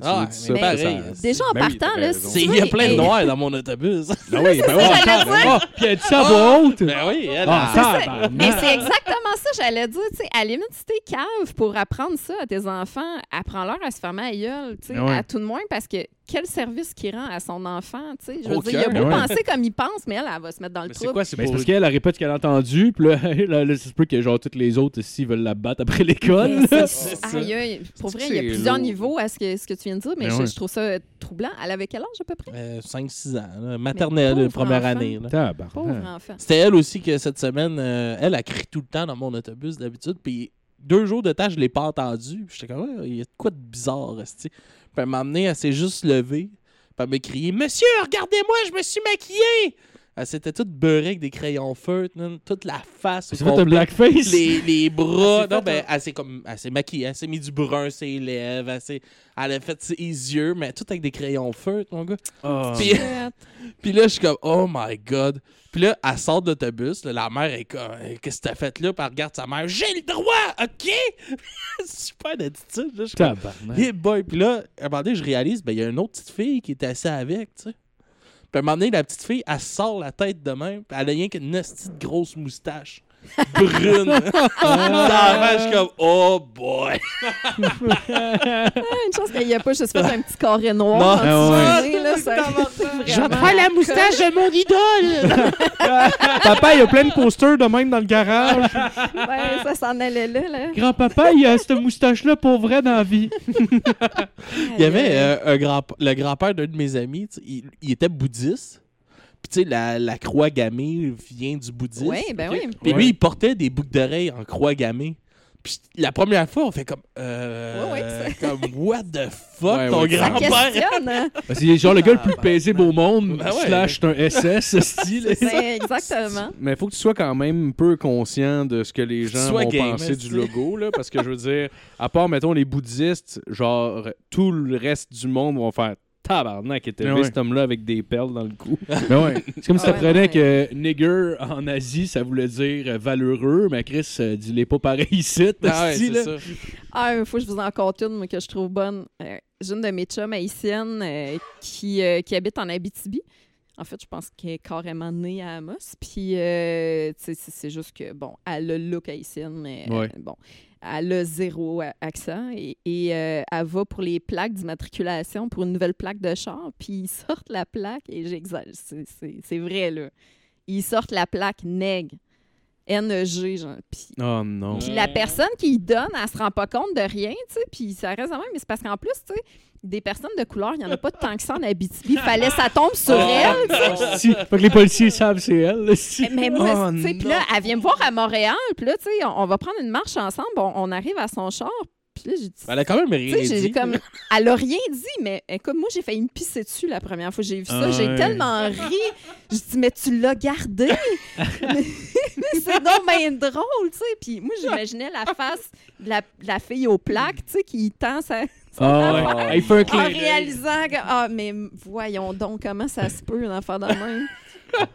Tu Ah, dis mais ça, ça- c'est- Déjà, en Ben partant, t'as là, si Il y a plein de (laughs) noirs dans mon autobus. Ah oui, ben oui. dire. Ah, puis elle dit ça à haute. ben oui, elle Ah, a- C'est ça. tabarnak. Mais c'est exactement ça, j'allais dire. Tu sais, à la limite, si t'es cave pour apprendre ça à tes enfants, apprends-leur à se fermer à gueule, tu sais, à tout de moins, parce que quel service qu'il rend à son enfant, tu sais? Je veux dire, il a beau Ouais. penser comme il pense, mais elle, elle va se mettre dans le Mais c'est trouble. quoi, c'est Mais c'est pour parce qu'elle elle répète ce qu'elle a entendu, puis là, (laughs) là, là, que genre toutes les autres ici veulent la battre après l'école. (laughs) Aïe, aïe. Pour vrai, il y a plusieurs lourd. niveaux à ce que, ce que tu viens de dire, mais Mais je, ouais. je trouve ça troublant. Elle avait quel âge à peu près? Euh, 5-6 ans, là, maternelle, pauvre première enfant. année. là. Tabarnak. Pauvre enfant. C'était elle aussi que cette semaine, euh, elle a crié tout le temps dans mon autobus d'habitude. Puis deux jours de temps, je l'ai pas entendu. Puis J'étais comme, il y a de quoi de bizarre, esti. Puis elle m'a amené, elle s'est juste levée. Puis elle m'a crié, Monsieur, regardez-moi, je me suis maquillée. Elle s'était toute beurrée avec des crayons feutres, là, toute la face. au C'est fait un blackface. les, les bras. Elle s'est Non, ben, elle s'est comme. Elle s'est maquillée, elle s'est mis du brun ses lèvres, elle, s'est- elle a fait ses yeux, mais tout avec des crayons feutres, mon gars. Ah. Puis, (laughs) puis là, je suis comme, oh my god. Puis là, elle sort de l'autobus, la mère est comme, Euh, qu'est-ce que t'as fait là? Puis elle regarde sa mère, j'ai le droit, ok? (laughs) Super d'attitude, là. Je suis comme. Hey boy, puis là, à un moment donné, je réalise, ben, il y a une autre petite fille qui était assise avec, tu sais. Puis à un moment donné, la petite fille, elle sort la tête de même, puis elle a rien qu'une de grosse moustache brune. (laughs) Dans je suis comme, oh boy. (laughs) Ah, une chance qu'il n'y a pas juste fait un petit carré noir. Non. en dessous Ah là, ça aurait été vraiment- la moustache de mon idole. (laughs) Papa, il y a plein de posters de même dans le garage. Ouais, ça s'en allait là. là. Grand-papa, il a cette moustache-là pour vrai dans la vie. Il y avait euh, un grand, le grand-père d'un de mes amis, il était bouddhiste. Puis tu sais, la, la croix gammée vient du bouddhisme. Oui, ben oui. Puis Ouais. lui, il portait des boucles d'oreilles en croix gammée. Puis la première fois, on fait comme. Euh, Ouais, ouais, comme, what the fuck, Ouais, ton grand-père? hein? (laughs) C'est genre le gars le plus paisible au monde, Ben ouais. slash c'est un SS, style. (laughs) Ben, exactement. Mais il faut que tu sois quand même un peu conscient de ce que les gens vont game, penser du logo. Là, parce que je veux dire, à part, mettons, les bouddhistes, genre, tout le reste du monde vont faire tabarnak, était ouais. cet homme-là avec des perles dans le cou. (laughs) Ben ouais. C'est comme si Ah ouais, t'apprenais ouais. que nigger en Asie, ça voulait dire euh, valeureux, mais Chris, euh, dis-les pas pareil ici. Ah ouais, c'est là. ça. Ah, il faut que je vous en compte une moi, que je trouve bonne. Euh, J'ai une de mes chums haïtiennes euh, qui, euh, qui habite en Abitibi. En fait, je pense qu'elle est carrément née à Amos. Puis, euh, c'est c'est juste que, bon, elle a le look haïtienne, mais euh, bon, elle a zéro accent. Et, et, euh, elle va pour les plaques d'immatriculation pour une nouvelle plaque de char. Puis, ils sortent la plaque, et j'exagère, c'est- c'est c'est vrai, là. Ils sortent la plaque nègre. NEG, genre. Puis Oh non. puis la personne qui y donne, elle se rend pas compte de rien, tu sais, puis ça reste de même. Mais c'est parce qu'en plus, tu sais, des personnes de couleur, il y en a pas tant que ça en Abitibi. Fallait ça tombe sur elle, tu sais. (laughs) Si, fait que les policiers savent c'est elle. Mais moi, Oh, tu sais, puis là, elle vient me voir à Montréal, puis là, tu sais, on, on va prendre une marche ensemble, on, on arrive à son char, puis là, j'ai dit... Elle a quand même rien dit. comme... Elle a rien dit, mais écoute, moi, j'ai failli me pisser dessus la première fois que j'ai vu ça. J'ai tellement ri. Je dis, mais tu l'as gardé? (laughs) mais c'est donc bien drôle, tu sais. Puis moi, j'imaginais la face de la, la fille aux plaques, tu sais, qui tend sa... Ouais. Ah. Il fait un En réalisant que, ah, mais voyons donc comment ça se peut, une affaire de même.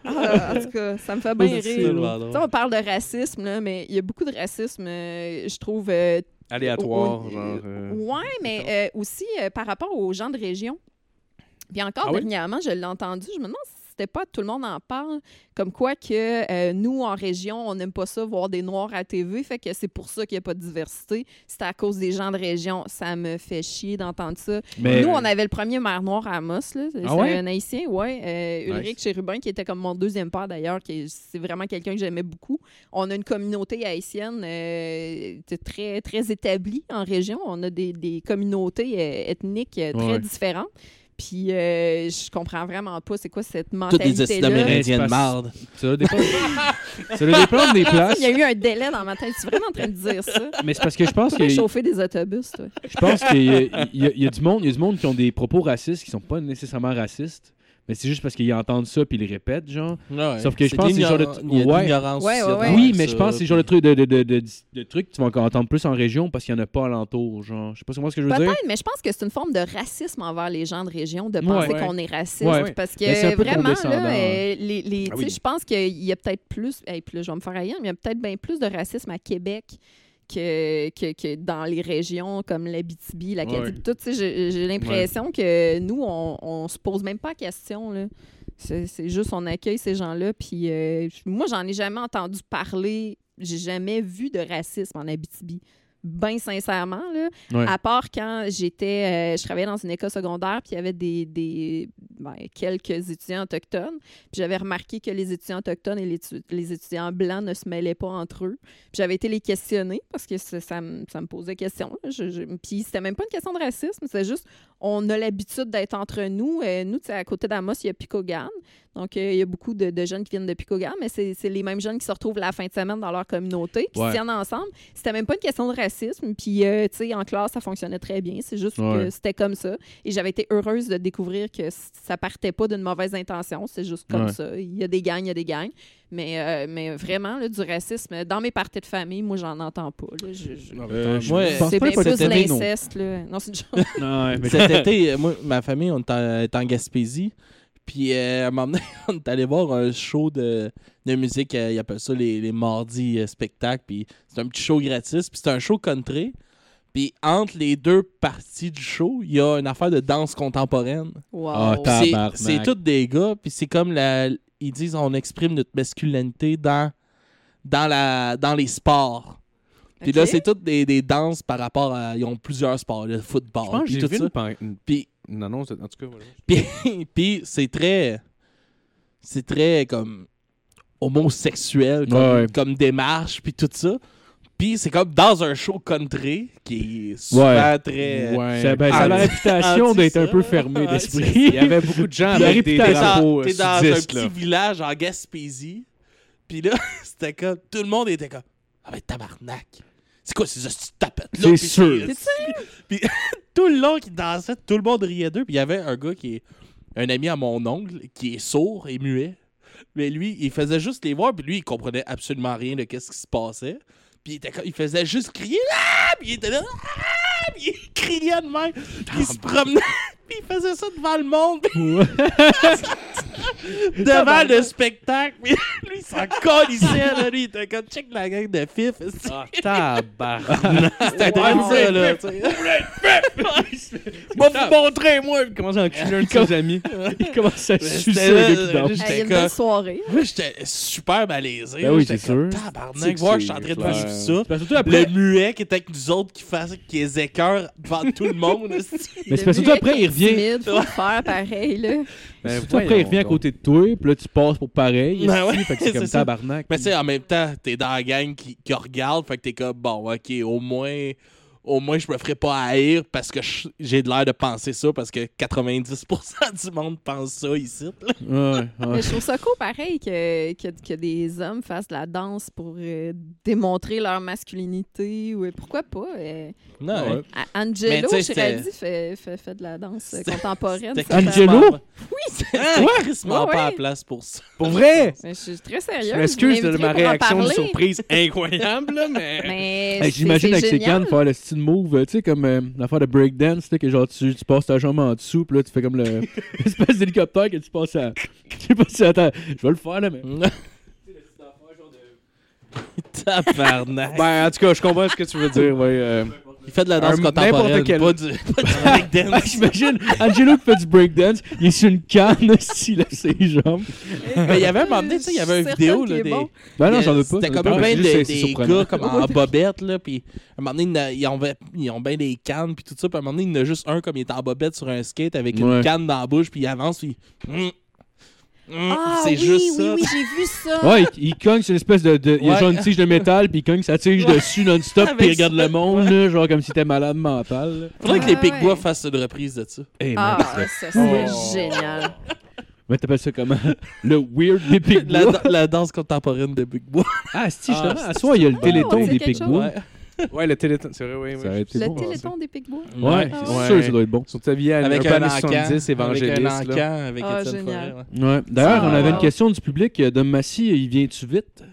Ah, en tout cas, ça me fait bien rire. on parle de racisme, là, mais il y a beaucoup de racisme, euh, je trouve, euh, Aléatoire, au- genre. euh, Ouais, mais euh, aussi euh, par rapport aux gens de région. Puis encore Ah oui? dernièrement, je l'ai entendu, je me demande si c'était pas tout le monde en parle, comme quoi que euh, nous, en région, on n'aime pas ça, voir des Noirs à TV, fait que c'est pour ça qu'il n'y a pas de diversité. C'est à cause des gens de région. Ça me fait chier d'entendre ça. Mais Nous, on avait le premier maire noir à Amos, là. C'est Ah ouais? un haïtien, ouais. Euh, Nice. Ulrich Chérubin, qui était comme mon deuxième père d'ailleurs, qui est- c'est vraiment quelqu'un que j'aimais beaucoup. On a une communauté haïtienne euh, très, très établie en région. On a des, des communautés euh, ethniques très Ouais. différentes. Puis euh, je comprends vraiment pas c'est quoi cette Toutes des acides mentalité-là. amérindiens de marde. ça dépendre des places. (laughs) Il y a eu un délai dans ma tête. Tu es vraiment en train de dire ça? Mais c'est parce que je pense Tu que chauffer des autobus, toi. je pense qu'il y, y a- il y a du monde, il y a du monde qui ont des propos racistes qui sont pas nécessairement racistes. Mais c'est juste parce qu'ils entendent ça puis ils les répètent, genre. Ouais. Sauf que je pense que c'est le genre de- Ouais. Oui, mais je pense que c'est genre de truc de, de, de, de, de trucs que tu vas entendre plus en région parce qu'il n'y en a pas alentour. Genre, je sais pas comment ce que je veux dire. Peut-être, mais je pense que c'est une forme de racisme envers les gens de région de penser Ouais. qu'on est raciste. Ouais. Parce que Mais c'est un peu vraiment, là, euh, les, les- Ah tu sais, oui. je pense qu'il y a peut-être plus, hey, puis là, je vais me faire ailleurs, mais il y a peut-être bien plus de racisme à Québec que, que, que dans les régions comme l'Abitibi, la tout, j'ai l'impression que nous, on, on se pose même pas la question, là. C'est juste, on accueille ces gens-là, puis euh, moi, j'en ai jamais entendu parler, j'ai jamais vu de racisme en Abitibi. Bien sincèrement, là. Ouais. À part quand j'étais, euh, je travaillais dans une école secondaire, puis il y avait des, des ben, quelques étudiants autochtones. Puis j'avais remarqué que les étudiants autochtones et les, les étudiants blancs ne se mêlaient pas entre eux. Puis j'avais été les questionner parce que ça, ça me, ça me posait question. Je, je- puis c'était même pas une question de racisme, c'est juste on a l'habitude d'être entre nous. Euh, nous, à côté d'Amos, il y a Picogan. Donc, euh, il y a beaucoup de, de jeunes qui viennent de Picogan, mais c'est les mêmes jeunes qui se retrouvent la fin de semaine dans leur communauté, puis Ouais. ils tiennent ensemble. C'était même pas une question de racisme. Puis, euh, tu sais, en classe, ça fonctionnait très bien. C'est juste Ouais. que c'était comme ça. Et j'avais été heureuse de découvrir que ça partait pas d'une mauvaise intention. C'est juste comme Ouais. ça. Il y a des gangs, il y a des gangs. Mais, euh, mais vraiment, là, du racisme, dans mes parties de famille, moi, j'en entends pas. là. Je- je- Euh, je Ouais. pense C'est pas bien plus non. l'inceste. là. Non, c'est une. (laughs) Non, ouais, mais- Cet (laughs) été, euh, moi, ma famille, on est en, Gaspésie. Puis, euh, à un moment donné, (laughs) on est allé voir un show de, de musique. euh, ils appellent ça les, les mardis euh, spectacles. Puis, c'est un petit show gratis. Puis, c'est un show country. Puis, entre les deux parties du show, il y a une affaire de danse contemporaine. Wow. Ah, c'est-. C'est tous des gars. Puis, c'est comme la. Ils disent on exprime notre masculinité dans, dans, la, dans les sports. Puis là, c'est toutes des, des danses par rapport à. Ils ont plusieurs sports, le football. Puis tout vu ça. pan- Puis une annonce, de- en tout cas, voilà. (laughs) puis, puis c'est très. C'est très comme. homosexuel comme, Ouais. comme démarche, puis tout ça. Puis c'est comme dans un show country qui est souvent Ouais. très. Ouais. Ça, ben, ça a la réputation d'être un peu (laughs) fermé Ouais, d'esprit. Il y avait beaucoup de gens La avec des T'es dans, drapeaux t'es euh, dans un petit là. village en Gaspésie. Puis là, (laughs) c'était comme. Tout le monde était comme. Ah ben tabarnak. C'est quoi ces tapettes là? C'est sûr. Puis (laughs) tout le long qu'ils dansaient, tout le monde riait d'eux. Puis il y avait un gars qui est un ami à mon oncle qui est sourd et muet. Mais lui, il faisait juste les voir, puis lui, il comprenait absolument rien de qu'est-ce qui se passait. Puis il, était comme- il faisait juste crier ah! Puis il était là ah! Puis il criait de même. Puis il se promenait. (laughs) Puis il faisait ça devant le monde. (laughs) devant le spectacle. Puis (laughs) lui, il s'en colissait. Là, lui, il était comme check la gang de fif. Ah, tabarnak. (laughs) C'était drôle, ça, là. (laughs) Va vous montrer, moi! Il commence à enculer un de ses amis. Il commence à sucer là, gars qui j'étais comme- soirée. Moi, j'étais super malaisé. Ben oui, c'est sûr. Tabarnak, voir, je suis en train de vivre ça. Ben, surtout après, Le muet qui était avec nous autres qui, faisait, qui les écœure devant tout le monde. (laughs) Mais c'est parce que surtout après, il revient. Timide, faut le faire pareil, là. Ben, surtout après, il revient à côté de toi, puis là, tu passes pour pareil. Ben ouais, c'est comme ça. tabarnak. Mais tu sais, en même temps, t'es dans la gang qui, qui regarde, fait que t'es comme, bon, ok, au moins, au moins, je me ferai pas haïr parce que j'ai de l'air de penser ça, parce que 90% du monde pense ça ici. là. Ouais, ouais. Mais je trouve ça cool, pareil, que, que, que des hommes fassent de la danse pour euh, démontrer leur masculinité. Ou, pourquoi pas? euh, Non, Ouais. Angelo Giraldi fait, fait, fait de la danse euh, contemporaine. Angelo? C'était crissement Ouais, pas à place pour ça. Pour vrai! Mais je suis très sérieuse. Je m'excuse de ma réaction de surprise incroyable, là, mais... (laughs) Mais Hey, c'est- J'imagine c'est avec ses cannes faire le style move, euh, tu sais, comme euh, l'affaire de breakdance, que genre tu, tu passes ta jambe en dessous, puis là tu fais comme le (laughs) l'espèce d'hélicoptère que tu passes à. Je sais pas si attends, je vais le faire là, mais. (laughs) (laughs) Tabarnak. Ben, en tout cas, je comprends ce que tu veux dire, ouais. euh, Il fait de la danse contemporaine, quel- pas du, pas du (laughs) breakdance. J'imagine Angelo qui fait du breakdance, il est sur une canne, (laughs) s'il lève ses jambes. Mais il y avait un moment donné, tu sais, il y avait une vidéo là, des, bon. Ben non, j'en veux pas. C'était comme mais juste, des, gars comme en bobette, là, puis un moment donné, il y en a- ils ont, ils ont bien des cannes, puis tout ça, puis à un moment donné, il y en a juste un comme il est en bobette sur un skate avec une Ouais. canne dans la bouche, puis il avance, puis... Hum, Ah, c'est oui, juste oui, ça. oui, j'ai vu ça. Ouais, il, il cogne sur une espèce de. de- Il y a genre une tige de métal, puis il cogne sa tige Ouais. dessus non-stop, puis il regarde le monde, là, genre comme s'il était malade mental. Faudrait que Ah, les Pigbois ouais. fassent une reprise de ça. Hey, Ah, man, ça serait Oh. génial. Mais t'appelles ça comment? Le weird des Big (laughs) La, Bois. la danse contemporaine des Pigbois. Ah, si, Ah, justement. À soi, il y a le téléthon C'est des quelque Big chose. Bois. (laughs) Ouais, le téléthon, c'est vrai, oui, oui. Ça aurait été Le bon. téléthon des Pigbois. Ouais, Ah, c'est ouais. sûr, ça doit être bon. Sur ta vie à Avec un un années encan. 70 Avec un évangéliste. là. encan, avec Ah, Étienne génial. Forêt, ouais. Ouais. D'ailleurs, on avait wow. une question du public. euh, Dom Massy, il vient-tu vite?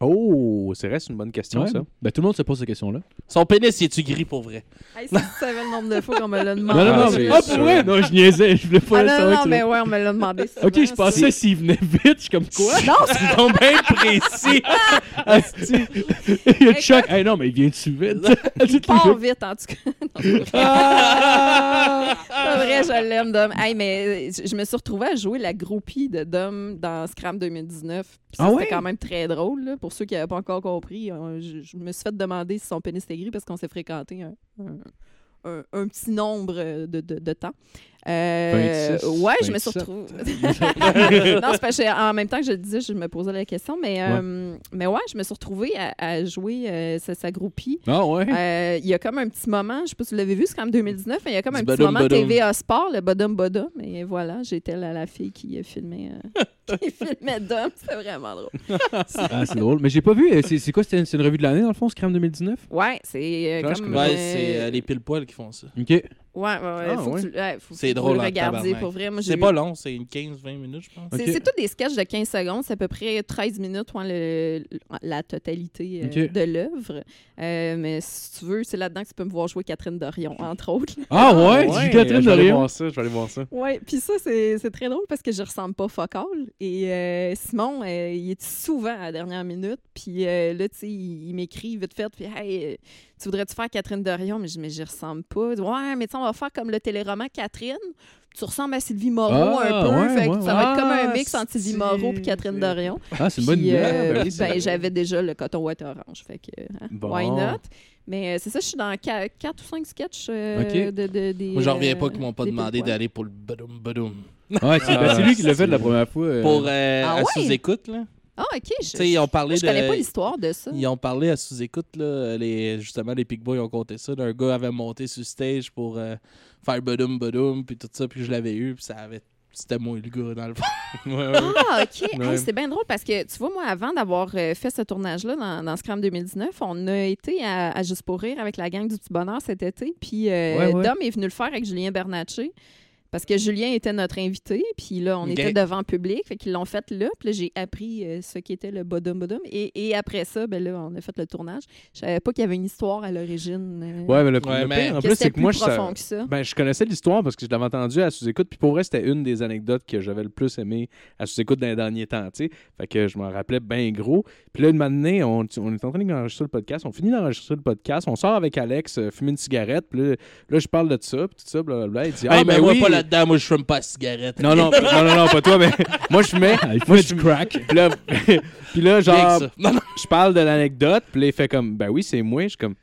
Oh, c'est vrai, c'est une bonne question, Ouais. ça. Ben, tout le monde se pose cette question-là. Son pénis, il est-tu gris pour vrai? Hey, si tu savais le nombre de fois qu'on me l'a demandé. Non, non, Ah, non, c'est mais. Ah, pour vrai? Non, je niaisais. Je voulais pas Ah, le non, savoir non, tu mais ouais, on me l'a demandé. (laughs) Ok, je pensais s'il venait vite. Je suis comme quoi? Non, (laughs) c'est sont bien précis. (laughs) Il y a choc. Hey, non, mais il vient-tu vite? il part vite, en tout cas. Non, c'est vrai. Ah! Pas vrai, je l'aime, Dom. Hey, mais je je me suis retrouvée à jouer la groupie de Dom dans Scram 2019. Puis ça, Ah c'était ouais? quand même très drôle. là. Pour ceux qui n'avaient pas encore compris, euh, je, me suis fait demander si son pénis était gris parce qu'on s'est fréquenté un, petit nombre de temps. Euh, 26, ouais, je me suis 27. retrouvée. (laughs) non, c'est parce que en même temps que je le disais, je me posais la question. Mais, euh, mais ouais, je me suis retrouvée à, à jouer euh, sa, sa groupie. Ah, ouais. Euh, Il y a comme un petit moment, je sais pas si vous l'avez vu, c'est quand même 2019, mais il y a comme un petit badum moment badum. TVA Sport, le Bodum Bodum. Et voilà, j'étais la, la fille qui filmait, euh, (laughs) qui filmait Dom. C'était vraiment drôle. (laughs) Ah, c'est drôle. Mais j'ai pas vu. C'est quoi? C'était une, c'est une revue de l'année, dans le fond, Scram 2019? Ouais, c'est euh, Ouais, comme. Ouais, c'est euh, les pile-poils qui font ça. OK. Ouais, ouais, ouais. Ah, faut que ouais. tu- ouais, faut- C'est drôle le en regarder tabarnak. pour vrai. Moi, j'ai C'est pas long, c'est une 15-20 minutes, je pense. C'est Ok. c'est tous des sketchs de 15 secondes, c'est à peu près 13 minutes, ouais, le- la totalité euh, de l'œuvre. Euh, mais si tu veux, c'est là-dedans que tu peux me voir jouer Catherine Dorion, entre autres. (laughs) Ah, ouais? Ouais, J'ai Catherine je vais aller Dorion. voir ça, je vais aller voir ça. Ouais, puis ça, c'est c'est très drôle parce que je ressemble pas fuck all. Et euh, Simon, euh, il est souvent à la dernière minute. Puis euh, là, tu sais, il, il m'écrit vite fait. Puis, hey, euh, tu voudrais-tu faire Catherine Dorion? Mais je mais j'y ressemble pas. Ouais, mais tu sais, on va faire comme le téléroman Catherine. Tu ressembles à Sylvie Moreau Ah, un peu. ouais, fait que ouais, ça va être comme un Ah, mix entre Sylvie Moreau et Catherine Dorion. Ah, c'est une bonne idée. euh, ben ben, j'avais déjà le coton ouate orange. Fait que, hein, Bon. why not? Mais euh, c'est ça, je suis dans 4 ou 5 sketchs euh, de, de- des. Moi, j'en reviens euh, pas qu'ils m'ont pas demandé d'aller pour le badum badum. Ouais, c'est ben, c'est lui qui l'a fait la première fois. euh. Pour euh, Ah à ouais? sous-écoute, là. Ah, OK. Je, ils ont parlé je de. connais pas l'histoire de ça. Ils ont parlé à sous-écoute, là, les, justement, les Pig Boys ont compté ça. Un gars avait monté sur stage pour euh, faire badum badum, puis tout ça, puis je l'avais eu, puis ça avait. C'était moi le gars, dans le fond. (laughs) Ouais, ouais. Ah, OK. Ouais. Hey, c'est bien drôle parce que, tu vois, moi, avant d'avoir euh, fait ce tournage-là dans, dans Scram 2019, on a été à, à Juste pour rire avec la gang du Petit Bonheur cet été. Puis euh, Ouais, ouais. Dom est venu le faire avec Julien Bernatchez. Parce que Julien était notre invité, puis là, on était devant le public, fait qu'ils l'ont fait là, puis là, j'ai appris euh, ce qu'était le bodum bodum, et, et après ça, ben là, on a fait le tournage. Je savais pas qu'il y avait une histoire à l'origine. euh, Ouais, mais le, Ouais, le mais- pire, en plus, c'est que moi, plus je, profond que ça. ben, je connaissais l'histoire parce que je l'avais entendu à sous-écoute. Puis pour vrai, c'était une des anecdotes que j'avais le plus aimé à sous-écoute dans les derniers temps. tu sais. Fait que je m'en rappelais bien gros. Puis là, une matinée, on, on est en train d'enregistrer le podcast. On finit d'enregistrer le podcast. On sort avec Alex, euh, fumer une cigarette. Puis là, là, je parle de ça. Puis tout ça, blablabla. Il dit Ah, Ah, ben oui. pas là-dedans, moi, je fume pas de cigarette. Non, non, non, non, non, pas toi, mais (laughs) moi, je fumais. Ah, il Moi, je du crack. Puis là, (laughs) puis là, genre, je parle de l'anecdote, puis là, il fait comme, ben oui, c'est moi. Je suis comme,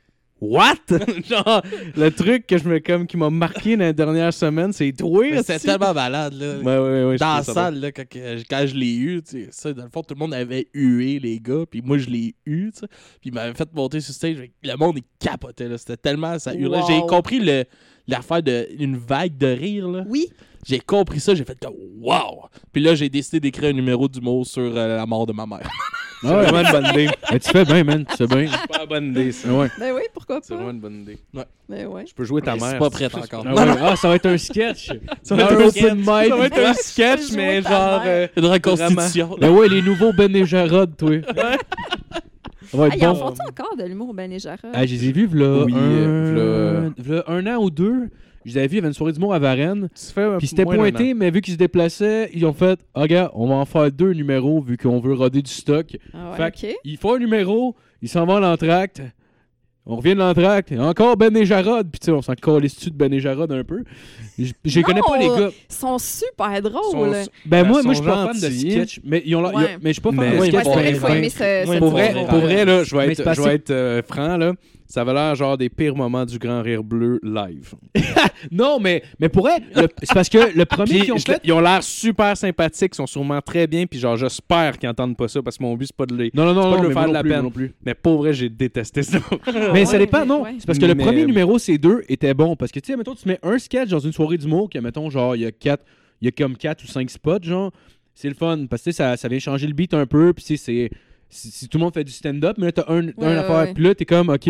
what? (laughs) genre, le truc que je me, comme, qui m'a marqué dans les dernières semaines, c'est toi. Esti. tellement malade, là. Ouais, ouais, ouais, dans la salle, là, quand, que- quand je l'ai eu, tu sais, ça, dans le fond, tout le monde avait hué les gars, puis moi, je l'ai eu, tu sais. Puis il m'avait fait monter sur stage, le monde, il capotait, là. C'était tellement, ça hurlait. Wow. J'ai compris le, l'affaire de une vague de rire, là. Oui, J'ai compris ça, j'ai fait comme wow! Puis là, j'ai décidé d'écrire un numéro d'humour sur euh, la mort de ma mère. (laughs) C'est vraiment une bonne idée. (laughs) Ben, tu fais bien, man. Tu fais bien. C'est pas une bonne idée, ça. Ouais. ben oui, pourquoi C'est pas? vraiment une bonne idée. Ben ouais. Je peux jouer ta Mais mère. C'est pas prêt encore. Ah, ouais. Ah, ça va être un sketch. Ça va être un open mic. Ça va être un sketch, Jouer mais genre. euh, Une reconstitution. Ben ouais, les nouveaux Ben et Jarod, toi. (laughs) Ça va Ah, ils en font-tu encore de l'humour Ben et Jarod? Ah, je les ai vus, v'là, Oui, un... euh, v'là un an ou deux. Je les avais vus, il y avait une soirée d'humour à Varennes. Puis c'était pointé, mais vu qu'ils se déplaçaient, ils ont fait Ah, regarde, on va en faire deux numéros vu qu'on veut roder du stock. Ah ouais, Fait. Ils font un numéro, ils s'en vont à l'entracte. On revient de l'entracte. Encore Ben et Jarod. Puis tu sais, on s'en calisse dessus de Ben et Jarod un peu? Je connais pas, les gars. Ils sont super drôles. Sont- Ben, Ben, moi, moi je suis pas fan de sketch. Mais, ils ont la- Ouais. ils ont- mais je suis pas fan Mais- de Ouais, sketch. Pour vrai, vrai, pour vrai, là, je vais être euh, franc, là. Ça avait l'air genre des pires moments du Grand Rire Bleu live. (laughs) Non, mais, mais pour vrai, le- c'est parce que le premier Puis, qu'ils ont je- fait. ils ont l'air super sympathiques, ils sont sûrement très bien, puis genre, j'espère qu'ils entendent pas ça, parce que mon but, c'est pas de les... Non, non, non, pas non, de mais faire moi de non la plus, moi peine. non plus. Mais pour vrai, j'ai détesté ça. (laughs) Mais ça dépend, non? ouais. C'est parce que le Mais- premier numéro, c'est deux, était bon. Parce que, tu sais, mettons, tu mets un sketch dans une soirée d'humour, que, mettons, genre, il y a quatre, il y a comme quatre ou cinq spots, genre, c'est le fun. Parce que, tu sais, ça, ça vient changer le beat un peu, puis, tu sais, c'est. Si, si tout le monde fait du stand-up, mais là, t'as un, un Ouais, affaire. ouais. Puis là, t'es comme, OK,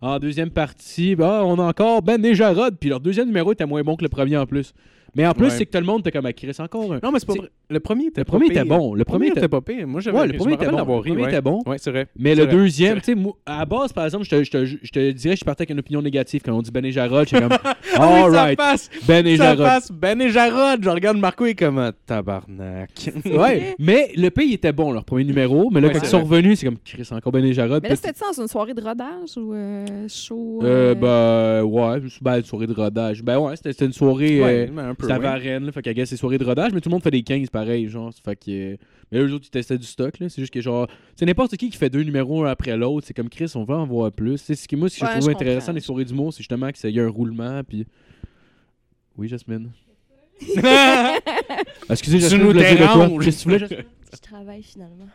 en deuxième partie, bah, on a encore Ben et Jarod. Puis leur deuxième numéro était moins bon que le premier en plus. Mais en plus, Ouais. c'est que tout le monde, t'es comme à Chris encore un. Non, mais c'est pas vrai. Le premier était Le premier était bon. Le premier était était pas pire. Moi, j'avais Ouais, le je premier était bon. Le premier était bon. Ouais, c'est vrai. Mais le deuxième, tu sais, à la base, par exemple, je te, je je dirais, je suis parti avec une opinion négative. Quand on dit Ben et Jarod, j'étais comme, (laughs) Ah oui, all ça right, passe. Ben et Ça Jarod. passe. Ben et Jarod. Je regarde Marco et comme un tabarnak. (laughs) Ouais, mais le pays était bon, leur premier numéro. Mais là, quand ils sont revenus, c'est comme, Chris, encore Ben et Jarod. Mais là, c'était dans une soirée de rodage ou euh, show? Euh, euh, ben, ouais, ben, une soirée de rodage. Ben, ouais, c'était c'était une soirée. Peu. C'était à ouais. Varennes, là, fait qu'à c'est soirée de rodage, mais tout le monde fait des 15 pareil, genre. Fait que. Mais eux autres, ils testaient du stock, là. C'est juste que, genre. C'est n'importe qui qui fait deux numéros un après l'autre. C'est comme Chris, on veut en voir plus. C'est ce qui, moi, ce que Ouais, je trouve intéressant des soirées d'humour, c'est justement qu'il y a un roulement, puis. Oui, Jasmine. (laughs) Excusez, Tu Jasmine, nous de quoi? déranges. Qu'est-ce que tu voulais, Jasmine? (laughs) Je travaille finalement.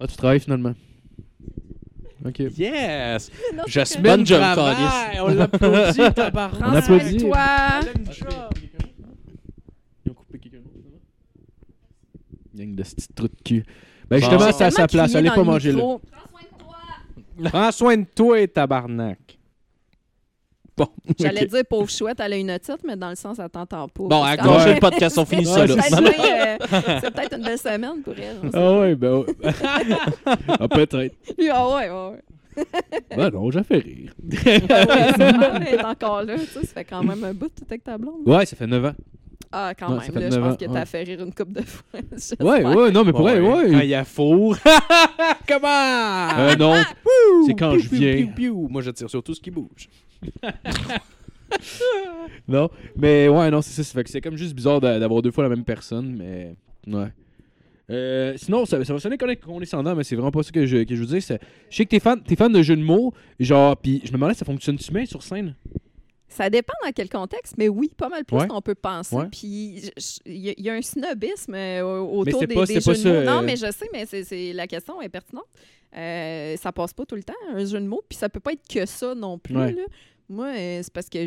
Ah, tu travailles finalement. Ok. Yes! Jasmine Bonne job. On l'applaudit, (laughs) tabarnak. On applaudit. toi. Ils ont coupé quelqu'un d'autre, Gang de petits trous de cul. Ben, justement, c'est à sa place. Allez pas manger là. Prends soin de toi, tabarnak. Bon, (laughs) J'allais dire pauvre chouette, elle a une otite, mais dans le sens, elle t'entend pas. Bon, à que- Ouais. le podcast, on finit ça là. (laughs) Euh, C'est peut-être une belle semaine pour elle. Ah ouais, ben ouais. (laughs) ah, peut-être. Ah ouais, ouais, ouais. Ben non, j'ai fait rire. Ah ouais, sûrement, elle est encore là. Tu sais, ça fait quand même un bout tout avec ta blonde. Ouais, ça fait 9 ans. Ah, quand Ouais, même. Là, je pense ans, que ouais. t'as fait rire une coupe de fois. (laughs) Ouais, ouais, non, mais pour vrai, Quand ouais. il y a four. (laughs) Comment? Euh, non, (laughs) c'est quand Piou, je piou, viens. piou, piou. Moi, je tire sur tout ce qui bouge. Non, mais ouais, non, c'est ça. ça fait que c'est comme juste bizarre d'a- d'avoir deux fois la même personne, mais ouais. Euh, sinon, ça, ça va sonner condescendant, mais c'est vraiment pas ça que je, que je veux dire. c'est- Je sais que t'es fan, t'es fan de jeux de mots, genre, puis je me demandais, ça fonctionne-tu bien sur scène? Ça dépend dans quel contexte, mais oui, pas mal plus Ouais. qu'on peut penser. Ouais. Puis il y, a- il y a un snobisme euh, autour des, pas- jeux de mots. Non, euh, mais je sais, mais c'est, c'est- la question est pertinente. Euh, ça passe pas tout le temps, un jeu de mots, puis ça peut pas être que ça non plus. Ouais. là. Moi, euh, c'est parce que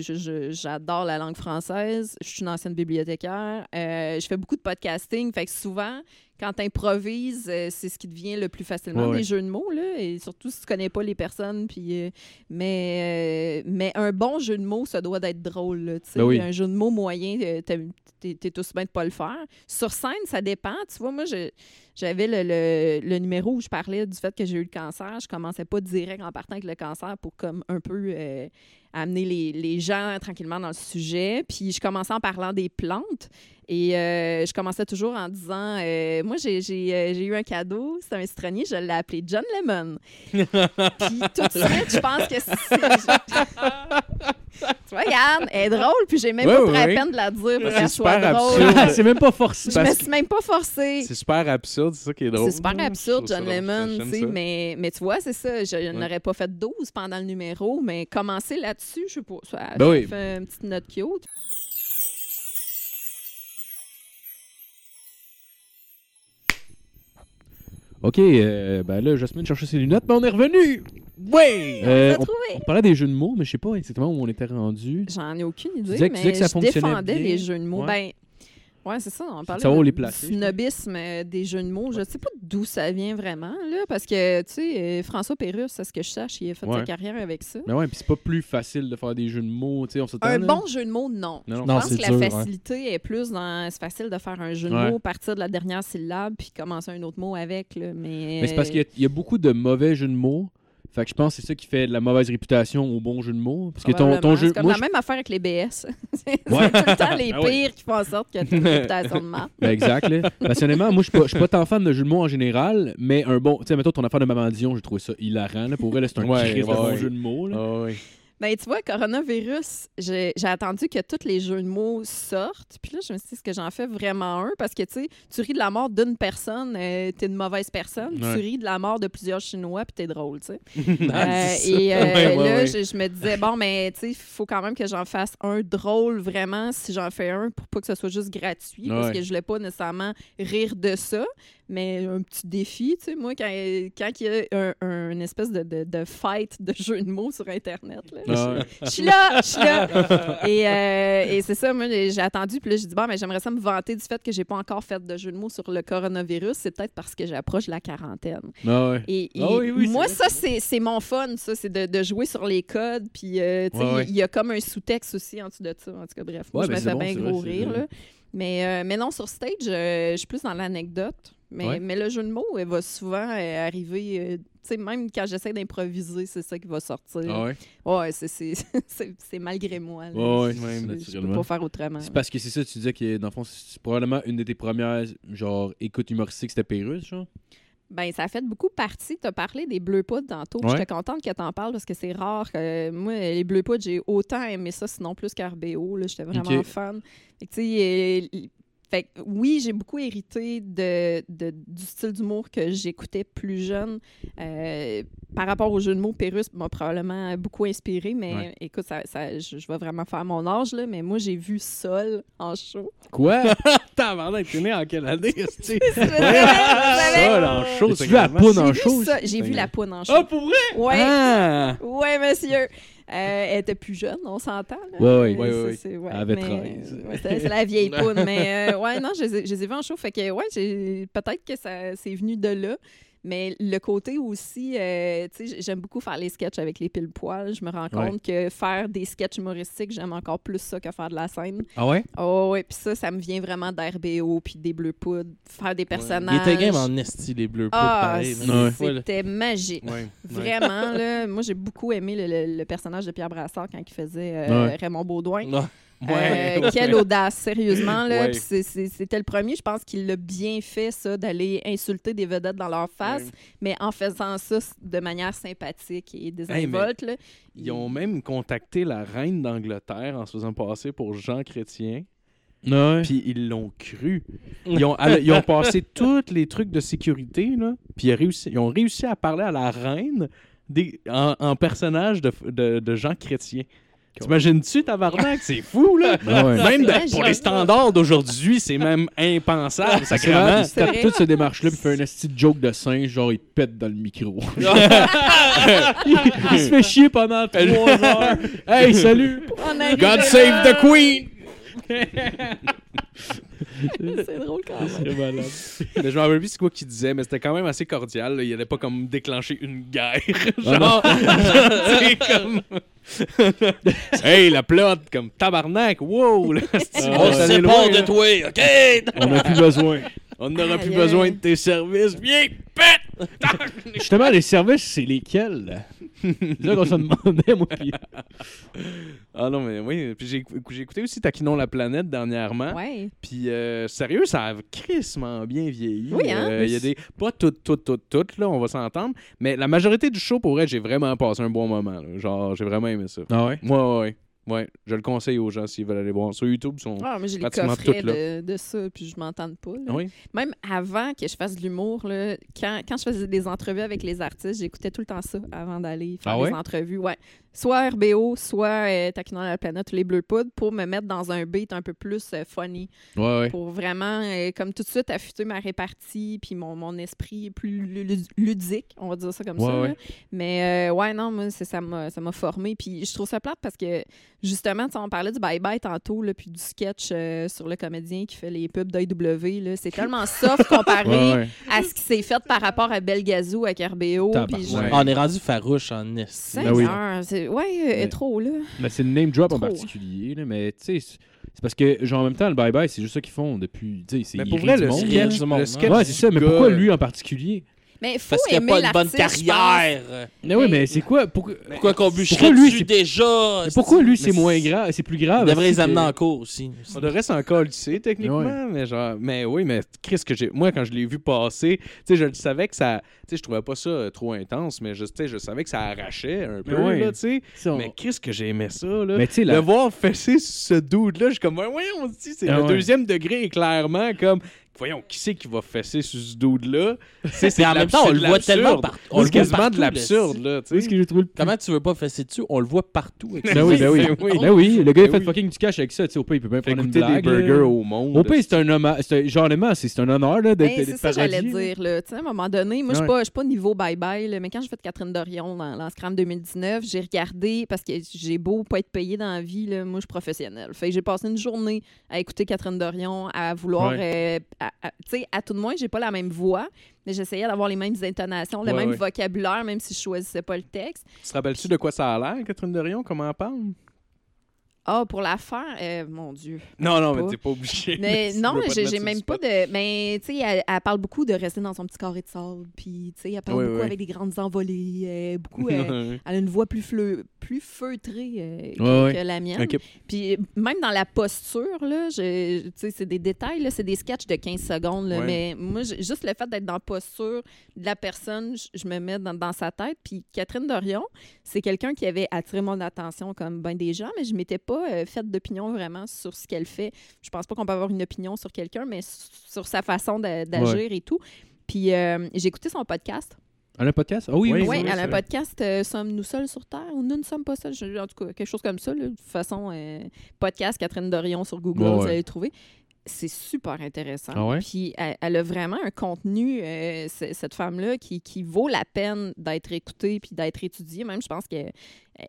j'adore la langue française. Je suis une ancienne bibliothécaire. Euh, je fais beaucoup de podcasting. Fait que souvent, quand tu improvises, c'est ce qui devient le plus facilement Ouais, des ouais. jeux de mots. Là, et surtout si tu connais pas les personnes. Puis, euh, mais, euh, mais un bon jeu de mots, ça doit d'être drôle. là, tu. Ben oui. Un jeu de mots moyen, euh, t'es- t'es t'es aussi bien de pas le faire. Sur scène, ça dépend. Tu vois, moi, je- j'avais le, le- le numéro où je parlais du fait que j'ai eu le cancer. Je commençais pas direct en partant avec le cancer pour comme un peu euh, amener les, les gens tranquillement dans le sujet. Puis je commençais en parlant des plantes. Et euh, je commençais toujours en disant euh, Moi, j'ai j'ai, euh, j'ai eu un cadeau, c'est un citronnier, je l'ai appelé John Lemon. (laughs) Puis tout de suite, je pense que c'est. tu vois, Yann, elle est drôle, puis j'ai même Ouais, pas pris ouais. la peine de la dire pour C'est qu'elle soit super drôle. absurde. (laughs) c'est même pas forcé. Je Parce me que- suis même pas forcée. C'est super absurde, c'est ça qui est drôle. C'est super absurde, John. Lemon, tu sais, mais, mais tu vois, c'est ça. Je n'aurais pas fait 12 pendant le numéro, mais commencer là-dessus, je sais pas. Ça Ben oui. fait une petite note cute. Ok, euh, ben là, Jasmine cherchait ses lunettes, mais on est revenu! Ouais! Euh, On on, l'a trouvé. on parlait des jeux de mots, mais je sais pas exactement où on était rendu. J'en ai aucune idée, disais tu mais disais que ça je défendais bien. les jeux de mots. Ouais. Ben, ouais, c'est ça. On parlait où de- les placer, snobisme euh, des jeux de mots. Je sais pas d'où ça vient vraiment, là, parce que, tu sais, euh, François Pérusse, c'est ce que je sache, il a fait Ouais. sa carrière avec ça. Mais ouais, puis c'est pas plus facile de faire des jeux de mots, tu sais, on s'attend. Un là. bon jeu de mots, non. Non, non. Je Non, pense que dur, la ouais. facilité est plus dans. C'est facile de faire un jeu de Ouais. mots, partir de la dernière syllabe, puis commencer un autre mot avec. Là. Mais, Mais c'est parce qu'il y a- il y, a beaucoup de mauvais jeux de mots. Fait que je pense que c'est ça qui fait de la mauvaise réputation au bon jeu de mots. Parce que ton, ton jeu. C'est comme moi, la même affaire avec les BS. (laughs) c'est Ouais. tout le temps les (laughs) Ah ouais. pires qui font en sorte que tu as une réputation de marque. (laughs) Ben exact. Là. Passionnément, moi, je suis pas- je suis pas tant fan de jeux de mots en général, mais un bon. Tu sais, mettons ton affaire de Maman Dion, j'ai trouvé ça hilarant. Là. Pour vrai, là, c'est un Ouais, de ouais, bon ouais. jeu de mots. Là. Ah ouais. Ben, tu vois, coronavirus, j'ai attendu que tous les jeux de mots sortent. Puis là, je me suis dit, est-ce que j'en fais vraiment un? Parce que, tu sais, tu ris de la mort d'une personne, euh, t'es une mauvaise personne. Ouais. Tu ris de la mort de plusieurs Chinois, puis t'es drôle, tu sais. (laughs) Euh, et (laughs) euh, Ouais, ouais, là. Je, je me disais, bon, mais tu sais, il faut quand même que j'en fasse un drôle vraiment si j'en fais un pour pas que ce soit juste gratuit. Parce que je voulais pas nécessairement rire de ça, mais un petit défi. Tu sais, moi, quand, quand il y a un, un- une espèce de, de, de fight de (laughs) jeux de mots sur Internet, là, Ah je suis là, je suis là. (laughs) et euh, et c'est ça, moi, j'ai attendu, puis là, j'ai dit, bon, mais j'aimerais ça me vanter du fait que j'ai pas encore fait de jeu de mots sur le coronavirus. C'est peut-être parce que j'approche la quarantaine. Ah ouais. Et, et Ah oui, oui, moi, ça, c'est mon fun, ça, c'est de, de jouer sur les codes. Puis, euh, tu sais, Ouais, ouais. il y a comme un sous-texte aussi en dessous de ça. En tout cas, bref, moi, je ben me fais bon, bien gros vrai, rire. Là. Mais, euh, mais non, sur stage, euh, je suis plus dans l'anecdote. Mais, Ouais. mais le jeu de mots, il va souvent euh, arriver. euh, tu sais, même quand j'essaie d'improviser, c'est ça qui va sortir. Ah ouais? Ouais, c'est- (laughs) malgré moi. là. Ouais, ouais, Je- ouais, je- je peux pas faire autrement. C'est parce que c'est ça, tu disais que dans le fond, c'est probablement une de tes premières, genre, écoutes humoristiques, c'était Pérus, genre? Ben, ça a fait beaucoup partie. Tu as parlé des bleus poudres tantôt. Ouais. J'étais contente que tu en parles parce que c'est rare. moi, les bleus poudres, j'ai autant aimé ça, sinon plus qu'RBO. là. J'étais vraiment fan. Tu sais, fait que oui, j'ai beaucoup hérité de, de- du style d'humour que j'écoutais plus jeune. Euh, par rapport au jeu de mots, Pérus m'a probablement beaucoup inspiré, mais Ouais. écoute, ça, ça- je, je vais vraiment faire mon âge, là, mais moi, j'ai vu Sol en show. Quoi? (laughs) Tabarnak, t'es né en quelle année? (laughs) là, en show, c'est vu la poune en J'ai show? J'ai vu la poune en show. Ah, pour vrai? Ouais. Ah! Ouais, monsieur. Euh, elle était plus jeune, on s'entend. là. Ouais, ouais. Mais Ouais, ça, ouais, ouais. c'est- ouais, Elle avait mais, 13. euh, ouais, c'est la vieille (laughs) poune. mais euh, ouais, non, je les ai- je les ai vus en show. Fait que, ouais, peut-être que ça c'est venu de là. Mais le côté aussi, euh, tu sais, j'aime beaucoup faire les sketchs avec les pile poils. Je me rends Ouais. compte que faire des sketchs humoristiques, j'aime encore plus ça que faire de la scène. Ah ouais? Oh, ouais, puis ça, ça me vient vraiment d'RBO, puis des bleus poudres, faire des Il personnages. était game en esti, les bleus poudres, Ah. Ouais. C'était magique. Ouais. Vraiment, là, moi j'ai beaucoup aimé le, le- le personnage de Pierre Brassard quand il faisait euh, Ouais. Raymond Baudouin. Euh, Ouais. quelle audace, sérieusement. Là, Ouais. Puis c'est- c'est- C'était le premier, je pense qu'il l'a bien fait, ça, d'aller insulter des vedettes dans leur face, Ouais. mais en faisant ça de manière sympathique et désinvolte. là. Ils ont même contacté la reine d'Angleterre en se faisant passer pour Jean Chrétien. Puis ils l'ont cru. Ils ont, elle- ils ont passé (laughs) tous les trucs de sécurité, là. Puis ils, ont réussi- ils ont réussi à parler à la reine des, en, en personnage de, de, de Jean Chrétien. T'imagines-tu, tabarnak? C'est fou, là! (laughs) Ah ouais. Même de- pour les standards d'aujourd'hui, c'est même impensable, C'est sacrément. il tape vrai. toutes ces démarches-là, puis fait un esti de joke de singe, genre il te pète dans le micro. (laughs) (laughs) il se fait chier pendant trois heures. Hey, salut! God save the queen! (laughs) C'est drôle quand même. C'est malade. Mais je me rappelle plus c'est quoi qu'il disait, mais c'était quand même assez cordial. là. Il allait pas comme déclencher une guerre. (laughs) Ah. Genre, (laughs) comme. hey, la plot, comme tabarnak, wow! là, c'est- Ah, On se sépare de là. toi, OK? On n'a plus besoin. On n'aura plus besoin de tes services. Viens, pète! Justement, les services, c'est lesquels? (laughs) là? Qu'on se demandait, moi. Puis... (laughs) Ah non, mais oui. Puis j'ai j'ai écouté aussi Taquinons la planète dernièrement. Ouais. Puis euh, sérieux, ça a crissement bien vieilli. Oui, hein? Euh, Il y a des. Pas toutes, toutes, toutes, toutes, là, on va s'entendre. Mais la majorité du show, pour vrai, j'ai vraiment passé un bon moment. là. Genre, j'ai vraiment aimé ça. Ah ouais? Moi, ouais, ouais. Ouais, je le conseille aux gens s'ils veulent aller voir. Sur YouTube, ils sont. Ah, moi, j'ai les coffrets de, de ça, puis je m'entende pas. là. Oui. Même avant que je fasse de l'humour, là, quand, quand je faisais des entrevues avec les artistes, j'écoutais tout le temps ça avant d'aller faire Ah des ouais? entrevues. Ouais. Soit RBO, soit euh, Taquinons la planète ou les Bleus Poudres pour me mettre dans un beat un peu plus euh, funny. Ouais, ouais. Pour vraiment, euh, comme tout de suite, affûter ma répartie puis mon, mon esprit plus lu- ludique, on va dire ça comme Ouais, ça. là. Mais euh, ouais, non, moi, ça m'a ça m'a formé. Puis je trouve ça plate parce que, justement, on parlait du bye-bye tantôt, là, puis du sketch euh, sur le comédien qui fait les pubs d'IW. là. C'est tellement soft comparé Ouais, ouais. à ce qui s'est fait par rapport à Belgazou avec RBO. Puis je-. On est rendu farouche en esti. Ouais, euh, Mais- trop, là. Mais c'est le name drop en particulier, là, mais tu sais, c'est parce que, genre, en même temps, le bye-bye, c'est juste ça qu'ils font depuis. Tu sais, c'est Mais pour vrai, le monde, sketch- hein. Ouais, c'est ça, mais pourquoi lui en particulier? Mais il faut Parce qu'il n'y a pas une bonne carrière. Mais oui, mais c'est quoi? Pourquoi, Pourquoi qu'on bûcherait Pourquoi lui, dessus c'est- déjà? mais pourquoi lui, c'est moins grave C'est plus grave. Il devrait les amener en cours aussi. On devrait s'en coller, techniquement, mais genre, mais oui, mais Chris, que j'ai, moi, quand je l'ai vu passer, tu sais, je le savais que ça, tu sais, je trouvais pas ça euh, trop intense, mais je, tu sais, je savais que ça arrachait un peu, Mais ouais. là, tu sais. Ça, on- Mais Chris, que j'ai aimé ça, là. Mais tu sais, Le voir fesser ce dude-là, je suis comme, voyons, on se dit, c'est Ah le ouais. deuxième degré est clairement comme, voyons, qui c'est qui va fesser sur ce dude-là? C'est, en même temps, on le voit tellement partout. On le quasiment de l'absurde, là, tu C'est ce sais. que j'ai trouvé. Comment tu veux pas fesser dessus? On le voit partout. avec (laughs) Ben oui, ben oui. Ben oui. Le gars, il Ben fait fucking du cash avec ça. Tu sais, au pire, il peut bien Fait prendre une des burgers au monde. Au pire, c'est un hommage. c'est un- Genre, c'est c'est un honneur là, d'être Ben, c'est ça que j'allais dire. Là. Tu sais, À un moment donné, moi, je suis pas niveau bye-bye, mais quand j'ai fait Catherine Dorion dans, Scram 2019, j'ai regardé, parce que j'ai beau pas être payée dans la vie, là, moi, je suis professionnelle. Fait que j'ai passé une journée à écouter Catherine Dorion, à vouloir... à- à- à tout de moins, j'ai pas la même voix, mais j'essayais d'avoir les mêmes intonations, le Ouais, même ouais. vocabulaire, même si je choisissais pas le texte. Tu te rappelles-tu de quoi ça a l'air, Catherine Dorion? Comment elle parle? Ah, pour la faire, euh, mon Dieu. Non, non, mais Pas. t'es pas obligé. Mais (laughs) non, j'ai même pas de. Mais tu sais, elle, elle parle beaucoup de rester dans son petit carré de sable. Puis tu sais, elle parle Oui, beaucoup oui. avec des grandes envolées. euh, beaucoup. (laughs) euh, elle a une voix plus, fleu, plus feutrée euh, que, Ouais, ouais. que la mienne. Puis euh, même dans la posture, là, je- c'est des détails, là, c'est des sketchs de 15 secondes. là, Ouais. Mais moi, juste le fait d'être dans la posture de la personne, je, me mets dans, dans sa tête. Puis Catherine Dorion, c'est quelqu'un qui avait attiré mon attention comme ben des gens, mais je m'étais pas euh, faite d'opinion vraiment sur ce qu'elle fait. Je pense pas qu'on peut avoir une opinion sur quelqu'un, mais sur sa façon d'agir et tout. Puis euh, j'ai écouté son podcast. Elle a un podcast? Ah oui, Oui, oui. Oui, oui, elle a un podcast euh, Sommes-nous seuls sur Terre ou Nous ne sommes pas seuls? Je- En tout cas, quelque chose comme ça. là. De toute façon, euh, podcast Catherine Dorion sur Google, Ouais, vous ouais. allez le trouver. C'est super intéressant. Ah ouais? Puis elle, elle a vraiment un contenu, euh, cette femme-là, qui, qui vaut la peine d'être écoutée puis d'être étudiée. Même, je pense qu'elle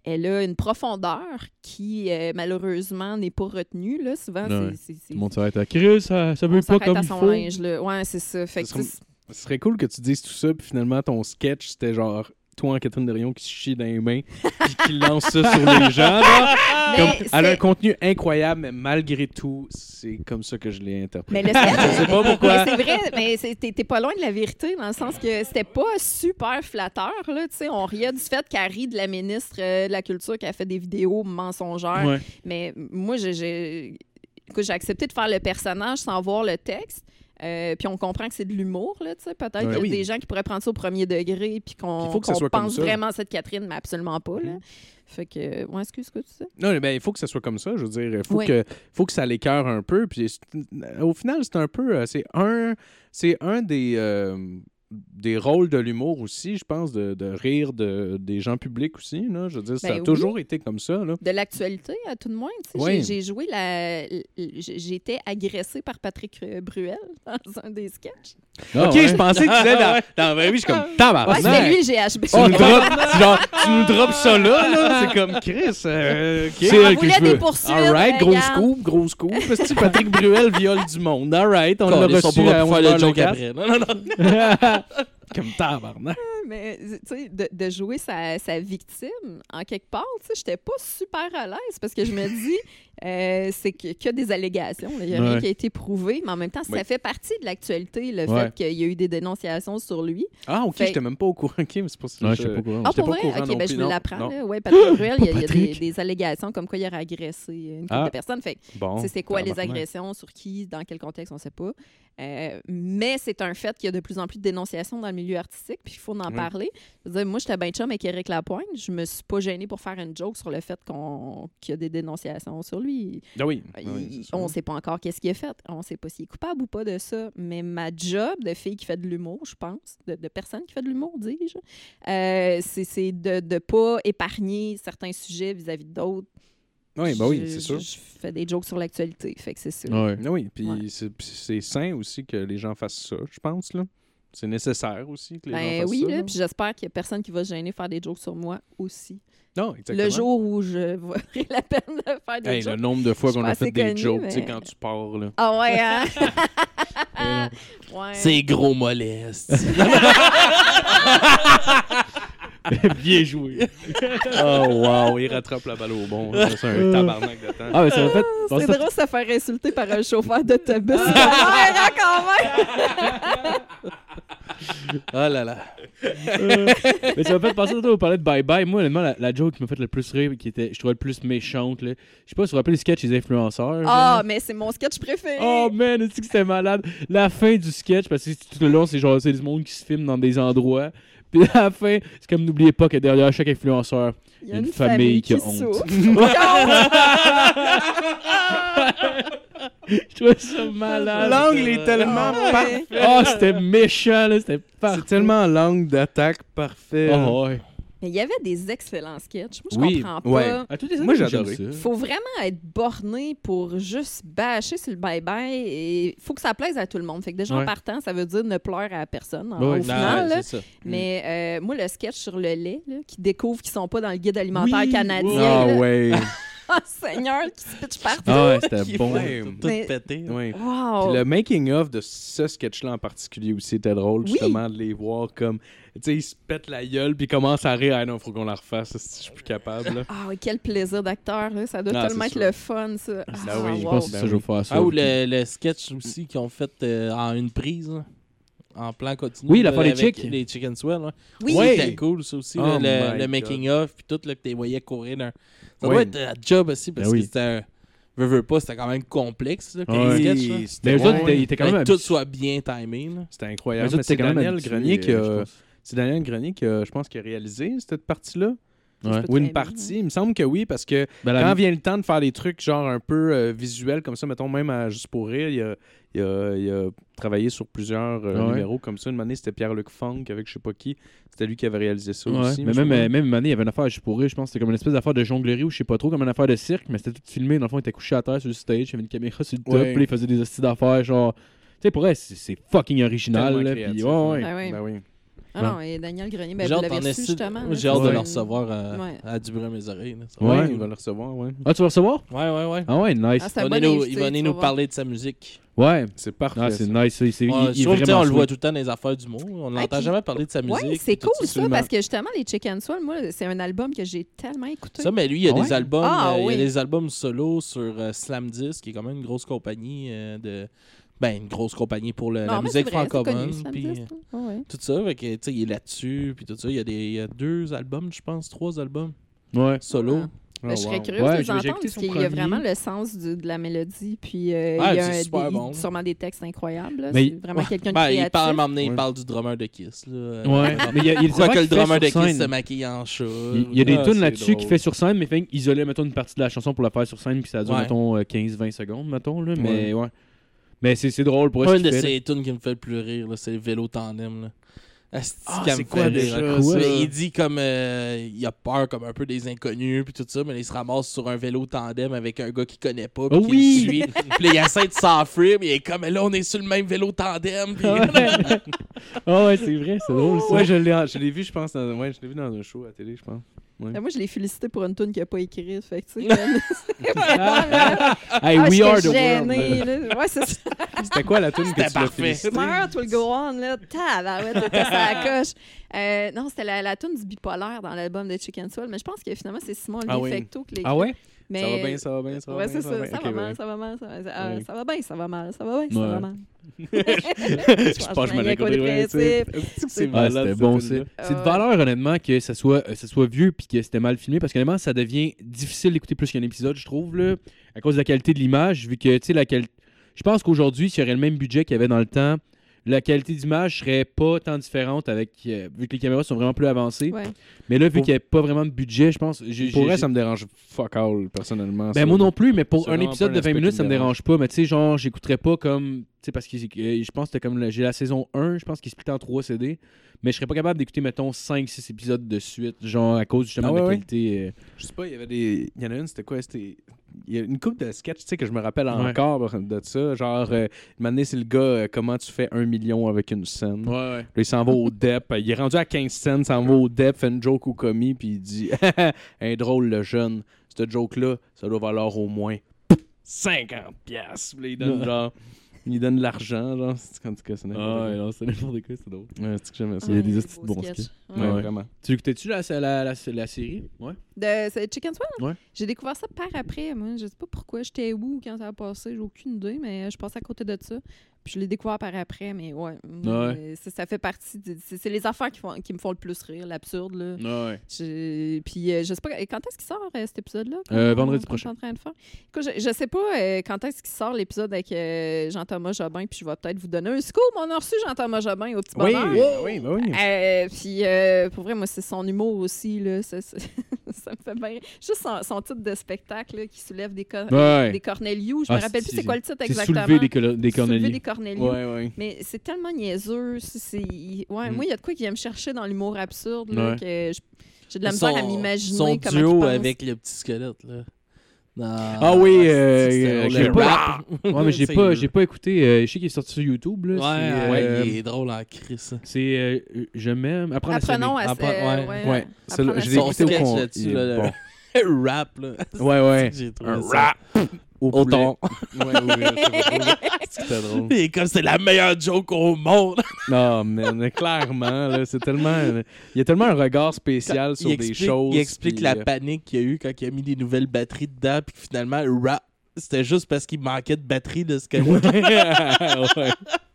elle a une profondeur qui, euh, malheureusement, n'est pas retenue. Là. Souvent, c'est- Tout le monde s'arrête à Chris, ça, ça veut pas comme à son faut. linge. Là. Ouais, c'est ça. Fait que, Ça sais, Ce serait cool que tu dises tout ça, puis finalement, ton sketch, c'était genre toi en Catherine Derion qui se chie dans les mains, (laughs) puis qui lance ça sur les gens. Comme- elle a un contenu incroyable, mais malgré tout, c'est comme ça que je l'ai interprété. Mais le sketch, (laughs) Je sais pas pourquoi. Mais c'est vrai, mais t'es t'es pas loin de la vérité, dans le sens que c'était pas super flatteur. Là, tu sais, on riait du fait qu'elle rit de la ministre euh, de la Culture qui a fait des vidéos mensongères. Ouais. Mais moi, j'ai accepté de faire le personnage sans voir le texte. Euh, puis on comprend que c'est de l'humour, là, tu sais. Peut-être Ouais. qu'il y a Oui. des gens qui pourraient prendre ça au premier degré puis qu'on que soit comme pense vraiment à cette Catherine, mais absolument pas, là. Mhm. Fait que... Ouais, excuse, quoi, tu sais? Non, mais ben, il faut que ça soit comme ça. Je veux dire, il faut, Oui. que, faut que ça l'écœure un peu. Puis au final, c'est un peu. euh, C'est un, c'est un des, euh, des rôles de l'humour aussi, je pense, de, de rire de, des gens publics aussi. Là. Je veux dire, ça Ben a oui. toujours été comme ça. Là. De l'actualité, à tout de moins. Oui. J'ai- joué la. été agressée par Patrick Bruel (laughs) dans un des sketchs. Ah, ok, ouais. je pensais que tu disais dans, dans la vraie vie, je suis comme Ouais, tabarnak. c'était lui le GHB. Tu nous drops- (laughs) genre, tu nous drops ça là, là. C'est comme Chris. euh, ok. C'est On que je veux. des poursuites. Alright, euh, gros scoop, gros scoop. Parce que Patrick Bruel viole du monde? Alright, on l'a reçu à pour faire 11 le joke après. Non, non, non. (laughs) Comme tabarnak. Mais, tu sais, de, de jouer sa, sa victime, en quelque part, tu sais, j'étais pas super à l'aise parce que je me (laughs) dis, euh, c'est que, qu'il y a des allégations. Il n'y a rien qui a été prouvé, mais en même temps, ça Oui. fait partie de l'actualité, le Ouais. fait qu'il y a eu des dénonciations sur lui. Ah, ok, Fait- j'étais même pas au courant. Ok, mais c'est pour ça Ouais, que je sais pas quoi. Ah, J'étais pour vrai? au courant Ok, ben, je non. me l'apprends. Non. là. Ouais, Patrick Bruel, il y a, il y a des, allégations comme quoi il aurait agressé une couple Ah. de personnes. Fait que Bon. Tu sais, c'est quoi les agressions, sur qui, dans quel contexte, on ne sait pas. Euh, mais c'est un fait qu'il y a de plus en plus de dénonciations dans le milieu artistique, puis il faut en Oui. Parler. Je veux dire, moi, j'étais bien chum avec Éric Lapointe. Je me suis pas gênée pour faire une joke sur le fait qu'on qu'il y a des dénonciations sur lui. Ah oui. ah Il- oui, c'est sûr. on ne sait pas encore qu'est-ce qu'il a fait. On ne sait pas s'il est coupable ou pas de ça. Mais ma job de fille qui fait de l'humour, je pense, de, de personne qui fait de l'humour, dis-je, euh, c'est de ne pas épargner certains sujets vis-à-vis d'autres. Oui, ben oui, Je- c'est sûr. Je, fais des jokes sur l'actualité. Fait que c'est ça. Ouais. Ah oui, puis Ouais. c'est- puis c'est sain aussi que les gens fassent ça, je pense. là. C'est nécessaire aussi que les gens Ben fassent oui, ça. là, puis j'espère qu'il n'y a personne qui va se gêner de faire des jokes sur moi aussi. Non, exactement. Le jour où je (laughs) vaudrais la peine de faire des Hey, jokes. le nombre de fois qu'on a fait des jokes, tu sais, quand tu pars, là. Ah ouais, hein? (laughs) ouais. C'est gros moleste. (laughs) (laughs) Bien joué. (laughs) Oh, wow, il rattrape la balle au bon. C'est un tabarnak de temps. Ah, mais ça m'a fait. C'est ça- drôle de se faire insulter par un chauffeur d'autobus. Quand même! Oh là là. mais ça m'a fait penser on parlait de Bye Bye. Moi, honnêtement, la, la joke qui m'a fait le plus rire, qui était, je trouvais le plus méchante, là. Je sais pas si vous vous rappelez les sketchs des influenceurs. Ah, genre. mais c'est mon sketch préféré. Oh man, est-ce que c'était malade? La fin du sketch, parce que tout le long, c'est genre, c'est du monde qui se filme dans des endroits. (laughs) Puis à la fin, c'est comme n'oubliez pas que derrière chaque influenceur, Il y a une famille qui a honte. (laughs) (laughs) je trouvais ça malade. L'angle est tellement Ah, parfait. Oh, c'était méchant, là, c'était parfait. C'est tellement l'angle d'attaque parfait. Oh, ouais. Mais il y avait des excellents sketchs. Moi, je Oui, comprends pas. ouais. À toutes les Moi, adoré. ça. faut vraiment être borné pour juste bâcher sur le bye-bye et faut que ça plaise à tout le monde. Fait que déjà en Ouais. partant, ça veut dire ne pleure à personne hein, Ouais, au ouais. final. Là. ouais, ça. Mais euh, moi, le sketch sur le lait, là, qui découvre qu'ils sont pas dans le guide alimentaire Oui, canadien, Ah là, ouais. Oh, (laughs) (laughs) Seigneur, qui se pitch partout. Ah ouais, c'était (laughs) bon. Ouais. tout Mais- pété. Ouais. Wow. Puis le making-of de ce sketch-là en particulier aussi était drôle, Oui. justement, de les voir comme. Tu sais, ils se pètent la gueule, puis ils commencent à rire. Ah non, faut qu'on la refasse, si je suis plus capable. là. (laughs) Ah oui, quel plaisir d'acteur. Ça doit Ah, tellement être sûr. le fun, ça. Ben Ah, oui, je wow. Je pense que Ben c'est toujours faire ça. Ah, ou le, le sketch aussi qu'ils ont fait euh, en une prise, en plan continu. Oui, là, l'affaire des chicks. Les Chicken Swell. Oui. Ouais. C'était cool, ça aussi. Oh là, le making-of, puis tout, là, que tu les voyais courir. Dans... Ça Ouais. doit être un job aussi, parce Ben oui. que c'était un. Veux, veux pas, c'était quand même complexe, là, comme Ouais. sketch. là. Puis, Mais c'était eux autres, ouais, ils étaient quand même que tout soit bien timé. C'était incroyable. C'est étaient quand même Daniel Grenier qui euh, je a. pense. C'est Daniel Grenier qui a, je pense, qui a réalisé cette partie-là. Ouais. Ou une bien, partie. Il me semble que oui, parce que Ben, quand vient le temps de faire des trucs genre un peu euh, visuels comme ça, mettons même à Juste pour rire, il a, il a- il a travaillé sur plusieurs euh, Ouais. numéros comme ça. Une année, c'était Pierre-Luc Funk avec je sais pas qui. C'était lui qui avait réalisé ça Ouais, aussi. mais même, euh, même une année, il y avait une affaire, je pourrais, je pense c'était comme une espèce d'affaire de jonglerie ou je sais pas trop, comme une affaire de cirque, mais c'était tout filmé. Dans le fond, il était couché à terre sur le stage, il y avait une caméra sur le top, Ouais. puis il faisait des hosties d'affaires, genre. Tu sais, pour elle, c'est fucking original, là. Créatif, ouais, ouais. Ben oui. Ben oui. Ah non, et Daniel Grenier, ben, vous l'avez reçu justement. J'ai hâte de le recevoir à, Ouais. à du bruit mes oreilles. là. Ça Ouais. il va le recevoir, ouais. Ah, tu vas le recevoir? Ouais, ouais, ouais. Ah ouais, nice. Ah, Il va nous, invité, il va venir nous parler de sa musique. Ouais. C'est parfait. Ah, c'est nice. Il, c'est- il- Ouais, trouve, on le voit tout le temps dans les affaires d'humour. On Ah, n'entend puis- jamais parler de sa musique. Oui, c'est cool ça. absolument. parce que justement, les Chicken Soul, moi, c'est un album que j'ai tellement écouté. Ça, mais lui, il y a Ah des ouais? albums, Ah, euh, il y a des albums solo sur euh, Slam Disc, qui est quand même une grosse compagnie euh, de. Ben, une grosse compagnie pour le- la Non, mais musique francophone. puis. Ouais, ouais. tout ça, fait que, tu sais, il est là-dessus, puis tout ça. Il y, a des, il y a deux albums, je pense, trois albums Ouais. solo. Ah. Oh, Ben, je serais Ouais, de les entendre parce qu'il y a vraiment le sens du- de la mélodie. Puis euh, Ah, il y a c'est un- super des- bon. sûrement des textes incroyables. là. Mais- C'est vraiment quelqu'un de Ben, il créatif. parle, un moment donné, il Ouais. parle du drummer de Kiss. Là. Ouais. Mais il y a, il Pourquoi que le drummer de Kiss se maquille en chat? Il il y a des Ah, tunes là-dessus qu'il fait sur scène, mais fait isoler, mettons, une partie de la chanson pour la faire sur scène, puis ça dure, Ouais. mettons, euh, 15-20 secondes, mettons, là. Mais Ouais. Mais c'est c'est drôle pour Une ce de ces tunes qui me fait le plus rire, là, c'est le vélo tandem. Là. Ah, c'est quoi déjà, il dit comme euh, il a peur comme un peu des inconnus puis tout ça, mais il se ramasse sur un vélo tandem avec un gars qu'il connaît pas puis Oh oui! suit. (laughs) puis là, il essaie de s'enfuir, mais il est comme là on est sur le même vélo tandem. puis- (laughs) Ah ouais, c'est vrai, c'est drôle ça. Ouais, je l'ai je l'ai vu, je pense. Dans, ouais, je l'ai vu dans un show à la télé, je pense. Ben, moi, je l'ai félicité pour une tune qu'il n'a pas écrite. Fait que, tu (laughs) sais, vraiment, là, Hey, ah, we are the gênée, world. là. Ouais, c'est ça. (laughs) C'était quoi la tune que tu l'as parfait. félicité? Toi, le go on, là. Tabarouette, t'étais la (laughs) coche. Euh, non, c'était la, la tune du bipolaire dans l'album de Chicken Soul, mais je pense que finalement, c'est Simon Ah oui. Fecteau qui l'a Ah ouais? Mais... Ça va bien, ça va bien, ça va Ouais, bien. c'est ça. va Ça mal, ouais. ça va mal. Ça va, ah, Ouais. ça va bien, ça va mal. Ça va bien, ça va mal. (laughs) Je pense que je. C'est malade, bon, c'est. C'est de valeur, honnêtement, que ça soit, euh, ça soit vieux puis que c'était mal filmé parce qu'honnêtement, ça devient difficile d'écouter plus qu'un épisode, je trouve, là, à cause de la qualité de l'image, vu que, tu sais, la qualité. Je pense qu'aujourd'hui, s'il y aurait le même budget qu'il y avait dans le temps, la qualité d'image serait pas tant différente avec euh, vu que les caméras sont vraiment plus avancées. Ouais. Mais là, vu Pour- qu'il n'y a pas vraiment de budget, je pense. j'ai- Pour j'ai- vrai, ça me dérange fuck all, personnellement. ça. Ben moi non plus, mais pour un épisode de un 20 aspect minutes, ça me me dérange. pas. Mais tu sais, genre, j'écouterais pas comme. Tu sais, parce que euh, je pense que c'était comme. J'ai la saison 1, je pense qu'il split en 3 CD. Mais je serais pas capable d'écouter, mettons, 5-6 épisodes de suite, genre à cause justement Ah de la qualité. euh, Je sais pas, il y avait des. Il y en a une, c'était quoi C'était. Il y a une coupe de sketch, tu sais, que je me rappelle Ouais. encore de ça. Genre, euh, année, c'est le gars, euh, comment tu fais un million avec une scène? Ouais, ouais. Là, il s'en va au DEP. Il est rendu à 15 cents, s'en va au DEP, fait une joke au commis, puis il dit (laughs) Un drôle, le jeune. Cette joke-là, ça doit valoir au moins 50 piastres. Puis là, il donne (laughs) genre. Il donne de l'argent, genre. C'est quand c'est Ah n'importe ouais, non, c'est n'importe quoi, c'est drôle. Ouais, c'est que j'aimais ça. Il y a des hosties de bons sketch. sketchs. Ouais. Vraiment. Tu l'écoutais-tu la, la, la, la série? Ouais. De c'est Chicken Swell? Ouais. J'ai découvert ça par après. Moi, je sais pas pourquoi. J'étais où quand ça a passé. J'ai aucune idée, mais je passais à côté de ça. Puis je l'ai découvert par après, mais ouais. Euh, Ça, ça fait partie. de- C'est c'est les affaires qui, font, qui me font le plus rire, l'absurde. là. Ouais. Je- Puis euh, je sais pas quand est-ce qu'il sort euh, cet épisode-là Euh, vendredi prochain. en train de faire? Écoute, je, je sais pas quand est-ce qu'il sort l'épisode avec Jean-Thomas Jobin, puis je vais peut-être vous donner un scoop. On a reçu Jean-Thomas Jobin au petit Oui, bonheur. oui, oui. oui. Euh, puis euh, pour vrai, moi, c'est son humour aussi. Là, (laughs) ça, me fait bien. rire. Juste son, son titre de spectacle là, qui soulève des, cor- Ouais. des cornelius. Je Ah, me rappelle plus c'est- quoi le titre exactement. soulever des, colo- des Soulever des cornelius. Ouais, ouais. Mais c'est tellement niaiseux. c'est- Ouais, Mm. Moi, il y a de quoi qui vient me chercher dans l'humour absurde là, Ouais. que j'ai de la misère à m'imaginer Son comment duo avec le petit squelette, là. Dans- Ah oui, euh, c'est- euh, le j'ai pas-. (laughs) Ouais, mais j'ai pas, j'ai pas écouté. euh, je sais qu'il est sorti sur YouTube. Là, Ouais, c'est, ouais, euh, il est drôle en crise. C'est euh, Je m'aime. Apprendre s'aimer. Apprenons à euh, ouais, ouais, apprendre je l'ai écouté au est là, bon. (laughs) rap, là. Ouais, ouais. (laughs) Un ça. rap au Au poulet. thon. Ouais, ouais, ouais, C'était drôle. Et comme c'est la meilleure joke au monde. (laughs) Non, mais clairement, là, c'est tellement. Il y a tellement un regard spécial sur des choses. Il explique puis, la euh, panique qu'il y a eu quand il a mis des nouvelles batteries dedans, puis finalement, rap, c'était juste parce qu'il manquait de batterie de ce que ouais. (laughs)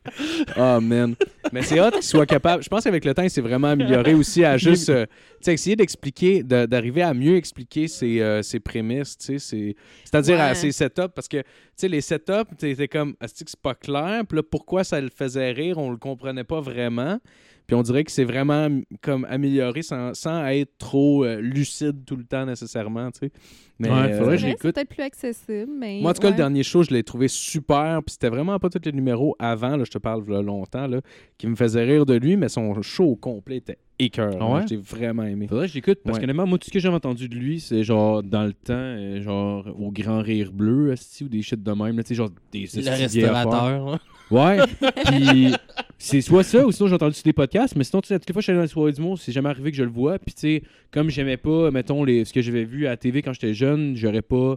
Oh (laughs) man. Mais c'est hot qu'il soit capable. Je pense qu'avec le temps, il s'est vraiment amélioré aussi à juste euh, essayer d'expliquer, de- d'arriver à mieux expliquer ses, euh, ses prémices, c'est-à-dire à ses setups. Parce que les setups, t'étais comme, est-ce que c'est pas clair? Puis là, pourquoi ça le faisait rire? On le comprenait pas vraiment. Puis on dirait que c'est vraiment comme amélioré sans, sans être trop euh, lucide tout le temps nécessairement, tu sais. Mais, Ouais, faudrait euh, que c'est l'écoute. peut-être plus accessible, mais. moi, en tout cas, ouais. le dernier show, je l'ai trouvé super. Puis c'était vraiment pas tous les numéros avant, là, je te parle là, longtemps, là, qui me faisaient rire de lui, mais son show au complet était écœurant. Ah ouais? J'ai vraiment aimé. Faudrait que je l'écoute parce Ouais. qu'honnêtement, moi, tout ce que j'avais entendu de lui, c'est genre dans le temps, euh, genre au Grand Rire Bleu, ou des shit de même, là, tu sais, genre des le restaurateur. Ouais. Puis (laughs) (laughs) c'est soit ça ou sinon j'ai entendu sur des podcasts, mais sinon, tu sais, toutes les fois que je suis allé dans les soirées d'humour, c'est jamais arrivé que je le vois. Puis tu sais, comme j'aimais pas, mettons, les, ce que j'avais vu à la TV quand j'étais jeune, j'aurais pas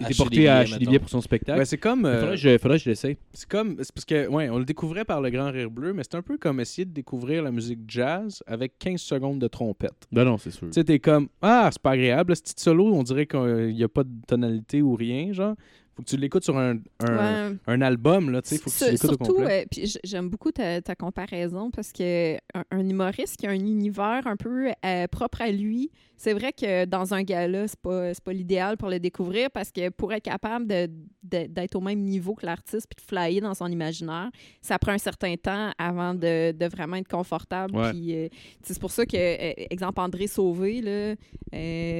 été porté à acheter des mettons. billets pour son spectacle. Ben, c'est comme. euh, faudrait, que je, faudrait que je l'essaye. c'est comme. C'est parce que, ouais, on le découvrait par le Grand Rire Bleu, mais c'est un peu comme essayer de découvrir la musique jazz avec 15 secondes de trompette. Non, non, c'est sûr. Tu sais, t'es comme, ah, c'est pas agréable, ce petit solo, on dirait qu'il n'y a pas de tonalité ou rien, genre. Faut que tu l'écoutes sur un, un, Ouais. un album, là, tu sais, faut que tu l'écoutes au complet. euh, puis j'aime beaucoup ta, ta comparaison parce que un, un humoriste qui a un univers un peu euh, propre à lui, c'est vrai que dans un gala, c'est pas, pas l'idéal pour le découvrir parce que pour être capable d'être au même niveau que l'artiste puis de flyer dans son imaginaire, ça prend un certain temps avant de, de vraiment être confortable. Ouais. Puis, euh, c'est pour ça que, euh, exemple, André Sauvé, là,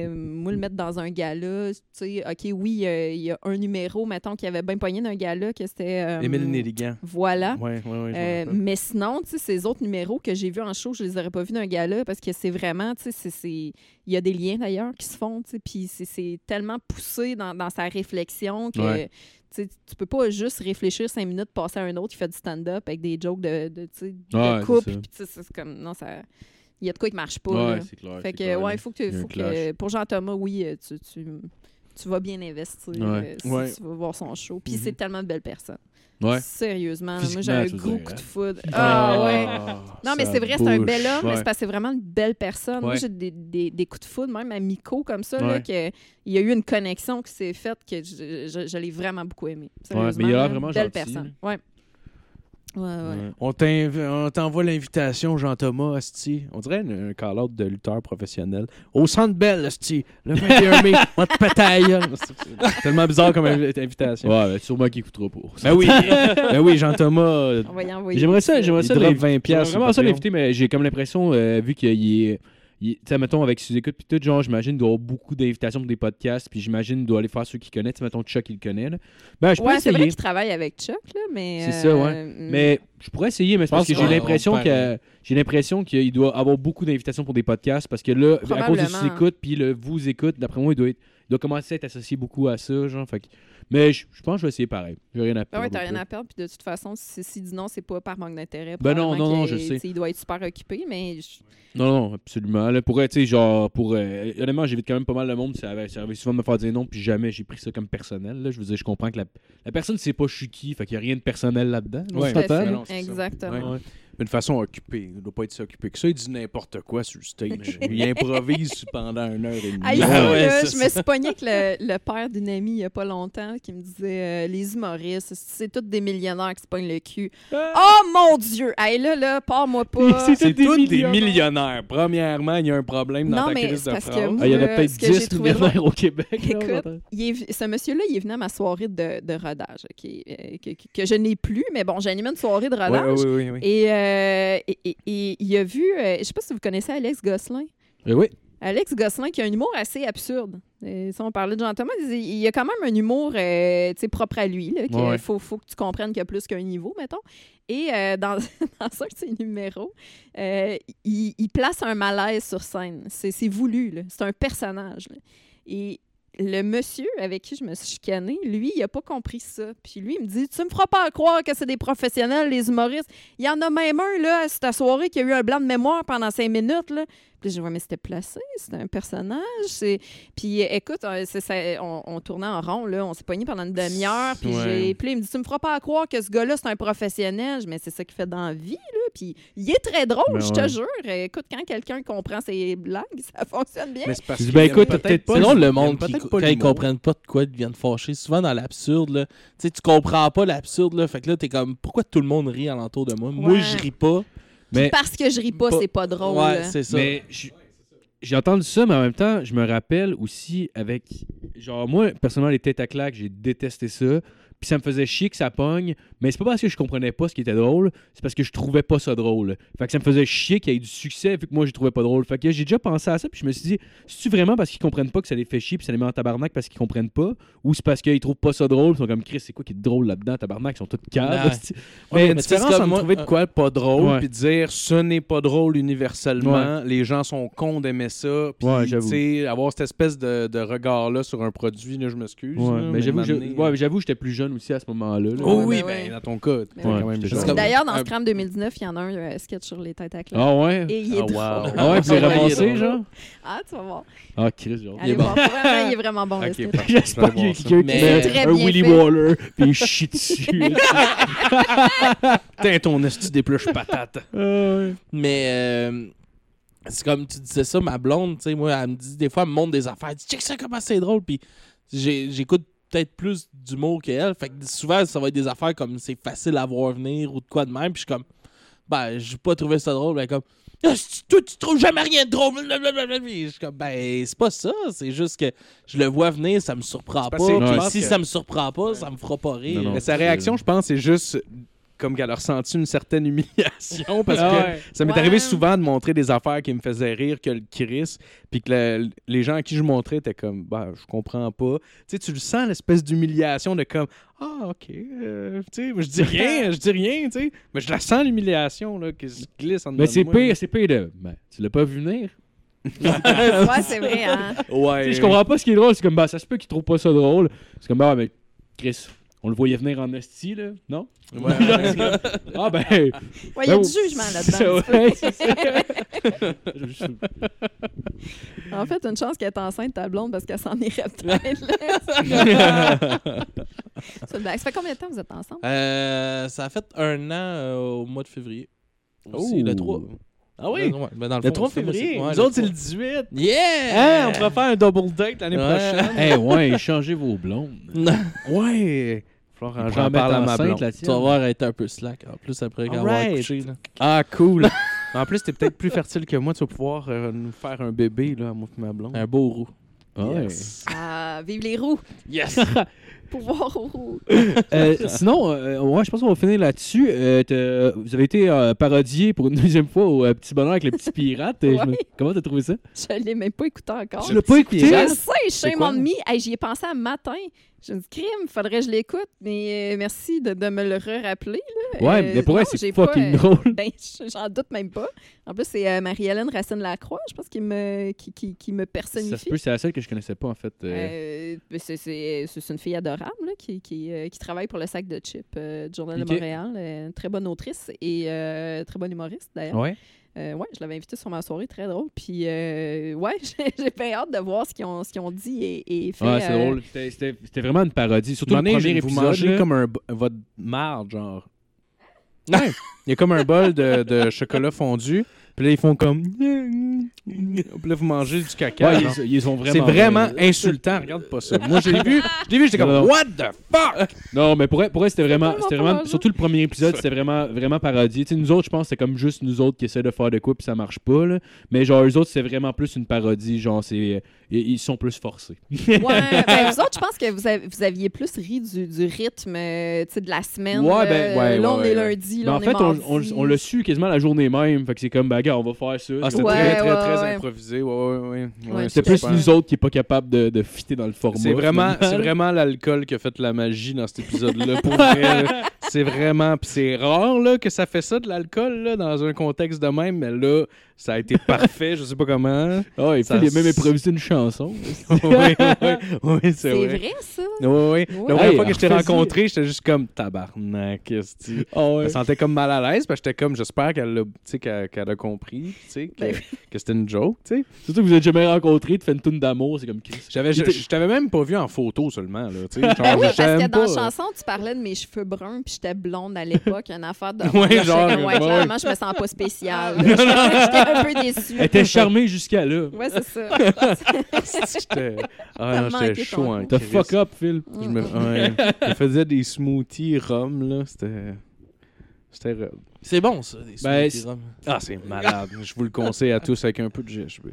moi, le mettre dans un gala, tu sais, OK, oui, il y a un numéro, mettons, qui avait bien pogné d'un gala, que c'était... euh, Émile Nelligan. Voilà. Ouais, ouais, ouais. je me Euh, mais sinon, tu sais, ces autres numéros que j'ai vus en show, je les aurais pas vus d'un gala parce que c'est vraiment, tu sais, il y a des liens d'ailleurs qui se font, tu sais, puis c'est- tellement poussé dans, dans sa réflexion que Ouais. tu peux pas juste réfléchir cinq minutes, passer à un autre qui fait du stand-up avec des jokes de, de, tu sais, de couple, ça. puis tu sais, c'est comme, non, ça... Il y a de quoi qui marche pas. ouais, clair. Fait que, clair, ouais, faut que, faut que pour Jean-Thomas, oui, euh, tu, tu, tu vas bien investir Ouais. euh, si Ouais. tu vas voir son show. Puis Mhm. c'est tellement de belles personnes. Ouais. Sérieusement, moi j'ai un gros coup de foudre. Ah ouais. Non, mais c'est vrai, c'est un bel homme, mais Ouais. c'est parce que c'est vraiment une belle personne. Moi, j'ai des, des, des coups de foudre, même à Miko, comme ça, là, Ouais. que il y a eu une connexion qui s'est faite que je, je- je l'ai vraiment beaucoup aimé. Ouais, mais il a vraiment belle gentil, personne. Ouais. Ouais, ouais. On t'envoie l'invitation, Jean-Thomas, Asti. On dirait un, un call-out de lutteur professionnel. Au Centre Bell, Asti. Le 21 mai, (laughs) on te. C'est tellement bizarre comme invi- invitation. Ouais, ben, sûrement qu'il écoutera pour. Ben oui, (laughs) ben oui Jean-Thomas. J'aimerais ça, j'aimerais ça. drop l'inv- 20 j'aimerais vraiment ça l'inviter, mais j'ai comme l'impression, euh, vu qu'il est. Tu sais, mettons, avec ses écoutes, puis tout, genre, j'imagine, doit avoir beaucoup d'invitations pour des podcasts, puis j'imagine, doit aller faire ceux qu'il connaît. Tu sais, mettons, Chuck, il le connaît, là. Ben, je Ouais, c'est vrai essayer. qu'il travaille avec Chuck, là, mais. C'est ça, ouais. euh, Mais je pourrais essayer, mais c'est parce que pense j'ai l'impression on que j'ai l'impression qu'il doit avoir beaucoup d'invitations pour des podcasts parce que là, à cause de ses écoutes puis le vous écoute, d'après moi, il doit être, il doit commencer à être associé beaucoup à ça, genre. Fait que- mais je, je pense que je vais essayer pareil. J'ai rien à Ben perdre. ouais, t'as rien à perdre. Puis de toute façon, si, si dit non, c'est pas par manque d'intérêt. Ben non, non, non, je sais. Il doit être super occupé, mais je- Non, non, absolument. Là, pour, tu sais, genre, pour. euh, honnêtement, j'évite quand même pas mal de monde. Ça avait, souvent de me faire dire non, puis jamais j'ai pris ça comme personnel. Là. Je veux dire, je comprends que la, la personne sait pas je suis qui, fait qu'il y a rien de personnel là-dedans. là, Ouais. s'entend, D'une façon occupée. Il ne doit pas être si occupé que ça. Il dit n'importe quoi sur le stage. (laughs) il improvise pendant une heure et demie. Ah ouais, là, je me suis pognée avec le, le père d'une amie il y a pas longtemps qui me disait euh, les humoristes, c'est tous des millionnaires qui se pognent le cul. Oh mon Dieu! Hey, là, là, pars-moi pas. (laughs) C'est tous des millionnaires. Premièrement, il y a un problème dans Non, ta mais crise c'est de parce que moi, Ah, il y en a peut-être ce que j'ai 10 trouvé millionnaires au Québec. Écoute, est- ce monsieur-là, il est venu à ma soirée de, de rodage, ok, euh, que, que- que je n'ai plus, mais bon, j'animais une soirée de Ouais, rodage. ouais, ouais, ouais, ouais. Et, euh, et, et- et il a vu, euh, je sais pas si vous connaissez Alex Gosselin. Eh oui. Alex Gosselin qui a un humour assez absurde. Euh, si on parlait de Jean-Thomas, il il y a quand même un humour euh, tu sais, propre à lui. Il Ouais. faut, faut que tu comprennes qu'il y a plus qu'un niveau, mettons. Et euh, (laughs) dans, dans un de ses numéros, euh, il, il place un malaise sur scène. C'est voulu. C'est un personnage. là. Et le monsieur avec qui je me suis chicanée, lui, il a pas compris ça. Puis lui, il me dit Tu me feras pas croire que c'est des professionnels, les humoristes. Il y en a même un, là, cette soirée, qui a eu un blanc de mémoire pendant cinq minutes, là. Puis je ouais, mais c'était placé, c'était un personnage. Puis écoute, euh, ça, on, on tournait en rond, là, on s'est pogné pendant une demi-heure. Puis Ouais. j'ai- puis là, il me dit, tu me feras pas croire que ce gars-là, c'est un professionnel. Mais c'est ça qu'il fait dans la vie, là. Puis il est très drôle, Ben je ouais. te jure. Écoute, quand quelqu'un comprend ses blagues, (laughs) ça fonctionne bien. Mais c'est parce ben, écoute, peut-être pas drôle le monde qui, quand pas ils comprennent pas de quoi ils deviennent fâchés. Souvent dans l'absurde. Tu sais, tu comprends pas l'absurde, là. Fait que là, t'es comme, pourquoi tout le monde rit alentour de moi? Moi, je ris pas. Mais- parce que je ris pas, Pas- c'est pas drôle. ouais, c'est ça. Mais je- j'ai entendu ça, mais en même temps, je me rappelle aussi avec. Genre, moi, personnellement, les têtes à claques, j'ai détesté ça. Puis ça me faisait chier que ça pogne. Mais c'est pas parce que je comprenais pas ce qui était drôle, c'est parce que je trouvais pas ça drôle. Fait que ça me faisait chier qu'il y ait du succès, vu que moi, je trouvais pas drôle. Fait que j'ai déjà pensé à ça, puis je me suis dit, c'est-tu vraiment parce qu'ils comprennent pas que ça les fait chier, puis ça les met en tabarnak parce qu'ils comprennent pas Ou c'est parce qu'ils trouvent pas ça drôle, ils sont comme Chris, c'est quoi qui est drôle là-dedans, tabarnak, ils sont tous caves. Ouais. Mais il y a une mais tu sais, différence c'est entre comme moi- trouver de quoi pas drôle Ouais. puis dire ce n'est pas drôle universellement. Les gens sont cons d'aimer ça. Puis, Ouais, avoir cette espèce de, de regard-là sur un produit, là, je m'excuse. Ouais, là, mais j'avoue, j'avoue, j'étais plus jeune aussi à ce moment-là. là. Oh oui, ben ben. Dans ton cas, t'étais Ouais, quand même j'étais jeune. comme- D'ailleurs, dans Scram 2019, il y en a un euh, sketch sur les têtes à claques. Ah ouais? Et il est Ah. (laughs) Ah ouais, puis il drôle. genre? Ah, tu vas voir. Ah, Chris, genre. Allez est bon. il est vraiment bon, le sketch. J'espère qu'il y a quelqu'un qui un bien Willy. Waller puis il chie dessus. (laughs) Putain, ton esti d'épluche patate. Mais euh, c'est comme tu disais ça, ma blonde, tu sais, moi, elle me dit des fois, elle me montre des affaires, elle dit check ça comment c'est drôle, puis j'ai- j'écoute peut-être plus d'humour qu'elle, fait que souvent ça va être des affaires comme c'est facile à voir venir ou de quoi de même, puis je suis comme, ben, j'ai pas trouvé ça drôle, ben comme, Ah, toi, tu trouves jamais rien de drôle, je suis comme, ben, c'est pas ça, c'est juste que je le vois venir, ça me surprend pas, si que- ça me surprend pas, ça me fera pas rire. Non, non. Mais sa réaction, je pense, c'est juste comme qu'elle a ressenti une certaine humiliation (laughs) parce que ouais. ça m'est Ouais. arrivé souvent de montrer des affaires qui me faisaient rire que le Chris, puis que le- les gens à qui je montrais étaient comme, bah, je comprends pas. Tu sais, tu le sens, l'espèce d'humiliation de comme, ah, ok, euh, tu sais, je dis rien, je dis rien, tu sais, mais je la sens l'humiliation, là, qui se glisse en Mais c'est pire, c'est pire de. Ben, tu l'as pas vu venir? (laughs) Ouais, c'est vrai, hein. Ouais. Tu sais, je comprends pas ce qui est drôle. C'est comme, bah, ça se peut qu'il trouve pas ça drôle. C'est comme, bah, mais Chris, on le voyait venir en esti, là, non? Ouais. (laughs) Ah, ben. Ouais, il y a Ben, du jugement là-dedans. ouais, (laughs) En fait, une chance qu'elle est enceinte, ta blonde, parce qu'elle s'en irait peut-être. blague. (laughs) Ça fait combien de temps que vous êtes ensemble? Euh, ça a fait un an euh, au mois de février. Aussi, Oh. le 3. Ah oui? Ouais, ben dans Le 3 fond, c'est- février. ouais, Nous autres, c'est 3. le 18. Yeah! Hein, on pourrait faire un double date l'année Ouais. prochaine. Eh ouais, changez vos blondes. Ouais. Florent, Pour j'en en mettre parle à ma enceinte, blonde. la Tu vas voir être un peu slack. En plus, après avoir Alright. couché. Là. Ah, cool. (laughs) en plus, t'es peut-être plus fertile que moi. Tu vas pouvoir euh, nous faire un bébé, là, à moi et ma blonde. Un beau roux. Ah ouais. Yes. Ah, vive les roues! Yes! (laughs) Pouvoir aux roues! (laughs) Euh, sinon, euh, ouais, je pense qu'on va finir là-dessus. Euh, vous avez été euh, parodié pour une deuxième fois au euh, Petit Bonheur avec le Petit Pirate. Et je me- Ouais. Comment t'as trouvé ça? Je l'ai même pas écouté encore. Tu l'as pas écouté? Je sais, shame on me. Hey, J'y ai pensé un matin. Je me dis, crime, faudrait que je l'écoute, mais euh, merci de, de me le re-rappeler. là. Ouais, Euh, mais pour elle, c'est j'ai pas, fucking euh, drôle. (laughs) Ben, j'en doute même pas. En plus, c'est Marie-Hélène Racine-Lacroix, je pense, qui me, qui, qui, qui me Ça se peut, c'est la seule que je connaissais pas, en fait. ben, c'est- c'est c'est une fille adorable là, qui, qui, qui travaille pour le sac de chips du Journal de Montréal. Très bonne autrice et très bonne humoriste d'ailleurs. Ouais. Euh, ouais, je l'avais invitée sur ma soirée, très drôle. Puis, euh, ouais, (laughs) j'ai bien hâte de voir ce qu'ils ont, ce qu'ils ont dit et, et fait. Ouais, c'est euh, drôle. C'était- vraiment une parodie. Surtout le premier vous épisode. mangez là. comme un, votre marde, genre. Ouais. Il y a comme un bol de, de chocolat fondu. Puis là, ils font comme. (laughs) Puis là, vous mangez du caca. Ouais, genre. ils, ils sont vraiment. C'est vraiment euh, insultant. Regarde pas ça. Moi, je l'ai vu. (laughs) Je l'ai vu, j'étais comme, Non. what the fuck? (laughs) Non, mais pour elle, pour c'était vraiment, c'était vraiment surtout le premier épisode, c'était vraiment, vraiment parodié. Tu sais, nous autres, je pense, c'est comme juste nous autres qui essaient de faire de quoi puis ça marche pas. Là. Mais genre, eux autres, c'est vraiment plus une parodie. Genre, c'est, ils, ils sont plus forcés. Ouais, (laughs) ben, vous autres, je pense que vous, avez- vous aviez plus ri du, du rythme euh, tu sais, de la semaine. Ouais, ben, là. ouais, là, ouais, on ouais, est ouais. lundi, Mais là, en on fait, est on, mardi. on, on l'a su quasiment la journée même. Fait que c'est comme, bah, gars, on va faire ça. Ah, c'était Ouais, très, très, ouais, très ouais. improvisé. Ouais, ouais, ouais. Ouais, Ouais, c'est plus super. nous autres qui est pas capable de, de fitter dans le format. C'est vraiment, vraiment l'alcool qui a fait la magie dans cet épisode-là. Pour vrai, là. (laughs) c'est vraiment, puis c'est rare là que ça fait ça de l'alcool là dans un contexte de même, mais là, ça a été parfait. Je sais pas comment. Ah, et puis il a même improvisé une chanson. Chanson. (laughs) oui, oui, oui, c'est C'est vrai. vrai, ça? Oui, oui. Oui. La première Hey, fois que je t'ai rencontré, j'étais juste comme tabarnak. esti. Ah Je ouais. me sentais comme mal à l'aise parce que j'étais comme, j'espère qu'elle l'a- tu sais, qu'elle a compris, tu sais, que, Ben que c'était une joke, tu sais. Surtout que vous êtes jamais rencontrés, tu fais une toune d'amour, c'est comme Chris. J'avais, je, je t'avais même pas vu en photo seulement, là, tu sais. Ben (laughs) Genre, oui, je parce que dans la pas, chanson, tu parlais de mes cheveux bruns, puis j'étais blonde à l'époque, une affaire de. (laughs) J'étais genre, comme, ouais, clairement, je me sens pas spéciale. J'étais un peu déçue. Elle était charmée jusqu'à là. Ouais, c'est ça. J'étais, (laughs) ah, non, j'étais chaud en coup. T'as fuck up, Phil. Je me, ouais, (laughs) je faisais des smoothies rhum, là, c'était... C'était raide. C'est bon, ça, des Ben, smoothies rhum. Ah, c'est malade. Je vous le conseille à tous avec un peu de GHB.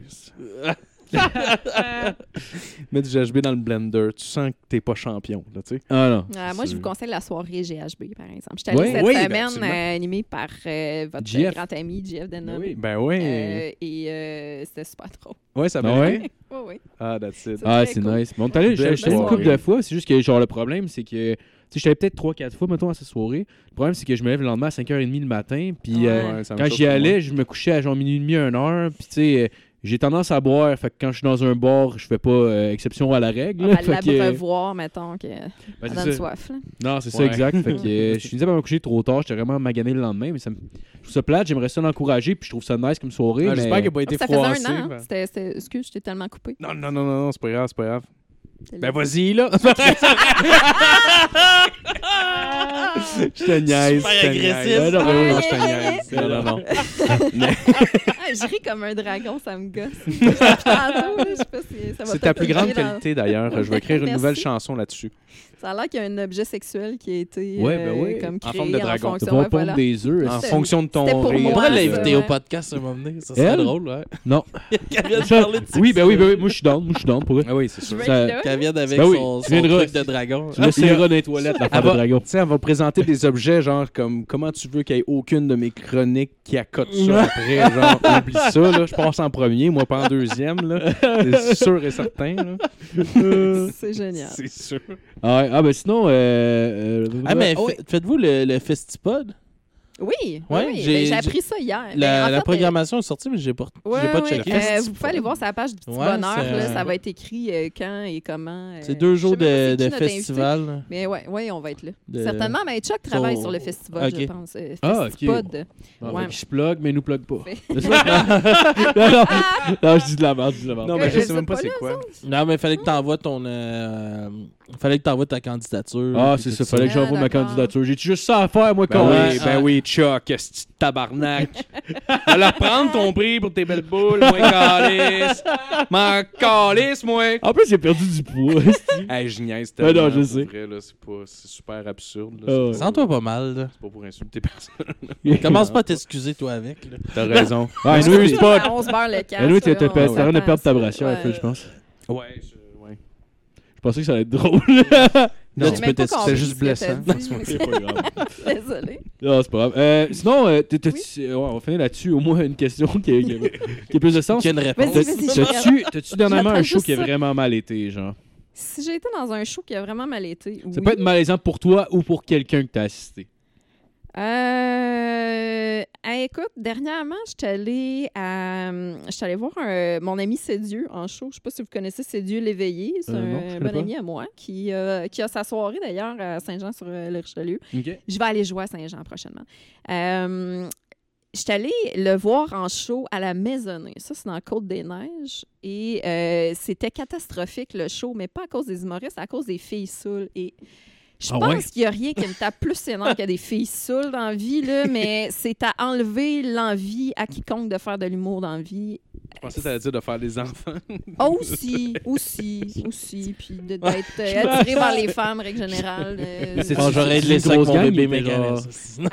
(laughs) (laughs) Mets du GHB dans le blender, tu sens que t'es pas champion, là, tu sais. Ah non. Euh, moi, je vous conseille la soirée GHB, par exemple. J'étais allée Ouais. cette Oui, ben, semaine euh, animée par euh, votre grand ami, JF Denham. Oui. Ben oui. Euh, et euh, c'était super drôle. ouais, ça Ah? (laughs) Oui, oui. Ah, that's it. Ah, c'est cool. nice. Bon, t'es allé, une couple de fois, c'est juste que, genre, le problème, c'est que. Tu sais, j'étais peut-être 3-4 fois, mettons, à cette soirée. Le problème, c'est que je me lève le lendemain à 5h30 le matin, puis Ouais. euh, Ouais, quand j'y allais, je me couchais à genre minuit et demi, 1 heure, puis tu sais. J'ai tendance à boire, fait que quand je suis dans un bar, je fais pas euh, exception à la règle. (laughs) À que, euh, l'abreuvoir, mettons, que ben, ça donne ça. soif. là. Non, c'est ça, exact. Fait que (laughs) euh, je finissais par me coucher trop tard. J'étais vraiment magané le lendemain. Mais ça me... Je trouve ça plate. J'aimerais ça l'encourager. Puis je trouve ça nice comme soirée. Ah, mais... J'espère qu'il n'a pas été Ça faisait un an. hein. ben. C'était- c'était- Excuse, je t'ai tellement coupé. Non, non, non, non, non, c'est pas grave, c'est pas grave. Ben vas-y, là. (laughs) (laughs) je te niaise. Super agressif. niaise. Non, je te niaise. Non, non, non. (laughs) Ah, je ris comme un dragon, ça me gosse. Depuis tantôt, là, je sais pas si ça va C'est ta plus grande qualité, d'ailleurs. Je vais écrire une nouvelle chanson là-dessus. Ça a l'air qu'il y a un objet sexuel qui a été Ouais, euh, ben oui. comme En créé forme de dragon. fonction. Tu vas ouais, voilà. des œufs. En fonction de ton c'était pour rire. On pourrait l'inviter au podcast un moment donné. Ça serait Elle? drôle, ouais. Non. Qu'elle vienne Ça- parler de Oui, ben oui, ben oui. Moi, je suis down. Moi, je suis down pour eux. Ah oui, c'est sûr. Ça-. Qu'elle vienne avec Ben oui, son, tu son viendras. truc de dragon. Tu laisseras dans les toilettes, la femme de dragon. tu sais, elle va présenter des objets, genre, comme comment tu veux qu'il n'y ait aucune de mes chroniques qui accote ça après. Genre, oublie ça, là. Je passe en premier, moi pas en deuxième, là. C'est sûr et certain, là. C'est génial. C'est sûr. Ah, ouais. Ah, ben sinon. Euh, euh, Ah, mais oh, fa- faites-vous le, le Festipod? Oui, oui, Ouais, oui. j'ai- Ben, j'ai appris ça hier. Ben, La, en la fait, programmation est sortie, mais j'ai pas, euh, ouais, j'ai pas ouais, checké. euh, vous pouvez aller voir sur la page du Petit Ouais, Bonheur. Là, euh, ça va être écrit euh, quand et comment. euh, C'est deux je jours pas de, de invité. festival. Mais ouais, ouais, on va être là. de- Certainement, mais Chuck travaille sur- sur le festival, je pense. Euh, Ah. Festipod. Ah, je plug, mais nous plug pas. (laughs) Non, non, non, je dis de la merde, je dis de la merde. Non, Ouais, mais je je sais même pas pas, c'est quoi. Non, mais fallait que t'envoies ton. Fallait que t'envoies ta candidature. Ah, c'est ça, fallait que Ah, j'envoie ma candidature. J'ai juste ça à faire, moi, Ben quand oui, Ouais, ben oui, Chuck, ce tabarnak. (laughs) Va leur prendre ton prix pour tes belles boules, moi, calice. M'en calice, moi. En plus, j'ai perdu du poids. (laughs) Hey, je niaise Ben non, tellement, je sais. vrai, là, c'est pas... C'est super absurde. Ah Sens-toi pas mal, là. C'est pas pour insulter personne. (laughs) Commence pas à t'excuser, toi, avec. T'as raison. Ah, nous, c'est pas. on se barre le casque. nous, t'es là, on t'es en train de s'attend perdre ta brassière, Ouais. Phil, je pense. Ouais, je... Je pensais que ça allait être drôle. (laughs) Là, tu peux c'est juste blessant. dit, (laughs) mais C'est pas grave. (laughs) Désolée. Non, c'est pas grave. Euh, sinon, euh, t'es- t'as-tu- ouais, on va finir là-dessus. Au moins une question qui a, qui a- qui a plus de sens. Qu'il y a une réponse. Vas-y, T'as- vas-y, je T'as-tu t'as-tu dernièrement un J'attends show juste qui a ça. vraiment mal été, genre? Si j'ai été dans un show qui a vraiment mal été. Ça oui. peut être malaisant pour toi ou pour quelqu'un que t'as assisté. Euh, écoute, dernièrement, j'étais allée à, j'étais allée voir un- mon ami Cédieu en show. Je sais pas si vous connaissez Cédieu l'éveillé. C'est Euh, je un bon ami à moi qui, euh, qui a sa soirée d'ailleurs à Saint-Jean-sur-le-Richelieu. OK. Je vais aller jouer à Saint-Jean prochainement. Euh, J'étais allée le voir en show à la Maisonnée. Ça, c'est dans Côte-des-Neiges. Et euh, c'était catastrophique, le show, mais pas à cause des humoristes, à cause des filles saoules. Et je Ah pense ouais? qu'il n'y a rien qui me tape plus ses nerfs que des filles saoules dans la vie, là, mais (laughs) c'est à enlever l'envie à quiconque de faire de l'humour dans la vie. Je pensais que t'allais dire de faire des enfants. Aussi, aussi, aussi. Puis de- d'être euh, attiré vers les femmes, règle générale. euh, C'est- j'aurais avec grosse mon bébé mécanisme.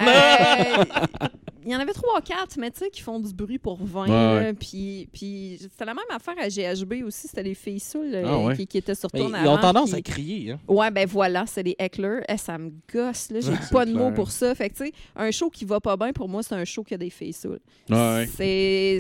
Il y en avait trois, quatre, mais tu sais, qui font du bruit pour 20. Ouais, là. ouais. Puis, puis c'était la même affaire à GHB aussi. C'était les filles saoules euh, Ah ouais. qui, qui étaient sur tourne Ils ont tendance puis- à crier. Hein. Ouais, ben voilà, c'est des hecklers. Eh, ça me gosse, là. J'ai pas de mots pour ça. Fait que, tu sais, un show qui va pas bien, pour moi, c'est un show qui a des filles saoules. Ouais.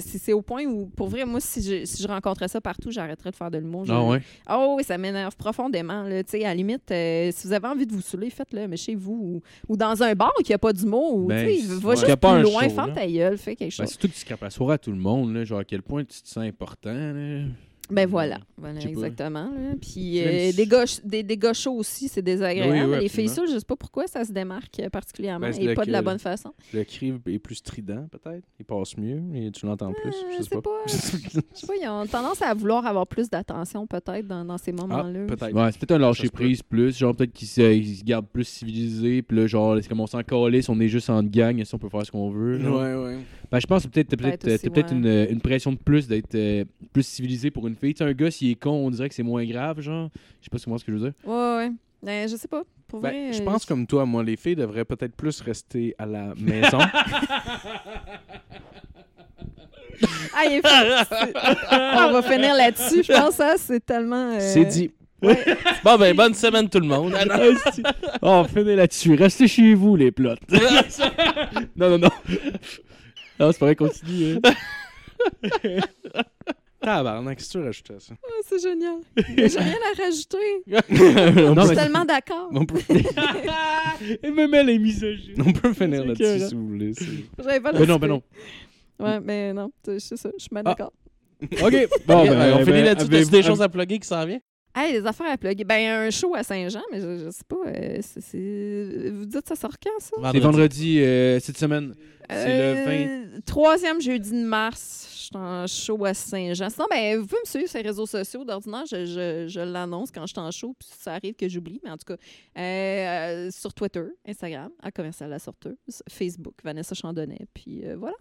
C'est au point où, pour vrai, moi, si je, si je rencontrais ça partout, j'arrêterais de faire de l'humour. Ah ouais. Oh oui, ça m'énerve profondément. Là. Tu sais, À la limite, euh, si vous avez envie de vous saouler, faites-le, mais chez vous ou, ou dans un bar qui a pas d'humour, ou Ben, tu sais, c'est- va ouais. Qu'il y juste a pas plus un loin, ferme là. ta gueule, fais quelque Ben, chose. surtout que tu scrapes la soirée à tout le monde, là, genre à quel point tu te sens important. Là. Ben voilà, voilà sais pas. exactement. là. Puis euh, des, des, des gars chauds aussi, c'est désagréable. Oui, oui, les filles je sais pas pourquoi ça se démarque particulièrement Ben, et pas de la bonne façon. Le cri est plus strident, peut-être. Il passe mieux et tu l'entends plus. Euh, Je sais pas. pas- (laughs) Je sais pas, ils ont tendance à vouloir avoir plus d'attention peut-être dans, dans ces Ah, moments-là. peut-être. Ouais, c'est peut-être un lâcher Ça se peut. prise plus. Genre, peut-être qu'ils se, gardent plus civilisés. Puis là, genre, c'est comme on s'en calisse, on est juste en gang. Si on peut faire ce qu'on veut. genre. Ouais, ouais. Ben, je pense que peut-être Peut-être aussi, ouais. une, une pression de plus d'être euh, plus civilisé pour une fille. Tu sais, un gars, s'il est con, on dirait que c'est moins grave, genre. Je sais pas comment ce que je veux dire. Ouais, ouais. Ben, je sais pas. Pour Ben, vrai, je euh, pense comme toi, moi, les filles devraient peut-être plus rester à la maison. Ah, il est On va finir là-dessus, je pense. Hein? C'est tellement. euh, C'est dit. (laughs) Bon, ben, bonne semaine tout le monde. (laughs) oh, finez là-dessus. Restez chez vous, les plots. (laughs) non, non, non. Non, c'est pas vrai, continue. hein. (laughs) Tabarnak, qu'est-ce que tu rajoutes à ça? Ah, c'est génial. (laughs) Mais J'ai rien à rajouter. on, Non, je mais- suis tellement d'accord. on peut, Et (laughs) me met les misogynes. on peut finir là-dessus si vous voulez. J'avais pas Ben non, ben non. Ouais, mais non, c'est ça. Je suis bien Ah. d'accord. OK. Bon, ben, ben, on finit ben, là-dessus. T'as-tu des choses à plugger qui s'en viennent? Hey, les affaires à plugger. Ben, un show à Saint-Jean, mais je, je sais pas. euh, c'est- c'est- Vous dites ça sort quand, ça? C'est vendredi euh, cette semaine. C'est le Euh, Troisième jeudi de mars, je suis en show à Saint-Jean. Sinon, ben, vous pouvez me suivre sur les réseaux sociaux. D'ordinaire, je, je, je l'annonce quand je suis en show, puis ça arrive que j'oublie, mais en tout cas, euh, euh, sur Twitter, Instagram, à commercial la sorteuse, Facebook, Vanessa Chandonnet, puis euh, voilà.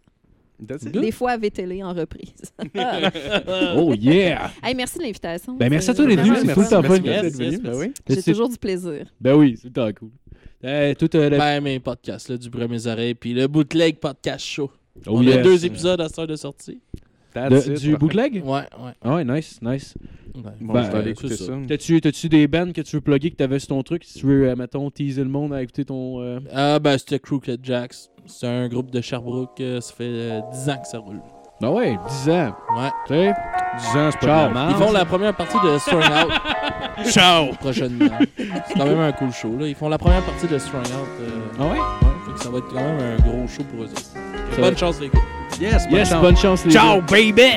Des fois à VTL en reprise. (laughs) Oh, yeah! hey, merci de l'invitation. Ben, merci à toi d'être venu, c'est tout le temps fun. d'être venu. Ben. J'ai C'est- toujours du plaisir. Ben oui, c'est tout le temps cool. Euh, tout, euh, le- Ben, mes podcasts, là, du bruit à mes oreilles, puis le bootleg podcast show. Oh, On yes. a deux épisodes à cette heure de sortie. De- it, du parfait. bootleg? Ouais, ouais. Ah ouais, nice, nice. ouais. Bon, Ben, je vais aller euh, écouter c'est ça. T'as-tu, t'as-tu des bands que tu veux plugger que t'avais sur ton truc? Si tu veux, euh, mettons, teaser le monde à écouter ton... euh, Ah, ben, c'était Crooked Jacks. C'est un groupe de Sherbrooke. euh, ça fait euh, 10 ans que ça roule. Ben ouais, 10 ans. Ouais. Tu sais? 10 ans, c'est pas la Ils font la première partie de Strung Out (laughs) Ciao! prochainement. C'est quand même un cool show. Là. Ils font la première partie de Strung Out. euh, Ah ouais? ouais, fait que ça va être quand même un gros show pour eux autres. Bonne chance, les gars. Yes, bonne Yes, chance. bonne chance, les Ciao, gars. baby!